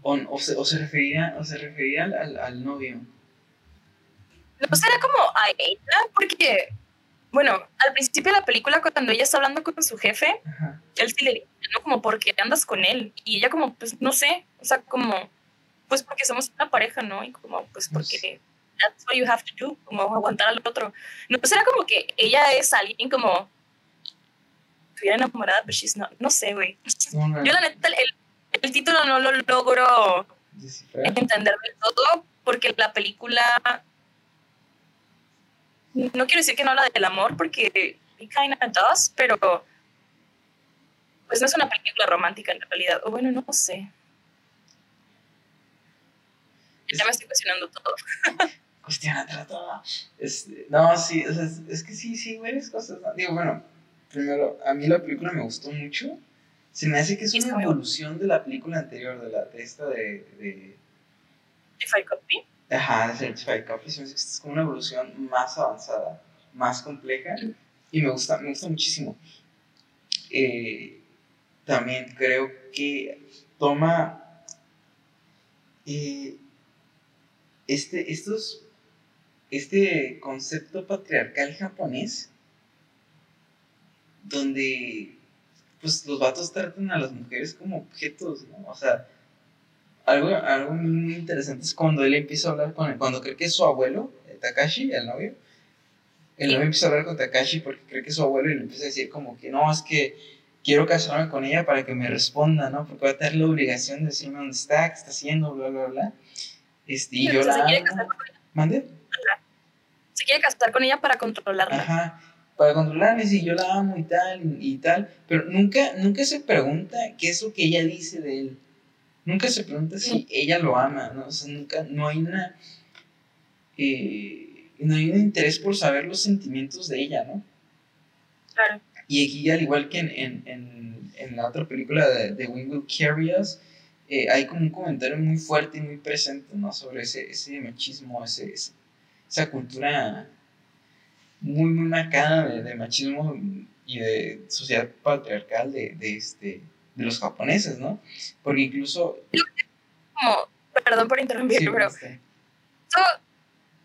o, o se, o se refería, o se refería al, al, al novio. ¿No será como a ella? Porque, bueno, al principio de la película, cuando ella está hablando con su jefe, Ajá. él sí le dice, ¿no? Como, ¿por qué andas con él? Y ella como, pues, no sé, o sea, como, pues porque somos una pareja, ¿no? Y como, pues porque that's what you have to do, como aguantar al otro. No será como que ella es alguien como, estuviera enamorada, pero she's not, no sé, güey. No, no, Yo la neta, el, el título no lo logro entender del todo porque la película no quiero decir que no habla del amor porque it kinda does, pero pues no es una película romántica en realidad. O bueno, no sé. Ya me estoy cuestionando todo. [LAUGHS] Cuestiona todo. Este, no, sí, o sea, es, es que sí, sí, varias cosas. ¿no? Digo, bueno, primero, a mí la película me gustó mucho. Se me hace que es Es una evolución de la película anterior, de, la, de esta de, de If I Copy. Ajá, de Certified esta es como una evolución más avanzada, más compleja. Y me gusta, me gusta muchísimo. Eh, también creo que toma eh, este, estos, este concepto patriarcal japonés, donde pues los vatos tratan a las mujeres como objetos, ¿no? O sea, algo, algo muy interesante es cuando él empieza a hablar con él, cuando cree que es su abuelo, eh, Takashi, el novio, el novio empieza a hablar con Takashi porque cree que es su abuelo y le empieza a decir como que no, es que quiero casarme con ella para que me responda, ¿no? Porque va a tener la obligación de decirme dónde está, qué está haciendo, bla, bla, bla. Este, y yo la se quiere amo. casar con ella. ¿Mande? Se quiere casar con ella para controlarla. Ajá, para controlarme, sí, yo la amo y tal, y, y tal, pero nunca, nunca se pregunta qué es lo que ella dice de él. Nunca se pregunta si ella lo ama, ¿no? O sea, nunca, no hay una, eh, no hay un interés por saber los sentimientos de ella, ¿no? Claro. Y aquí, al igual que en, en, en, en la otra película de, de When Will Carry Us, eh, hay como un comentario muy fuerte y muy presente, ¿no? Sobre ese, ese machismo, ese, ese- esa cultura muy, muy marcada de, de machismo y de sociedad patriarcal de, de, este, de los japoneses, ¿no? Porque incluso... Como, perdón por interrumpir, sí, pero este,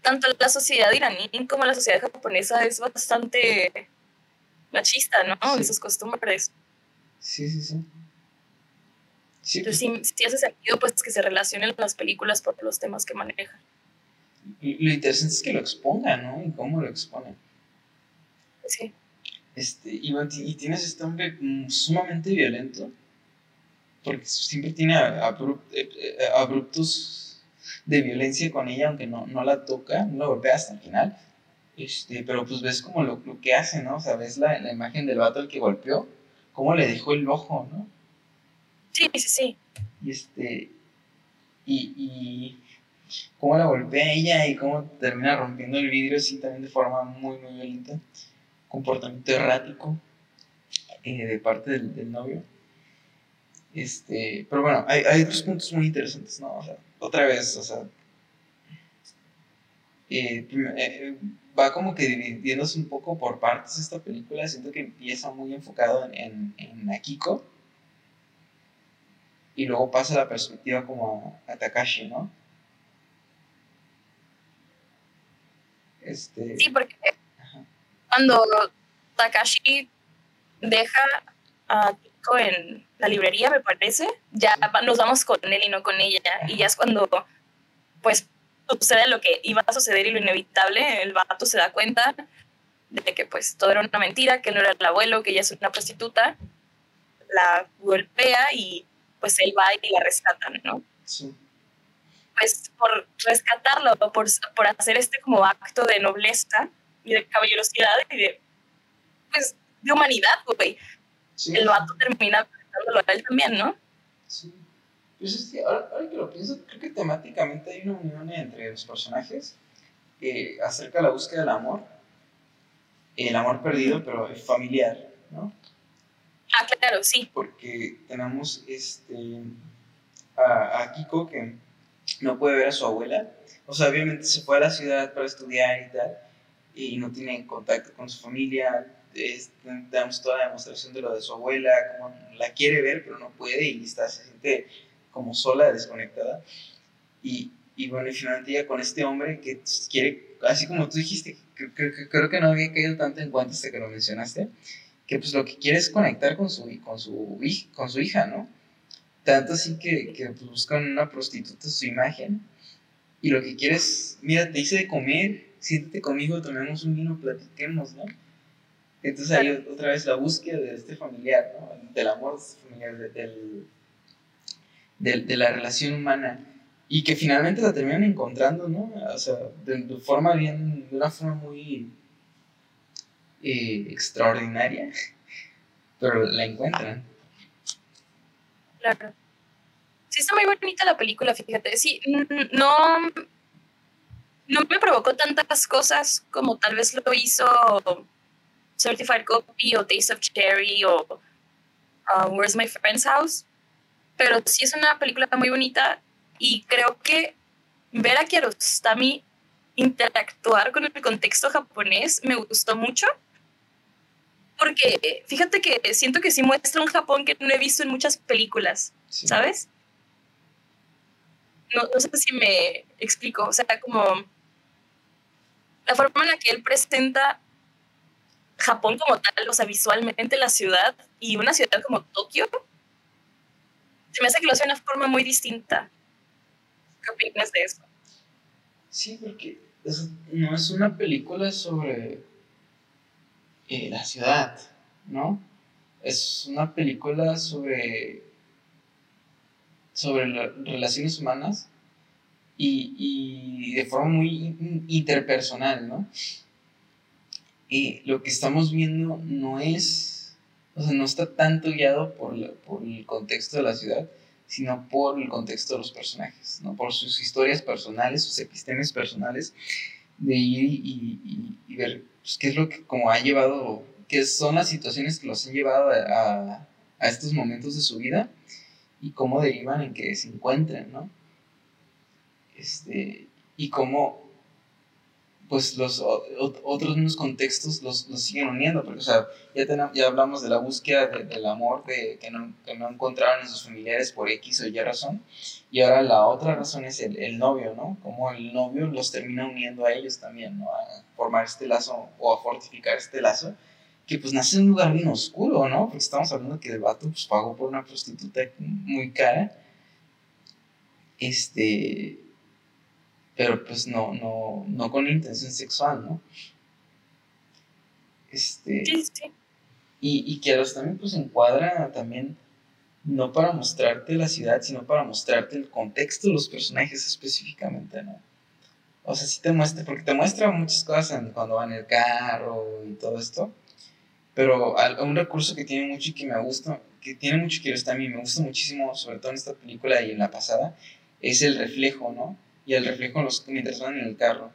tanto la sociedad iraní como la sociedad japonesa es bastante machista, ¿no? Sí. En sus costumbres. sí, sí, sí. Sí, Entonces sí, sí hace sentido pues que se relacionen las películas por los temas que manejan. lo interesante es que lo expongan, ¿no? Y cómo lo exponen. Sí. Este, y, y tienes este hombre mm, sumamente violento, porque siempre tiene eh, eh, abruptos de violencia con ella, aunque no, no la toca, no la golpea hasta el final. Este, pero pues ves como lo, lo que hace, ¿no? O sea, ves la, la imagen del vato al que golpeó, cómo le dejó el ojo, ¿no? Sí, sí, sí. Y este, y, y cómo la golpea ella y cómo termina rompiendo el vidrio así también de forma muy, muy violenta. Comportamiento errático eh, de parte del, del novio. Este, pero bueno, hay, hay otros puntos muy interesantes, ¿no? O sea, otra vez, o sea, eh, eh, va como que dividiéndose un poco por partes esta película. Siento que empieza muy enfocado en, en, en Akiko y luego pasa la perspectiva como a, a Takashi, ¿no? Este, Sí, porque Ajá. cuando Takashi deja a Kiko en la librería, me parece, ya nos vamos con él y no con ella. Y ya es cuando, pues, sucede lo que iba a suceder y lo inevitable. El vato se da cuenta de que, pues, todo era una mentira, que él no era el abuelo, que ella es una prostituta. La golpea y, pues, él va y la rescata, ¿no? sí, pues por rescatarlo, por, por hacer este como acto de nobleza y de caballerosidad y de, pues, de humanidad, güey. Sí, El vato termina rescatándolo a él también, ¿no? sí. Pues es que ahora, ahora que lo pienso, creo que temáticamente hay una unión entre los personajes eh, acerca de la búsqueda del amor, el amor perdido, pero familiar, ¿no? Ah, claro, sí. porque tenemos este a, a Kiko que no puede ver a su abuela. O sea, obviamente se fue a la ciudad para estudiar y tal, y no tiene contacto con su familia. Es- damos toda la demostración de lo de su abuela, como la quiere ver, pero no puede y está, se siente como sola, desconectada. Y, y bueno, y finalmente ella con este hombre que quiere, así como tú dijiste, que- que- que- creo que no había caído tanto en cuenta hasta que lo mencionaste, que pues lo que quiere es conectar con su, con su, con su hija, ¿no? Tanto así que, que pues, buscan una prostituta su imagen y lo que quiere es, mira, te hice de comer, siéntate conmigo, tomemos un vino, platiquemos, ¿no? Entonces ahí otra vez la búsqueda de este familiar, ¿no? Del amor de este familiar, de, del, de la relación humana y que finalmente la terminan encontrando, ¿no? O sea, de, forma bien, de una forma muy eh, extraordinaria, [LAUGHS] pero la encuentran. Claro. Sí, está muy bonita la película, fíjate. Sí, no, no me provocó tantas cosas como tal vez lo hizo Certified Copy o Taste of Cherry o uh, Where's My Friend's House. Pero sí es una película muy bonita y creo que ver a Kiarostami interactuar con el contexto japonés me gustó mucho. Porque fíjate que siento que sí muestra un Japón que no he visto en muchas películas, ¿sabes? No, no sé si me explico, o sea, como la forma en la que él presenta Japón como tal, o sea, visualmente la ciudad y una ciudad como Tokio, se me hace que lo hace de una forma muy distinta. ¿Qué opinas de eso? Sí, porque no es una película sobre eh, la ciudad, ¿no? Es una película sobre, sobre relaciones humanas y, y, de forma muy interpersonal, ¿no? Y lo que estamos viendo no es, o sea, no está tanto guiado por, por el contexto de la ciudad, sino por el contexto de los personajes, ¿no? por sus historias personales, sus epistemes personales, de ir y, y, ver pues, qué es lo que como ha llevado, qué son las situaciones que los han llevado a, a, estos momentos de su vida y cómo derivan en que se encuentren, ¿no? Este, y cómo pues los otros mismos contextos los, los, siguen uniendo, porque o sea, ya, tenemos, ya hablamos de la búsqueda del amor de, que, no, que, no, encontraron en sus familiares por X o Y razón, y ahora la otra razón es el, el, novio, ¿no? Como el novio los termina uniendo a ellos también, ¿no? A formar este lazo o a fortificar este lazo, que pues nace en un lugar bien oscuro, ¿no? Porque estamos hablando que el vato pues pagó por una prostituta muy cara, este pero pues no, no, no con intención sexual, ¿no? Este, sí, sí. Y, y que también pues encuadra también no para mostrarte la ciudad, sino para mostrarte el contexto de los personajes específicamente, ¿no? O sea, sí te muestra, porque te muestra muchas cosas cuando van en el carro y todo esto, pero un recurso que tiene mucho y que me gusta, que tiene mucho que también me gusta muchísimo, sobre todo en esta película y en la pasada, es el reflejo, ¿no? Y el reflejo los, mientras van en el carro.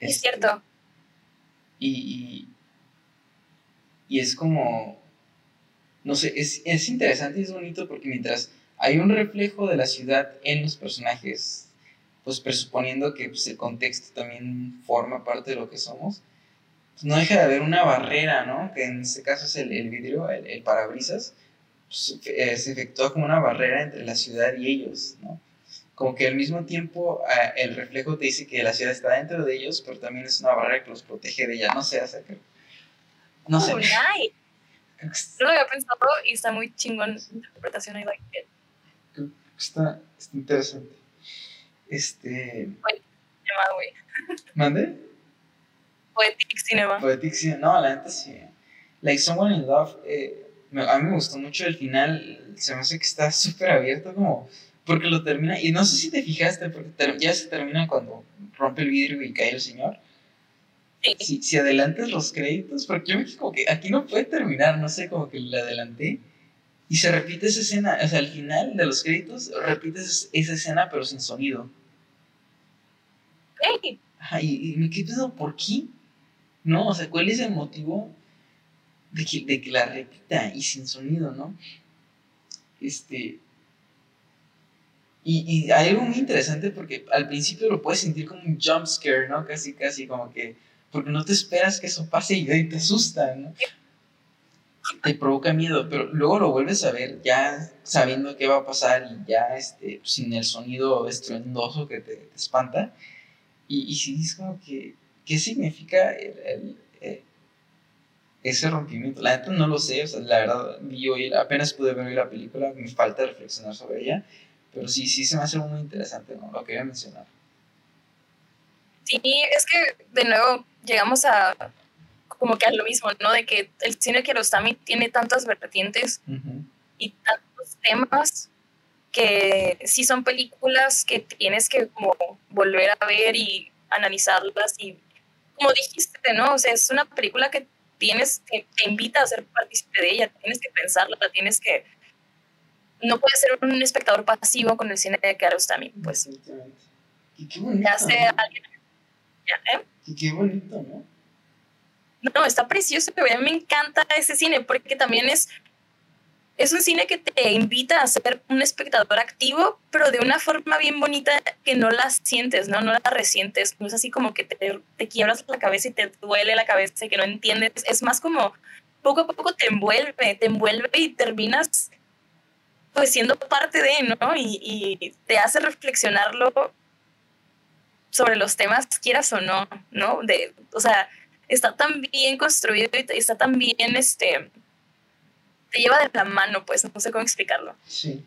Es, este, cierto. Y, y, es como, no sé, es, es interesante y es bonito porque mientras hay un reflejo de la ciudad en los personajes, pues presuponiendo que pues, el contexto también forma parte de lo que somos, pues no deja de haber una barrera, ¿no? Que en este caso es el, el vidrio, el, parabrisas, pues, eh, se efectúa como una barrera entre la ciudad y ellos, ¿no? Como que al mismo tiempo ah, el reflejo te dice que la ciudad está dentro de ellos, pero también es una barrera que los protege de ella. No sé, hace que... No sé. Oh, no lo había pensado y está muy chingón la interpretación. I like it. Está, está interesante. Este. cinema, güey. ¿Mande? Poetic Cinema. Poetic Cinema. No, la neta sí. Like Someone in Love, eh, a mí me gustó mucho el final. Se me hace que está súper abierto, como porque lo termina, y no sé si te fijaste, porque ya se termina cuando rompe el vidrio y cae el señor. Si, si adelantas los créditos, porque yo me dije como que aquí no puede terminar, no sé, como que le adelanté. Y se repite esa escena, o sea, al final de los créditos repites esa escena pero sin sonido. Ajá, y, me quedé pensando, ¿por qué? ¿No? O sea, ¿cuál es el motivo de que, de que la repita y sin sonido, no? Este, y, y, hay algo muy interesante porque al principio lo puedes sentir como un jump scare, ¿no? Casi, casi como que, porque no te esperas que eso pase y te asusta, ¿no? Te provoca miedo, pero luego lo vuelves a ver ya sabiendo qué va a pasar y ya este, sin el sonido estruendoso que te, espanta. Y, y si dices como que, ¿qué significa el, eh, ese rompimiento? La neta no lo sé, o sea, la verdad, hoy, apenas pude ver la película, me falta reflexionar sobre ella pero sí, sí se me hace muy interesante, ¿no? Lo que iba a mencionar. Sí, es que de nuevo llegamos a como que a lo mismo, ¿no? De que el cine Kiarostami tiene tantas vertientes y tantos temas que sí son películas que tienes que como volver a ver y analizarlas y como dijiste, ¿no? O sea, es una película que tienes, que te invita a ser partícipe de ella, tienes que pensarla, tienes que no puedes ser un espectador pasivo con el cine de Kiarostami, pues. Y qué bonito. hace alguien. ¿eh? Y qué bonito, ¿no? No, está precioso, a mí me encanta ese cine porque también es es un cine que te invita a ser un espectador activo, pero de una forma bien bonita que no la sientes, ¿no? No la resientes. No es así como que te, te quiebras la cabeza y te duele la cabeza y que no entiendes. Es más como poco a poco te envuelve, te envuelve y terminas pues siendo parte de, ¿no? Y, y te hace reflexionarlo sobre los temas, quieras o no, ¿no? De, o sea, está tan bien construido y está tan bien, este, te lleva de la mano, pues, no sé cómo explicarlo. Sí.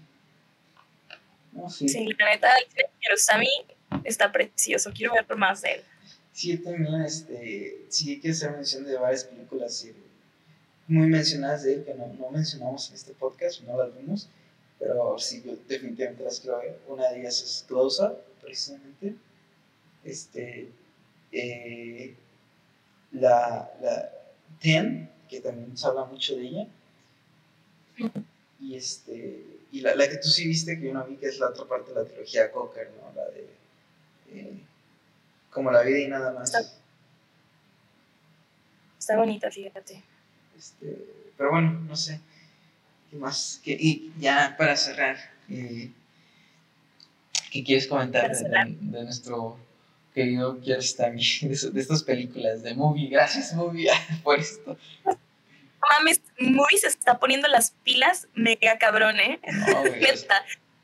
sí. sí, la neta, Kirosami está precioso, quiero ver más de él. Sí, también, este, sí hay que hacer mención de varias películas muy mencionadas de él que no, no mencionamos en este podcast, no las vimos, pero sí, yo definitivamente las quiero ver. Una de ellas es Close Up, precisamente. Este, eh, la, la Ten, que también se habla mucho de ella. Y, este, y la, la, que tú sí viste, que yo no vi, que es la otra parte de la trilogía Cocker, ¿no? La de. Eh, como la vida y nada más. Está, está bonita, fíjate. Este, pero bueno, no sé. ¿Qué más? ¿Qué, y ya para cerrar, eh, ¿qué quieres comentar de, de, nuestro querido Kiarostami, [LAUGHS] de, de estas películas, de Movie? Gracias, Movie, [LAUGHS] por esto mames, muy se está poniendo las pilas mega cabrón, ¿eh? No,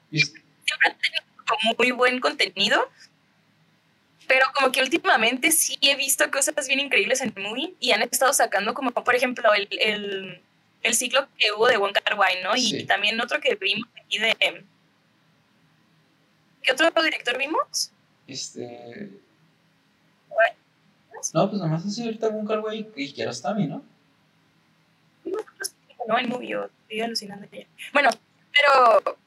Siempre ha tenido muy buen contenido, pero como que últimamente sí he visto cosas bien increíbles en Movie y han estado sacando como, por ejemplo, el, el, el ciclo que hubo de Wong Kar Wai, ¿no? Y también otro que vimos aquí de... ¿Qué otro director vimos? Este... No, pues nomás así ahorita Wong Kar Wai y Kiarostami, ¿no? no el movie, estoy alucinando Bueno, pero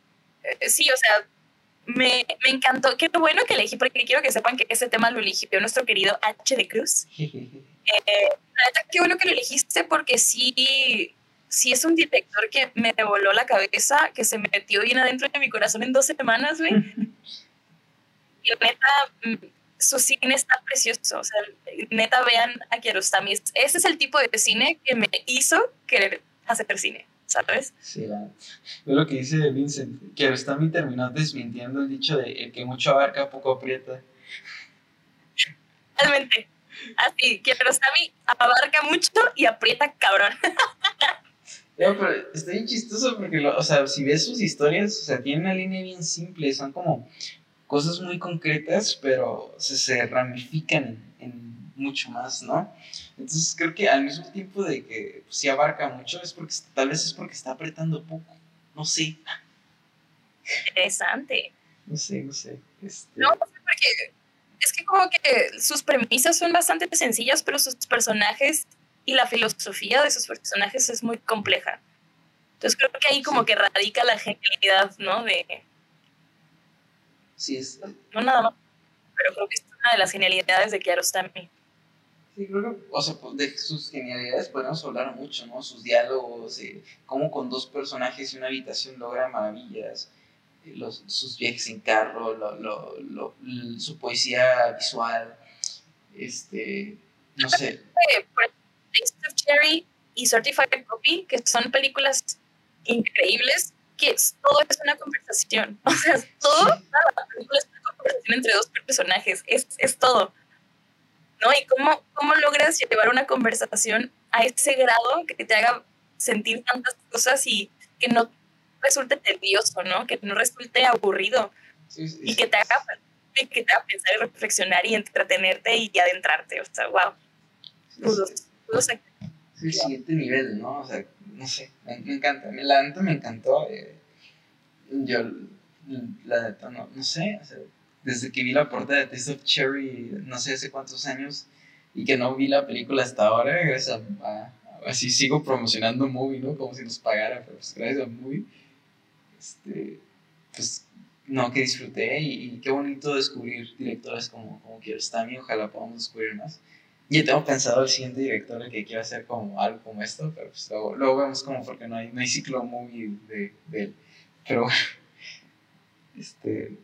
eh, sí, o sea, me, me, encantó. Qué bueno que elegí, porque quiero que sepan que ese tema lo eligió nuestro querido H. de Cruz. [LAUGHS] eh, qué bueno que lo elegiste porque sí, sí es un director que me voló la cabeza, que se metió bien adentro de mi corazón en dos semanas, güey. y neta, mm, su cine está precioso. O sea, neta, vean a Kiarostami. Ese es el tipo de cine que me hizo querer hacer cine, ¿sabes? Sí, es lo que dice Vincent. Kiarostami terminó desmintiendo el dicho de el que mucho abarca, poco aprieta. Realmente. Así, Kiarostami abarca mucho y aprieta cabrón. [LAUGHS] No, pero está bien chistoso porque, o sea, si ves sus historias, o sea, tiene una línea bien simple, son como cosas muy concretas, pero se, se ramifican en, mucho más, ¿no? Entonces creo que al mismo tiempo de que pues, sí abarca mucho, es porque tal vez es porque está apretando poco, no sé. Interesante. No sé, no sé. Este... No, porque es que como que sus premisas son bastante sencillas, pero sus personajes y la filosofía de sus personajes es muy compleja. Entonces creo que ahí como que radica la genialidad, ¿no? De, Sí, es. No nada más, pero creo que es una de las genialidades de Kiarostami. Sí, creo que, o sea, de sus genialidades podemos hablar mucho, ¿no? Sus diálogos, eh, cómo con dos personajes y una habitación logra maravillas, eh, los, sus viajes en carro, lo, lo, lo, su poesía visual, este, no sé. Taste of Cherry y Certified Copy, que son películas increíbles, que todo es una conversación. [LAUGHS] O sea, todo, la película es una conversación entre dos personajes, es, es todo. ¿No? Y cómo, cómo logras llevar una conversación a ese grado que te haga sentir tantas cosas y que no resulte tedioso, ¿no? Que no resulte aburrido. Y que te haga que te haga pensar y reflexionar y entretenerte y adentrarte. O sea, wow. Sí, el siguiente nivel, ¿no? O sea, no sé, me, encanta. La neta me encantó. Eh, yo, la neta, no, no sé, o sea, desde que vi la portada de Taste of Cherry, no sé hace cuántos años, y que no vi la película hasta ahora, gracias a, así sigo promocionando Movie, ¿no? Como si nos pagara, pero pues gracias a Movie, este, pues no, que disfruté y, qué bonito descubrir directores como, como Kiarostami, ojalá podamos descubrir más. Yo tengo pensado el siguiente director que quiero hacer como algo como esto, pero pues luego, vemos como porque no hay, no hay ciclo movie de, de él. Pero, [LAUGHS] este,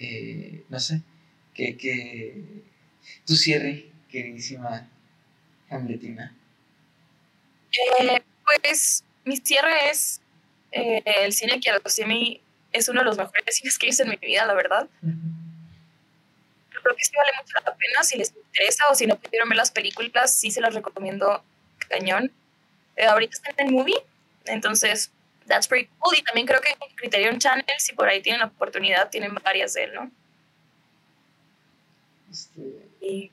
eh, no sé, que, que tu cierre, queridísima Hamletina? Eh, pues mi cierre es eh, el cine que a mí es uno de los mejores cines que hice en mi vida, la verdad. Creo que sí vale mucho la pena si les interesa o si no pudieron ver las películas, sí se las recomiendo cañón. Eh, ahorita están en el movie, entonces that's pretty cool. Y también creo que en Criterion Channel, si por ahí tienen la oportunidad, tienen varias de él, ¿no? Este... Y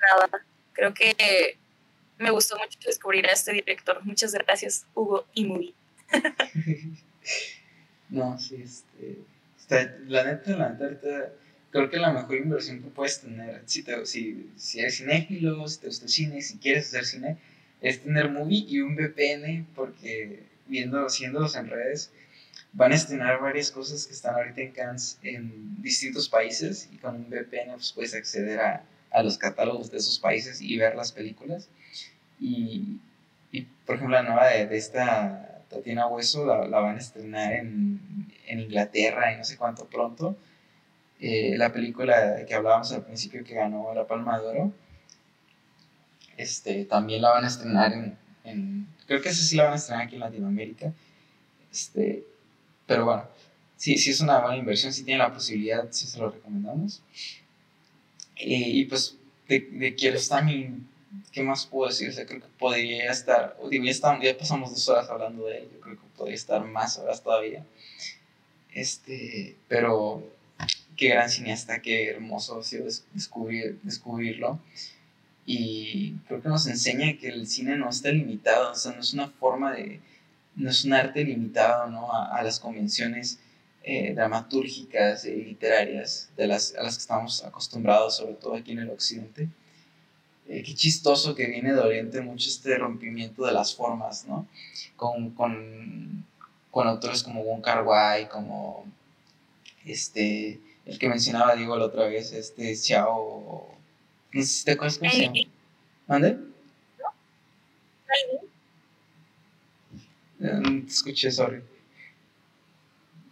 nada, creo que me gustó mucho descubrir a este director. Muchas gracias, Hugo y Movie. [LAUGHS] no, sí, este. Está, la neta, la neta, creo que la mejor inversión que puedes tener, si, si, si eres cinéfilo, si te gusta el cine, si quieres hacer cine, es tener movie y un VPN, porque viendo, haciéndolos en redes, van a estrenar varias cosas que están ahorita en Cannes en distintos países y con un VPN pues, puedes acceder a, a los catálogos de esos países y ver las películas. Y, y por ejemplo, la nueva de, de esta Tatiana Hueso la, la van a estrenar en, en, Inglaterra y no sé cuánto pronto. Eh, la película que hablábamos al principio que ganó la Palma de Oro, este, también la van a estrenar en, en, creo que esa sí la van a estrenar aquí en Latinoamérica. Este, pero bueno, sí, sí es una buena inversión, si tienen la posibilidad, sí se lo recomendamos. Eh, y pues de, de Kiarostami ¿qué más puedo decir? O sea, creo que podría estar, ya, ya pasamos dos horas hablando de él, yo creo que podría estar más horas todavía. Este, pero qué gran cineasta, qué hermoso ha sido descubrir, descubrirlo. Y creo que nos enseña que el cine no está limitado, o sea, no es una forma de, no es un arte limitado ¿no? a, las convenciones eh, dramatúrgicas y literarias de las, a las que estamos acostumbrados, sobre todo aquí en el occidente eh, qué chistoso que viene de Oriente mucho este rompimiento de las formas, ¿no? Con, con, con autores como Wong Kar Wai, como este, el que mencionaba, digo, la otra vez, este Xiao, no sé si te acuerdas cómo se llama. ¿Mande? No te escuché, sorry.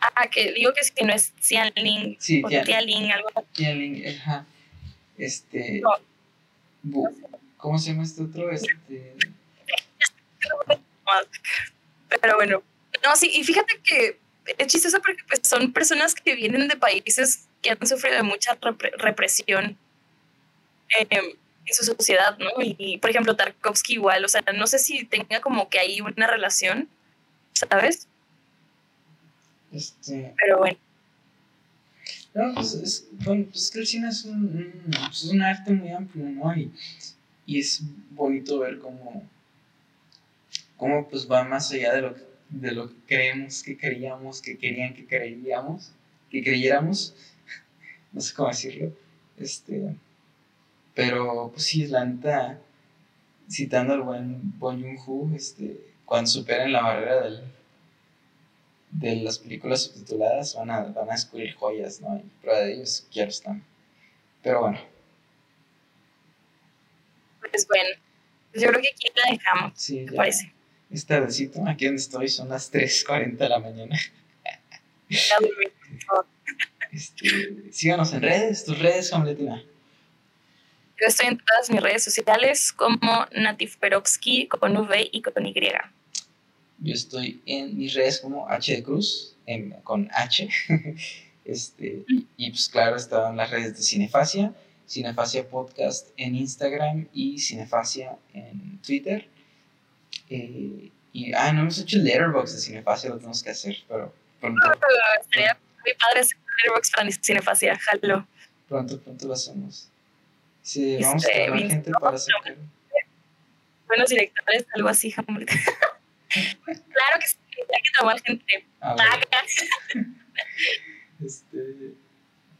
Ah, que digo que, que no es Xianling sí, o Tianling, algo así. Tianling, ajá. Este... ¿Cómo se llama este otro? Este... Pero bueno, no, sí, y fíjate que es chistoso porque pues, son personas que vienen de países que han sufrido mucha represión em, en su sociedad, ¿no? Y, por ejemplo, Tarkovsky igual, o sea, no sé si tenga como que hay una relación, ¿sabes? Este... Pero bueno. No, pues es, bueno, pues que el cine es un, pues es un arte muy amplio, ¿no? Y, y, es bonito ver cómo, cómo pues va más allá de lo, que, de lo que creemos, que queríamos, que querían que creíamos, que creyéramos, [LAUGHS] no sé cómo decirlo, este, pero pues sí, la neta, citando al buen Bon Joon-ho, este, cuando superen la barrera del de las películas subtituladas van a, van a descubrir joyas, ¿no? Y prueba de ellos quiero estar. Pero bueno. Pues bueno, yo creo que aquí la dejamos. Sí, parece. Es tardecito, aquí donde estoy son las 3.40 de la mañana. este, síganos en redes, tus redes, Hamletina. Yo estoy en todas mis redes sociales como Natif Perovsky con V y con Y. Yo estoy en mis redes como H de Cruz, con H. [LAUGHS] este, y pues claro, están las redes de Cinefasia, Cinefasia Podcast en Instagram y Cinefasia en Twitter. Eh, y, ah, no hemos hecho el letterbox de Cinefasia, lo tenemos que hacer, pero pronto. Sería muy padre hacer letterbox para Cinefasia, jalo. Pronto, pronto lo hacemos. Sí, vamos a este, gente para hacer. Buenos directores, algo así, [LAUGHS] claro que sí, hay que tomar gente. Ah, este,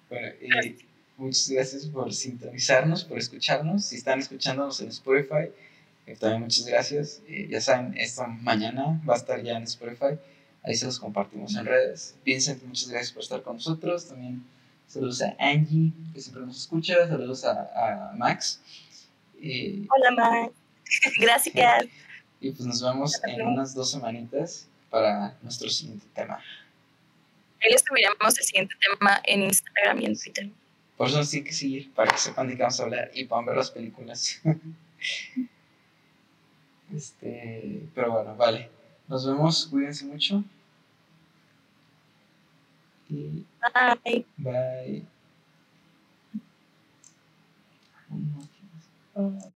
bueno, eh, muchas gracias por sintonizarnos, por escucharnos. Si están escuchándonos en Spotify, también muchas gracias. Eh, ya saben, esta mañana va a estar ya en Spotify. Ahí se los compartimos en redes. Piensen muchas gracias por estar con nosotros. También saludos a Angie, que siempre nos escucha. Saludos a, a Max. Hola, Max. [LAUGHS] Gracias. Y pues nos vemos en unas dos semanitas para nuestro siguiente tema. Ahí les el siguiente tema en Instagram y en Twitter. Por eso nos tienen que seguir, para que sepan de qué vamos a hablar y puedan ver las películas. [LAUGHS] este, pero bueno, vale. Nos vemos, cuídense mucho. Y Bye. bye.